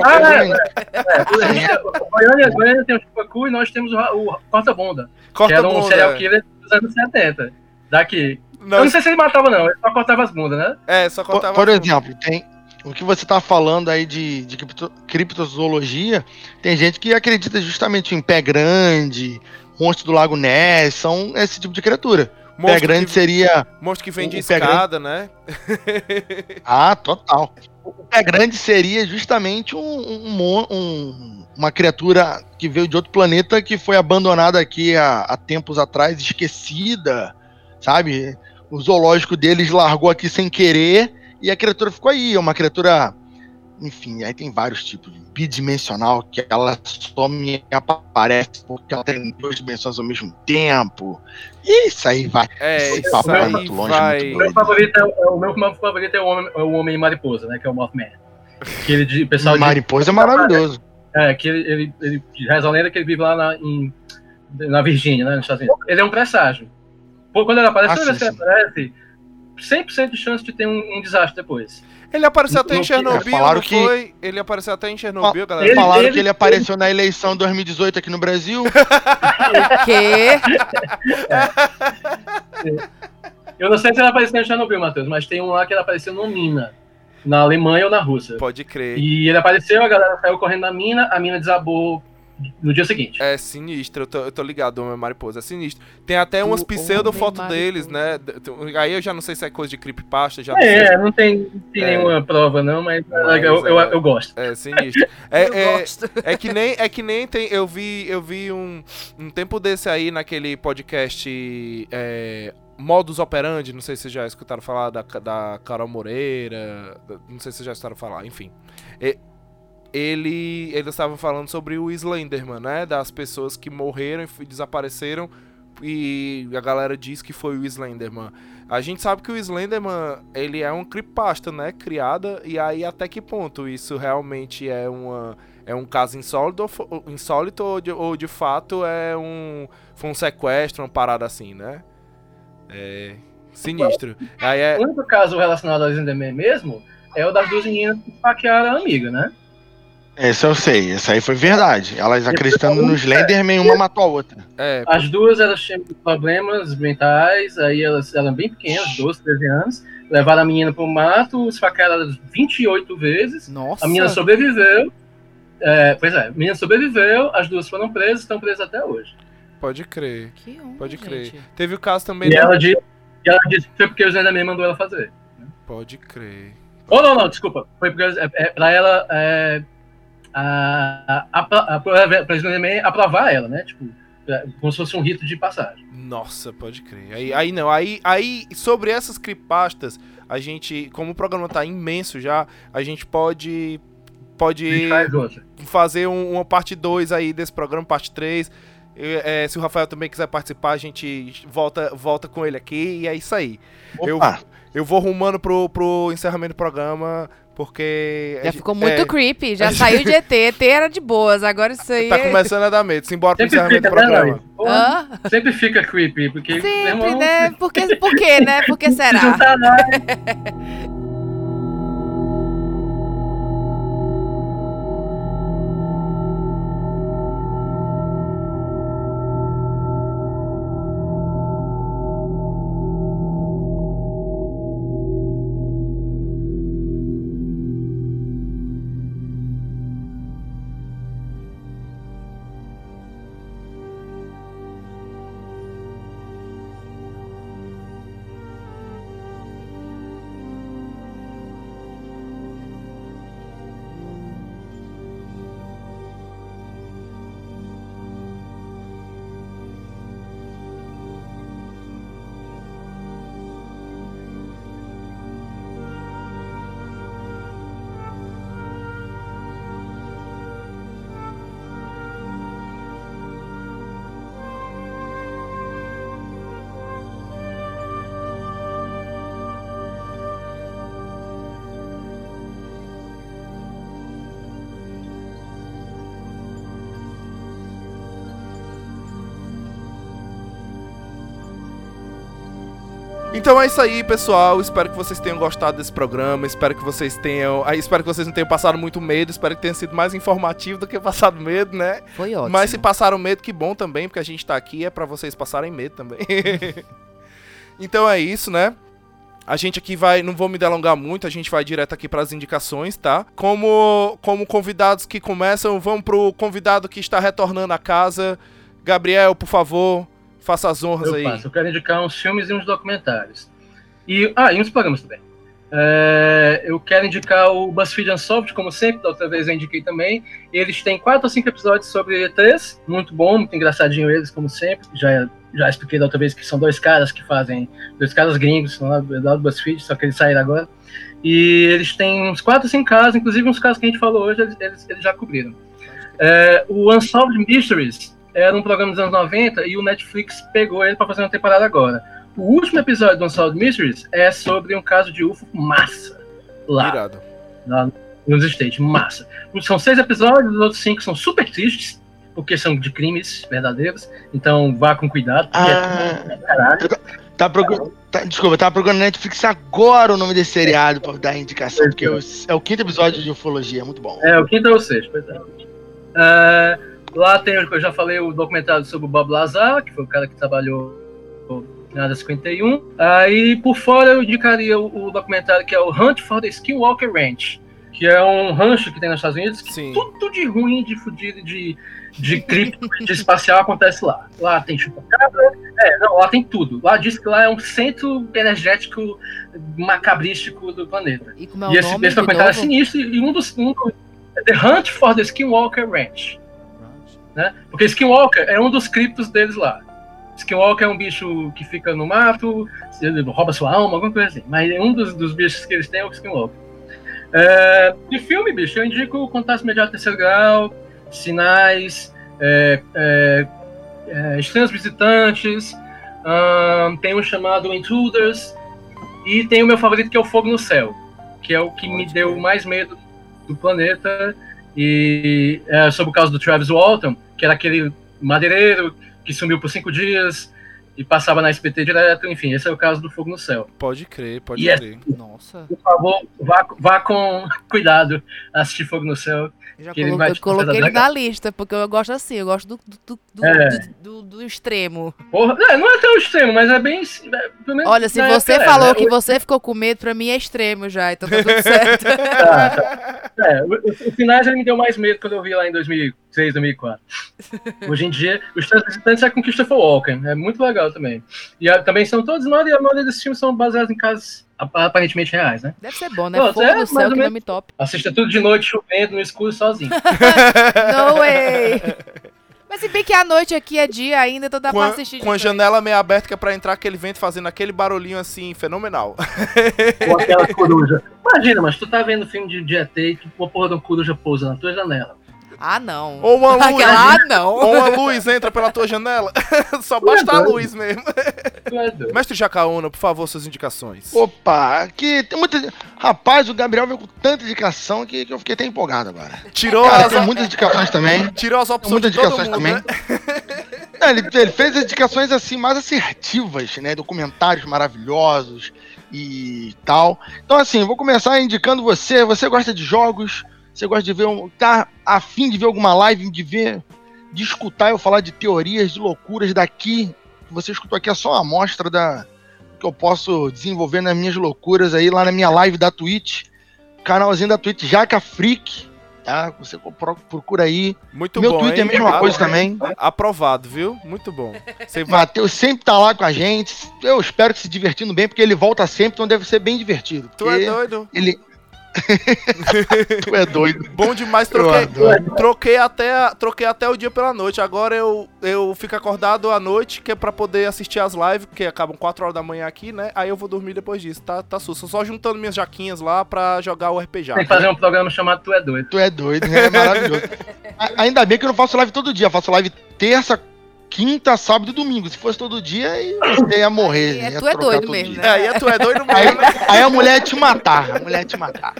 Ah, é, Goianinha. é, a gente- o Goiânia, Goiânia tem o chupa-cu e nós temos o, o corta-bunda. que era um serial é. killer dos anos 70. Daqui. Não, eu não sei se ele matava, não. Ele só cortava as bundas, né? É, só Por, cortava. por exemplo, tem o que você tá falando aí de, de cripto- criptozoologia, tem gente que acredita justamente em pé grande, monstro do Lago Ness, são esse tipo de criatura. pé Monstro grande que- seria. Monstro que vem de pé grande- escada, né? <laughs> Ah, total. O pé grande seria justamente um, um um- uma criatura que veio de outro planeta que foi abandonada aqui há, há tempos atrás, esquecida, sabe? O zoológico deles largou aqui sem querer e a criatura ficou aí. É uma criatura, enfim, aí tem vários tipos. Bidimensional, que ela só me aparece porque ela tem duas dimensões ao mesmo tempo. E isso aí vai. É, Esse isso papo vai aí muito longe, vai- muito O meu favorito é, o- é meu favorito é o homem, é o homem mariposa, né? Que é o Mothman. Que ele de o pessoal de- Mariposa é maravilhoso. É, que ele, ele, ele reza a lenda que ele vive lá na, em, na Virgínia, né, nos Estados Unidos. Ele é um presságio. Pô, quando ele aparece, Ah, toda vez que ele aparece, 100% de chance de ter um, um desastre depois. Ele apareceu até em Não- Chernobyl, falaram não que- foi? Ele apareceu até em Chernobyl, galera. Ele- Falaram que ele apareceu na eleição 2018 aqui no Brasil. O <laughs> quê? Eu não sei se ele apareceu em Chernobyl, Matheus, mas tem um lá que ele apareceu numa mina, na Alemanha ou na Rússia. Pode crer. E ele apareceu, a galera saiu correndo na mina, a mina desabou no dia seguinte. É sinistro, eu tô, eu tô ligado, Homem Mariposa, é sinistro. Tem até umas O pseudo-fotos Homem deles, né? Aí eu já não sei se é coisa de creepypasta, já não É, sei. não tem, não tem É. nenhuma prova não, mas, Mas, eu, eu, é. eu gosto. É sinistro. <laughs> É, Eu é, gosto. é que nem, é que nem tem. Eu vi, eu vi um, um tempo desse aí naquele podcast é, Modus Operandi, não sei se vocês já escutaram falar da, da Carol Moreira, não sei se vocês já escutaram falar, enfim. E- ele, eles estavam falando sobre o Slenderman, né? Das pessoas que morreram e desapareceram e a galera diz que foi o Slenderman. A gente sabe que o Slenderman, ele é uma creepypasta, né, criada, e aí até que ponto isso realmente é uma é um caso insólito, insólito ou, de, ou de fato é um foi um sequestro, uma parada assim, né? É sinistro. Aí é O único caso relacionado ao Slenderman mesmo é o das duas meninas que esfaquearam a amiga, né? Esse eu sei, essa aí foi verdade. Elas acreditando no Slenderman, uma matou a outra. É, As duas elas tinham problemas mentais, aí elas eram bem pequenas, 12, 13 anos. Levaram a menina pro mato, esfaquearam ela 28 vezes. Nossa. A menina sobreviveu. É, pois é, a menina sobreviveu, as duas foram presas, estão presas até hoje. pode crer. Que onda, Pode crer. gente. Teve o caso também E da- ela, disse, e ela disse que foi porque o Slenderman mandou ela fazer. Pode crer. Oh, não, não, desculpa. Foi porque é, é, pra ela. É, a, a, a, aprovar ela, né? Tipo, como se fosse um rito de passagem. Nossa, pode crer. Aí, aí não, aí, aí sobre essas cripastas, a gente, como o programa tá imenso já, a gente pode pode gente fazer um- uma parte 2 aí desse programa, parte 3. É, se o Rafael também quiser participar, a gente volta, volta com ele aqui e é isso aí. Eu, Opa. eu vou rumando pro, pro encerramento do programa, porque. Já gente- ficou muito é, creepy, já <laughs> saiu de ET, ET era de boas, agora isso aí... Tá começando a dar medo. Simbora pro encerramento do né, programa. Pô, Hã? Sempre fica creepy, porque. Sempre, irmão, né? Por que, por quê, né? Por que <laughs> se será? <laughs> Então é isso aí, pessoal. Espero que vocês tenham gostado desse programa. Espero que vocês tenham. ah, Espero que vocês não tenham passado muito medo. Espero que tenha sido mais informativo do que passado medo, né? Foi ótimo. Mas se passaram medo, que bom também, porque a gente tá aqui é pra vocês passarem medo também. <laughs> então é isso, né? A gente aqui vai, não vou me delongar muito, a gente vai direto aqui pras indicações, tá? Como como convidados que começam, vamos pro convidado que está retornando à casa. Gabriel, por favor, faça as honras eu aí. faço. Eu quero indicar uns filmes e uns documentários. E, ah, e uns programas também. É, eu quero indicar o BuzzFeed Unsolved, como sempre, da outra vez eu indiquei também. Eles têm quatro ou cinco episódios sobre E3, muito bom, muito engraçadinho eles, como sempre. Já, já expliquei da outra vez que são dois caras que fazem, dois caras gringos, lá do lá do BuzzFeed, só que eles saíram agora. E eles têm uns quatro ou cinco casos, inclusive uns casos que a gente falou hoje, eles, eles, eles já cobriram. É, o Unsolved Mysteries era um programa dos anos 90 e o Netflix pegou ele para fazer uma temporada agora. O último episódio do Unsolved Mysteries é sobre um caso de UFO massa lá, Irado. lá nos States, massa. São seis episódios, os outros cinco são super tristes, porque são de crimes verdadeiros, então vá com cuidado. porque Ah. é caralho. Tá procurando. Tá, desculpa, eu tava procurando na Netflix agora o nome desse seriado pra dar indicação, porque é o, é o quinto episódio de ufologia, é muito bom. É, o quinto ou o sexto, pois é. É, lá tem, eu já falei, o documentário sobre o Bob Lazar, que foi o cara que trabalhou na Área 51. Aí, por fora, eu indicaria o, o documentário que é o Hunt for the Skinwalker Ranch, que é um rancho que tem nos Estados Unidos, que Sim. tudo de ruim, de fudido, de, de cripto, <laughs> de espacial acontece lá. Lá tem chupacabra, é, não, lá tem tudo. Lá diz que lá é um centro energético macabrístico do planeta. E como é o E esse, nome esse documentário é sinistro, e um dos. Um, The Hunt for the Skinwalker Ranch. Né? Porque Skinwalker é um dos criptos deles lá. Skinwalker é um bicho que fica no mato, rouba sua alma, alguma coisa assim. Mas um dos, dos bichos que eles têm é o Skinwalker. É, de filme, bicho, eu indico o Contato Imediato Terceiro Grau, Sinais, é, é, é, Estranhos Visitantes, tem um chamado Intruders, e tem o meu favorito que é o Fogo no Céu, que é o que me deu mais medo do planeta, e é sobre o caso do Travis Walton, que era aquele madeireiro que sumiu por cinco dias e passava na SBT direto, enfim, esse é o caso do Fogo no Céu. Pode crer, pode E é- crer. Nossa. Por favor, vá, vá com <laughs> cuidado assistir Fogo no Céu. Já que ele colo- vai eu te coloquei ele na lista, porque eu gosto assim, eu gosto do, do, do, É. do- do- do extremo. Porra, não, não é tão extremo, mas é bem. é, pelo menos Olha, se você época falou era, que né? você ficou com medo, pra mim é extremo já, então tá tudo certo. Tá, <laughs> tá. É, o, o- o finais ele me deu mais medo quando eu vi lá em 2003, 2004. Hoje em dia, os três visitantes é com Christopher Walken, é muito legal também. E ah, também são todos, a maioria, a maioria desses filmes são baseados em casos ap- aparentemente reais, né? Deve ser bom, né? Nossa, Fogo é, no céu, que menos. nome top. Assista tudo de noite, chovendo, no escuro, sozinho. <laughs> No way! Mas se bem que a noite aqui é dia ainda, então dá Com pra a, assistir de com a noite. janela meio aberta que é pra entrar aquele vento fazendo aquele barulhinho assim, fenomenal. <laughs> Com aquela coruja. Imagina, mas tu tá vendo filme de, de ET e uma porra de uma coruja pousa na tua janela. Ah, não. Ou uma luz. Aquela, ah, não. Ou uma luz entra pela tua janela. <laughs> Só basta a luz mesmo. Mestre Jacaúna, por favor, suas indicações. Opa, aqui tem muita. Rapaz, o Gabriel veio com tanta indicação que, que eu fiquei até empolgado agora. Tirou Cara, as, tem muitas indicações também. tirou as Tem opções muitas de todo indicações mundo, também. né? <laughs> Não, ele, ele fez as indicações assim mais assertivas, né? Documentários maravilhosos e tal. Então, assim, vou começar indicando você. Você gosta de jogos? Você gosta de ver um. tá afim de ver alguma live, de ver, de escutar eu falar de teorias, de loucuras daqui. Você escutou aqui é só uma amostra da que eu posso desenvolver nas minhas loucuras aí lá na minha live da Twitch. Canalzinho da Twitch Jaca Freak. Tá? Você pro- procura aí. Muito Meu bom. Twitter é a mesma coisa também. Aprovado, viu? Muito bom. Você. Matheus sempre tá lá com a gente. Eu espero que se divertindo bem, porque ele volta sempre, então deve ser bem divertido. Tu é doido. Ele. <laughs> tu é doido. Bom demais, troquei, troquei, até, troquei até o dia pela noite. Agora eu, eu fico acordado à noite, que é pra poder assistir as lives, que acabam 4 horas da manhã aqui, né? Aí eu vou dormir depois disso, tá, tá susto. Só juntando minhas jaquinhas lá pra jogar o RPG. Tem que fazer um programa chamado Tu é Doido. Tu é doido, é maravilhoso. <laughs> A- Ainda bem que eu não faço live todo dia. Eu faço live terça, quinta, sábado e domingo. Se fosse todo dia, você ia morrer. Aí é ia tu é doido mesmo, né? É, aí tu é doido Aí, mesmo. aí a mulher ia te matar. A mulher ia te matar.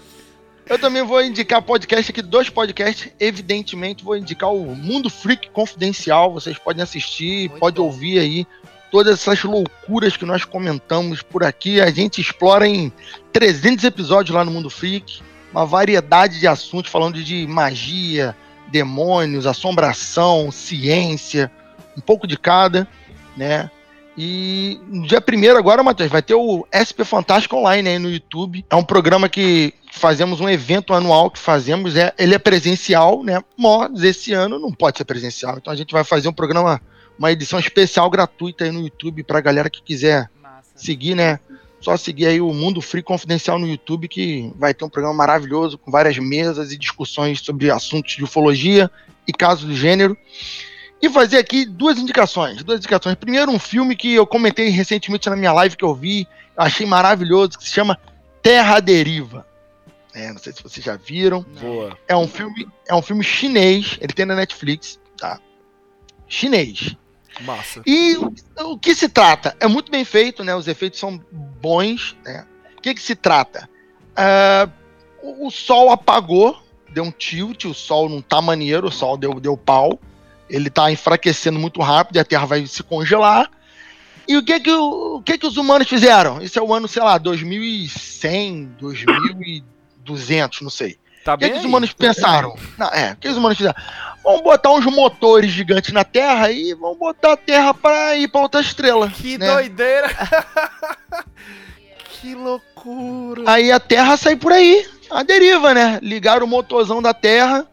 Eu também vou indicar podcast aqui, dois podcasts. Evidentemente, vou indicar o Mundo Freak Confidencial. Vocês podem assistir, Muito podem bom. ouvir aí todas essas loucuras que nós comentamos por aqui. A gente explora em 300 episódios lá no Mundo Freak. Uma variedade de assuntos falando de magia, demônios, assombração, ciência, um pouco de cada, né? E no dia primeiro agora, Matheus, vai ter o SP Fantástico Online aí no YouTube. É um programa que fazemos um evento anual que fazemos, é, ele é presencial, né? Mas esse ano não pode ser presencial. Então a gente vai fazer um programa, uma edição especial gratuita aí no YouTube pra galera que quiser Massa. seguir, né? Só seguir aí o Mundo Free Confidencial no YouTube, que vai ter um programa maravilhoso com várias mesas e discussões sobre assuntos de ufologia e casos do gênero. E fazer aqui duas indicações. Duas indicações. Primeiro, um filme que eu comentei recentemente na minha live que eu vi, achei maravilhoso, que se chama Terra Deriva. É, não sei se vocês já viram. Boa. É um filme, é um filme chinês, ele tem na Netflix, tá? Chinês. Massa. E o, o que se trata? É muito bem feito, né? Os efeitos são bons, né? O que, que se trata? Ah, o, o sol apagou, deu um tilt, o sol não tá maneiro, o sol deu, deu pau. Ele tá enfraquecendo muito rápido e a Terra vai se congelar. E o que que, o, o que que os humanos fizeram? Esse é o ano, sei lá, 2100, 2200, não sei. Tá O que, bem que os aí? humanos pensaram? Não, é, o que os humanos fizeram? Vamos botar uns motores gigantes na Terra e vamos botar a Terra para ir para outra estrela. Que né? doideira. <laughs> que loucura. Aí a Terra sai por aí, a deriva, né? Ligaram o motorzão da Terra.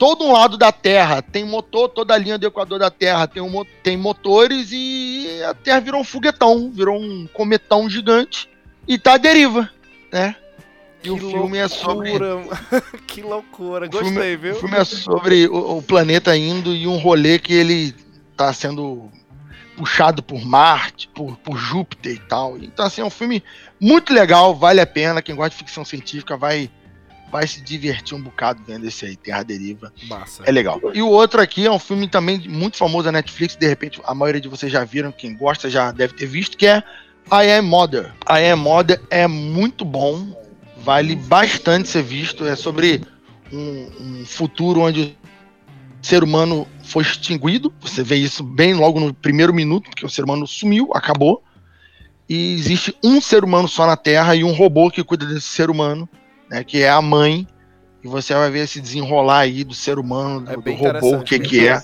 Todo um lado da Terra tem motor, toda a linha do Equador da Terra tem, um, tem motores e a Terra virou um foguetão, virou um cometão gigante e tá à deriva, né? E o Que filme é sobre loucura. <laughs> que loucura. O filme- Gostei, O viu? filme é sobre o, o planeta indo e um rolê que ele tá sendo puxado por Marte, por, por Júpiter e tal. Então, assim, é um filme muito legal, vale a pena. Quem gosta de ficção científica vai, vai se divertir um bocado vendo esse aí, Terra Deriva. Massa. É legal. E o outro aqui é um filme também muito famoso da Netflix, de repente a maioria de vocês já viram, quem gosta já deve ter visto, que é I Am Mother. I Am Mother é muito bom, vale bastante ser visto, é sobre um, um futuro onde o ser humano foi extinguido, você vê isso bem logo no primeiro minuto, porque o ser humano sumiu, acabou, e existe um ser humano só na Terra e um robô que cuida desse ser humano, né, que é a mãe, e você vai ver esse desenrolar aí do ser humano, do, do bem robô, o que que é.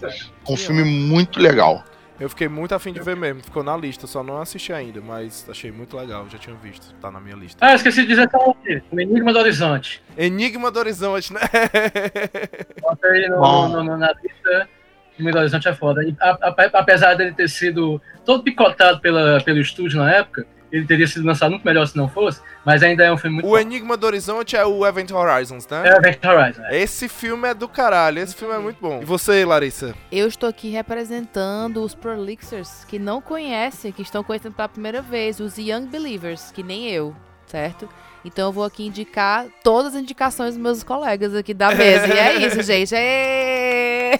Um filme muito legal. Eu fiquei muito afim de ver mesmo, ficou na lista, só não assisti ainda, mas achei muito legal, já tinha visto, tá na minha lista. Ah, esqueci de dizer só aqui, o Enigma do Horizonte. Enigma do Horizonte, né? <laughs> Bota aí no, Bom. no- no- na lista. O Enigma do Horizonte é foda. E, a- a- apesar dele ter sido todo picotado pela, pelo estúdio na época, ele teria sido lançado muito melhor se não fosse, mas ainda é um filme muito O Enigma do Horizonte é o Event Horizons, né? É Event Horizon. é. Esse filme é do caralho, esse filme é muito bom. E você, Larissa? Eu estou aqui representando os Prolixers que não conhecem, que estão conhecendo pela primeira vez, os Young Believers, que nem eu, certo? Então eu vou aqui indicar todas as indicações dos meus colegas aqui da mesa. e é isso, <laughs> gente. Êêêê!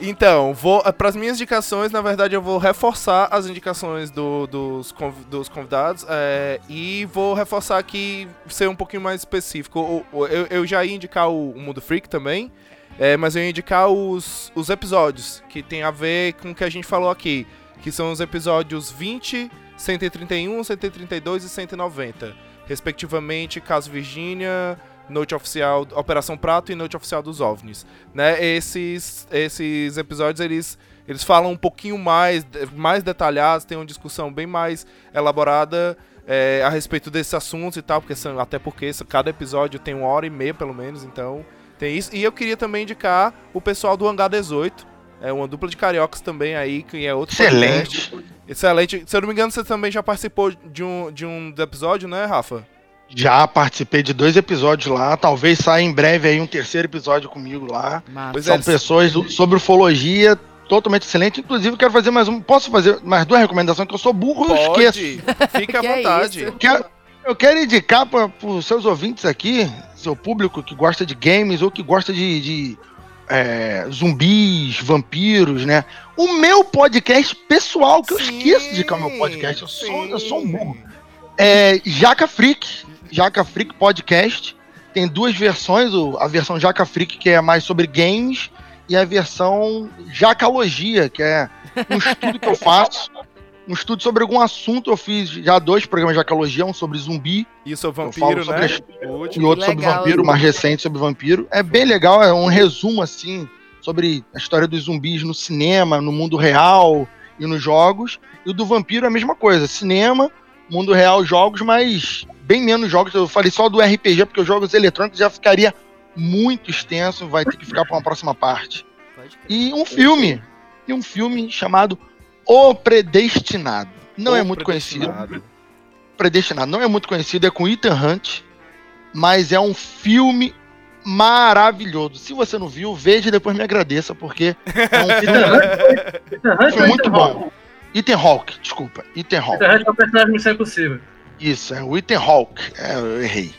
Então, vou para as minhas indicações, na verdade, eu vou reforçar as indicações do- dos, conv- dos convidados é, e vou reforçar aqui, ser um pouquinho mais específico. Eu, eu já ia indicar o, o Mundo Freak também, é, mas eu ia indicar os, os episódios que tem a ver com o que a gente falou aqui, que são os episódios 20, 131, 132 e 190, respectivamente, Caso Virgínia, Note Oficial, Operação Prato e Note Oficial dos OVNIs. Né? Esses, esses episódios, eles, eles falam um pouquinho mais, mais detalhados, tem uma discussão bem mais elaborada é, a respeito desses assuntos e tal, porque são, até porque cada episódio tem uma hora e meia, pelo menos, então tem isso. E eu queria também indicar o pessoal do Hangar 18, é uma dupla de cariocas também aí, que é outro Excelente. podcast. Excelente. Se eu não me engano, você também já participou de um, de um episódio, né, Rafa? Já participei de dois episódios lá, talvez saia em breve aí um terceiro episódio comigo lá. Pois São é, pessoas do- sobre ufologia totalmente excelente. Inclusive, quero fazer mais um. Posso fazer mais duas recomendações? Que eu sou burro, eu Pode, esqueço. fica à <laughs> é vontade. isso? Quero- eu quero indicar para os seus ouvintes aqui, seu público que gosta de games ou que gosta de, de, é, zumbis, vampiros, né? O meu podcast pessoal, que eu esqueço de indicar o meu podcast. Eu sou, eu sou um burro. É Jaca Freak. Jaca Freak Podcast. Tem duas versões, a versão Jaca Freak, que é mais sobre games, e a versão Jacalogia, que é um estudo que eu faço. Um estudo sobre algum assunto. Eu fiz já dois programas de Jacalogia, um sobre zumbi Isso é o Eu falo vampiro, sobre né? O e outro sobre Legal, vampiro, hein? mais recente sobre vampiro. É bem legal, é um resumo assim sobre a história dos zumbis no cinema, no mundo real e nos jogos. E o do vampiro é a mesma coisa, cinema, mundo real, jogos, mas bem menos jogos. Eu falei só do RPG porque os jogos eletrônicos já ficaria muito extenso, vai ter que ficar para uma próxima parte. E um filme, e um filme chamado O Predestinado. Não é O muito conhecido Predestinado. predestinado não é muito conhecido, é com Ethan Hunt, mas é um filme maravilhoso. Se você não viu, veja e depois me agradeça, porque é um <laughs> filme, Ethan Hunt muito Ethan bom. Hawke? Ethan Hawke, desculpa, Ethan Hawke. Ethan Hunt é um personagem Missão Impossível. Isso, é o Ethan Hawke. É, eu errei,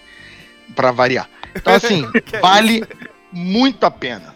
Pra variar. Então <laughs> assim, vale muito a pena.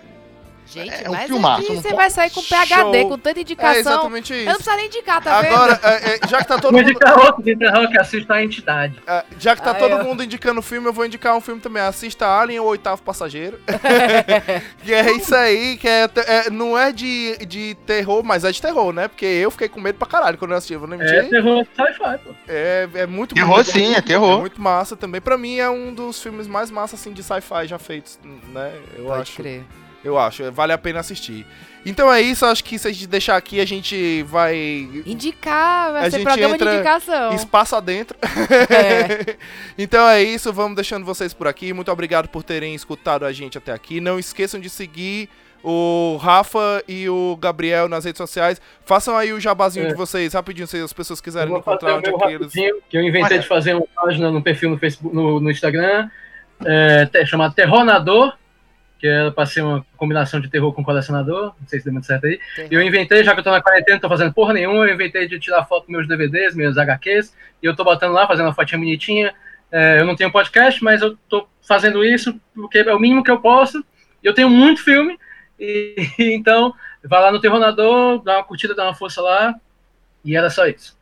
Gente, É um mas filmaço, aqui você vai sair com PHD, Show. com tanta É indicação. exatamente eu não isso. preciso nem indicar, tá vendo? Agora, é, é, já que tá todo mundo. indicar outro de Ethan Hawke, assista a entidade. é, já que tá Ah, todo eu- mundo indicando filme, eu vou indicar um filme também. Assista Alien, o oitavo passageiro. <laughs> <laughs> que é isso aí, que é, é- não é de, de terror, mas é de terror, né? Porque eu fiquei com medo pra caralho quando eu assisti. Vou não É terror sci-fi, pô. É, é muito Terror muito- sim, é É terror. muito massa também. Pra mim é um dos filmes mais massa assim de sci-fi já feitos, né? Eu Pode acho. crer. Eu acho, vale a pena assistir. Então é isso, acho que se a gente deixar aqui, a gente vai Indicar, vai A ser gente programa entra de indicação. espaço adentro. É. <laughs> então é isso, vamos deixando vocês por aqui. Muito obrigado por terem escutado a gente até aqui. Não esqueçam de seguir o Rafa e o Gabriel nas redes sociais. Façam aí o jabazinho É. de vocês, rapidinho, se as pessoas quiserem vou encontrar fazer o onde é meu que eles. que eu inventei Olha. de fazer uma página no perfil no Facebook, no, no Instagram, é, chamada Terronador, que é pra ser uma combinação de terror com colecionador, não sei se deu muito certo aí. E eu inventei, já que eu tô na quarentena, não tô fazendo porra nenhuma, eu inventei de tirar foto dos meus DVDs, meus HQs, e eu tô botando lá, fazendo uma fotinha bonitinha, É, eu não tenho podcast, mas eu tô fazendo isso porque é o mínimo que eu posso. Eu tenho muito filme, e <laughs> então vai lá no Terronador, dá uma curtida, dá uma força lá, e era só isso.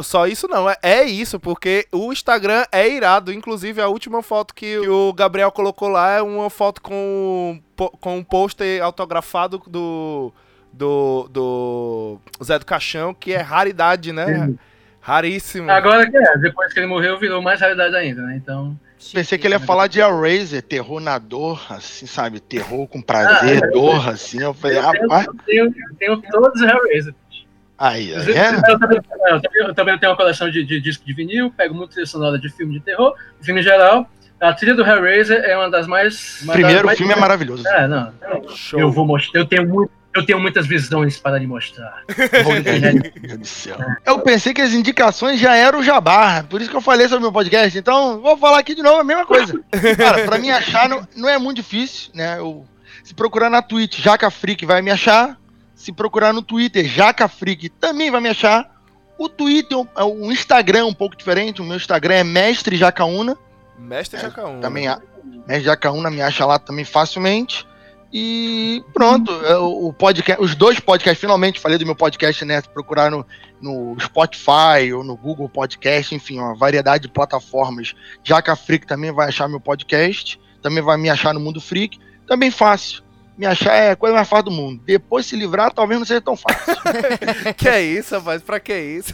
Só isso não, é, é isso, porque o Instagram é irado. Inclusive, a última foto que o Gabriel colocou lá é uma foto com, com um pôster autografado do, do, do Zé do Caixão, que é raridade, né? Sim. Raríssimo. Agora que é, depois que ele morreu, virou mais raridade ainda, né? Então. Pensei que ele ia falar de Hellraiser, terror na dor, assim, sabe? Terror com prazer, Ah, é. dor, assim. Eu falei, Eu tenho, rapaz. eu tenho, eu tenho todos os Hellraiser. Aí, Eu, é? também, eu também- eu também tenho uma coleção de, de disco de vinil, pego muito trilha sonora de filme de terror, filme em geral. A trilha do Hellraiser é uma das mais. uma Primeiro, das mais- o filme é maravilhoso. É, não. Eu vou mostrar. Eu tenho, muito, eu tenho muitas visões para lhe mostrar. <laughs> Meu Deus do céu. Eu pensei que as indicações já eram o jabá, por isso que eu falei sobre o meu podcast. Então, vou falar aqui de novo a mesma coisa. Cara, pra me achar não, não é muito difícil, né? Eu, se procurar na Twitch, Jaca Freak vai me achar. Se procurar no Twitter, Jaca Freak também vai me achar. O Twitter, o Instagram é um pouco diferente. O meu Instagram é Mestre Jacaúna. Mestre Jacaúna. Também a Mestre Jacaúna me acha lá também facilmente. E pronto, é, o podcast, os dois podcasts, finalmente falei do meu podcast, né? Se procurar no, no Spotify ou no Google Podcast, enfim, uma variedade de plataformas. Jaca Freak também vai achar meu podcast, também vai me achar no Mundo Freak, também fácil. Me achar é a coisa mais fácil do mundo. Depois se livrar, talvez não seja tão fácil. <laughs> que é isso, rapaz? Pra que isso?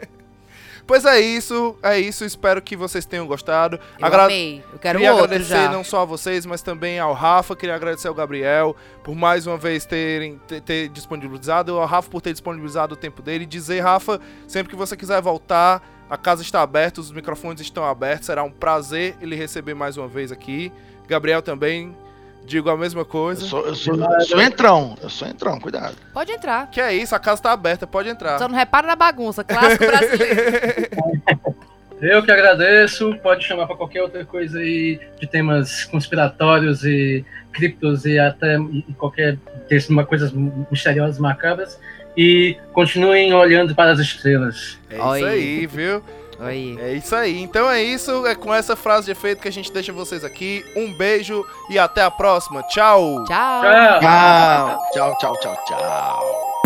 <laughs> pois é isso, é isso. Espero que vocês tenham gostado. Eu amei. Eu quero Queria outro agradecer já. não só a vocês, mas também ao Rafa. Queria agradecer ao Gabriel por mais uma vez terem ter, ter disponibilizado. Ao Rafa por ter disponibilizado o tempo dele. E dizer, Rafa, sempre que você quiser voltar, a casa está aberta, os microfones estão abertos. Será um prazer ele receber mais uma vez aqui. Gabriel também. Digo a mesma coisa. Eu sou, eu sou, eu sou entrão, eu sou entrão, cuidado. Pode entrar. Que é isso, a casa tá aberta, pode entrar. Só não repara na bagunça. Clássico brasileiro. <laughs> Eu que agradeço. Pode chamar para qualquer outra coisa aí de temas conspiratórios e criptos e até e qualquer texto, uma coisas misteriosas, macabras. E continuem olhando para as estrelas. É isso aí, viu? É isso aí. Então é isso. É com essa frase de efeito que a gente deixa vocês aqui. Um beijo e até a próxima. Tchau. Tchau. Tchau, tchau, tchau, tchau, tchau.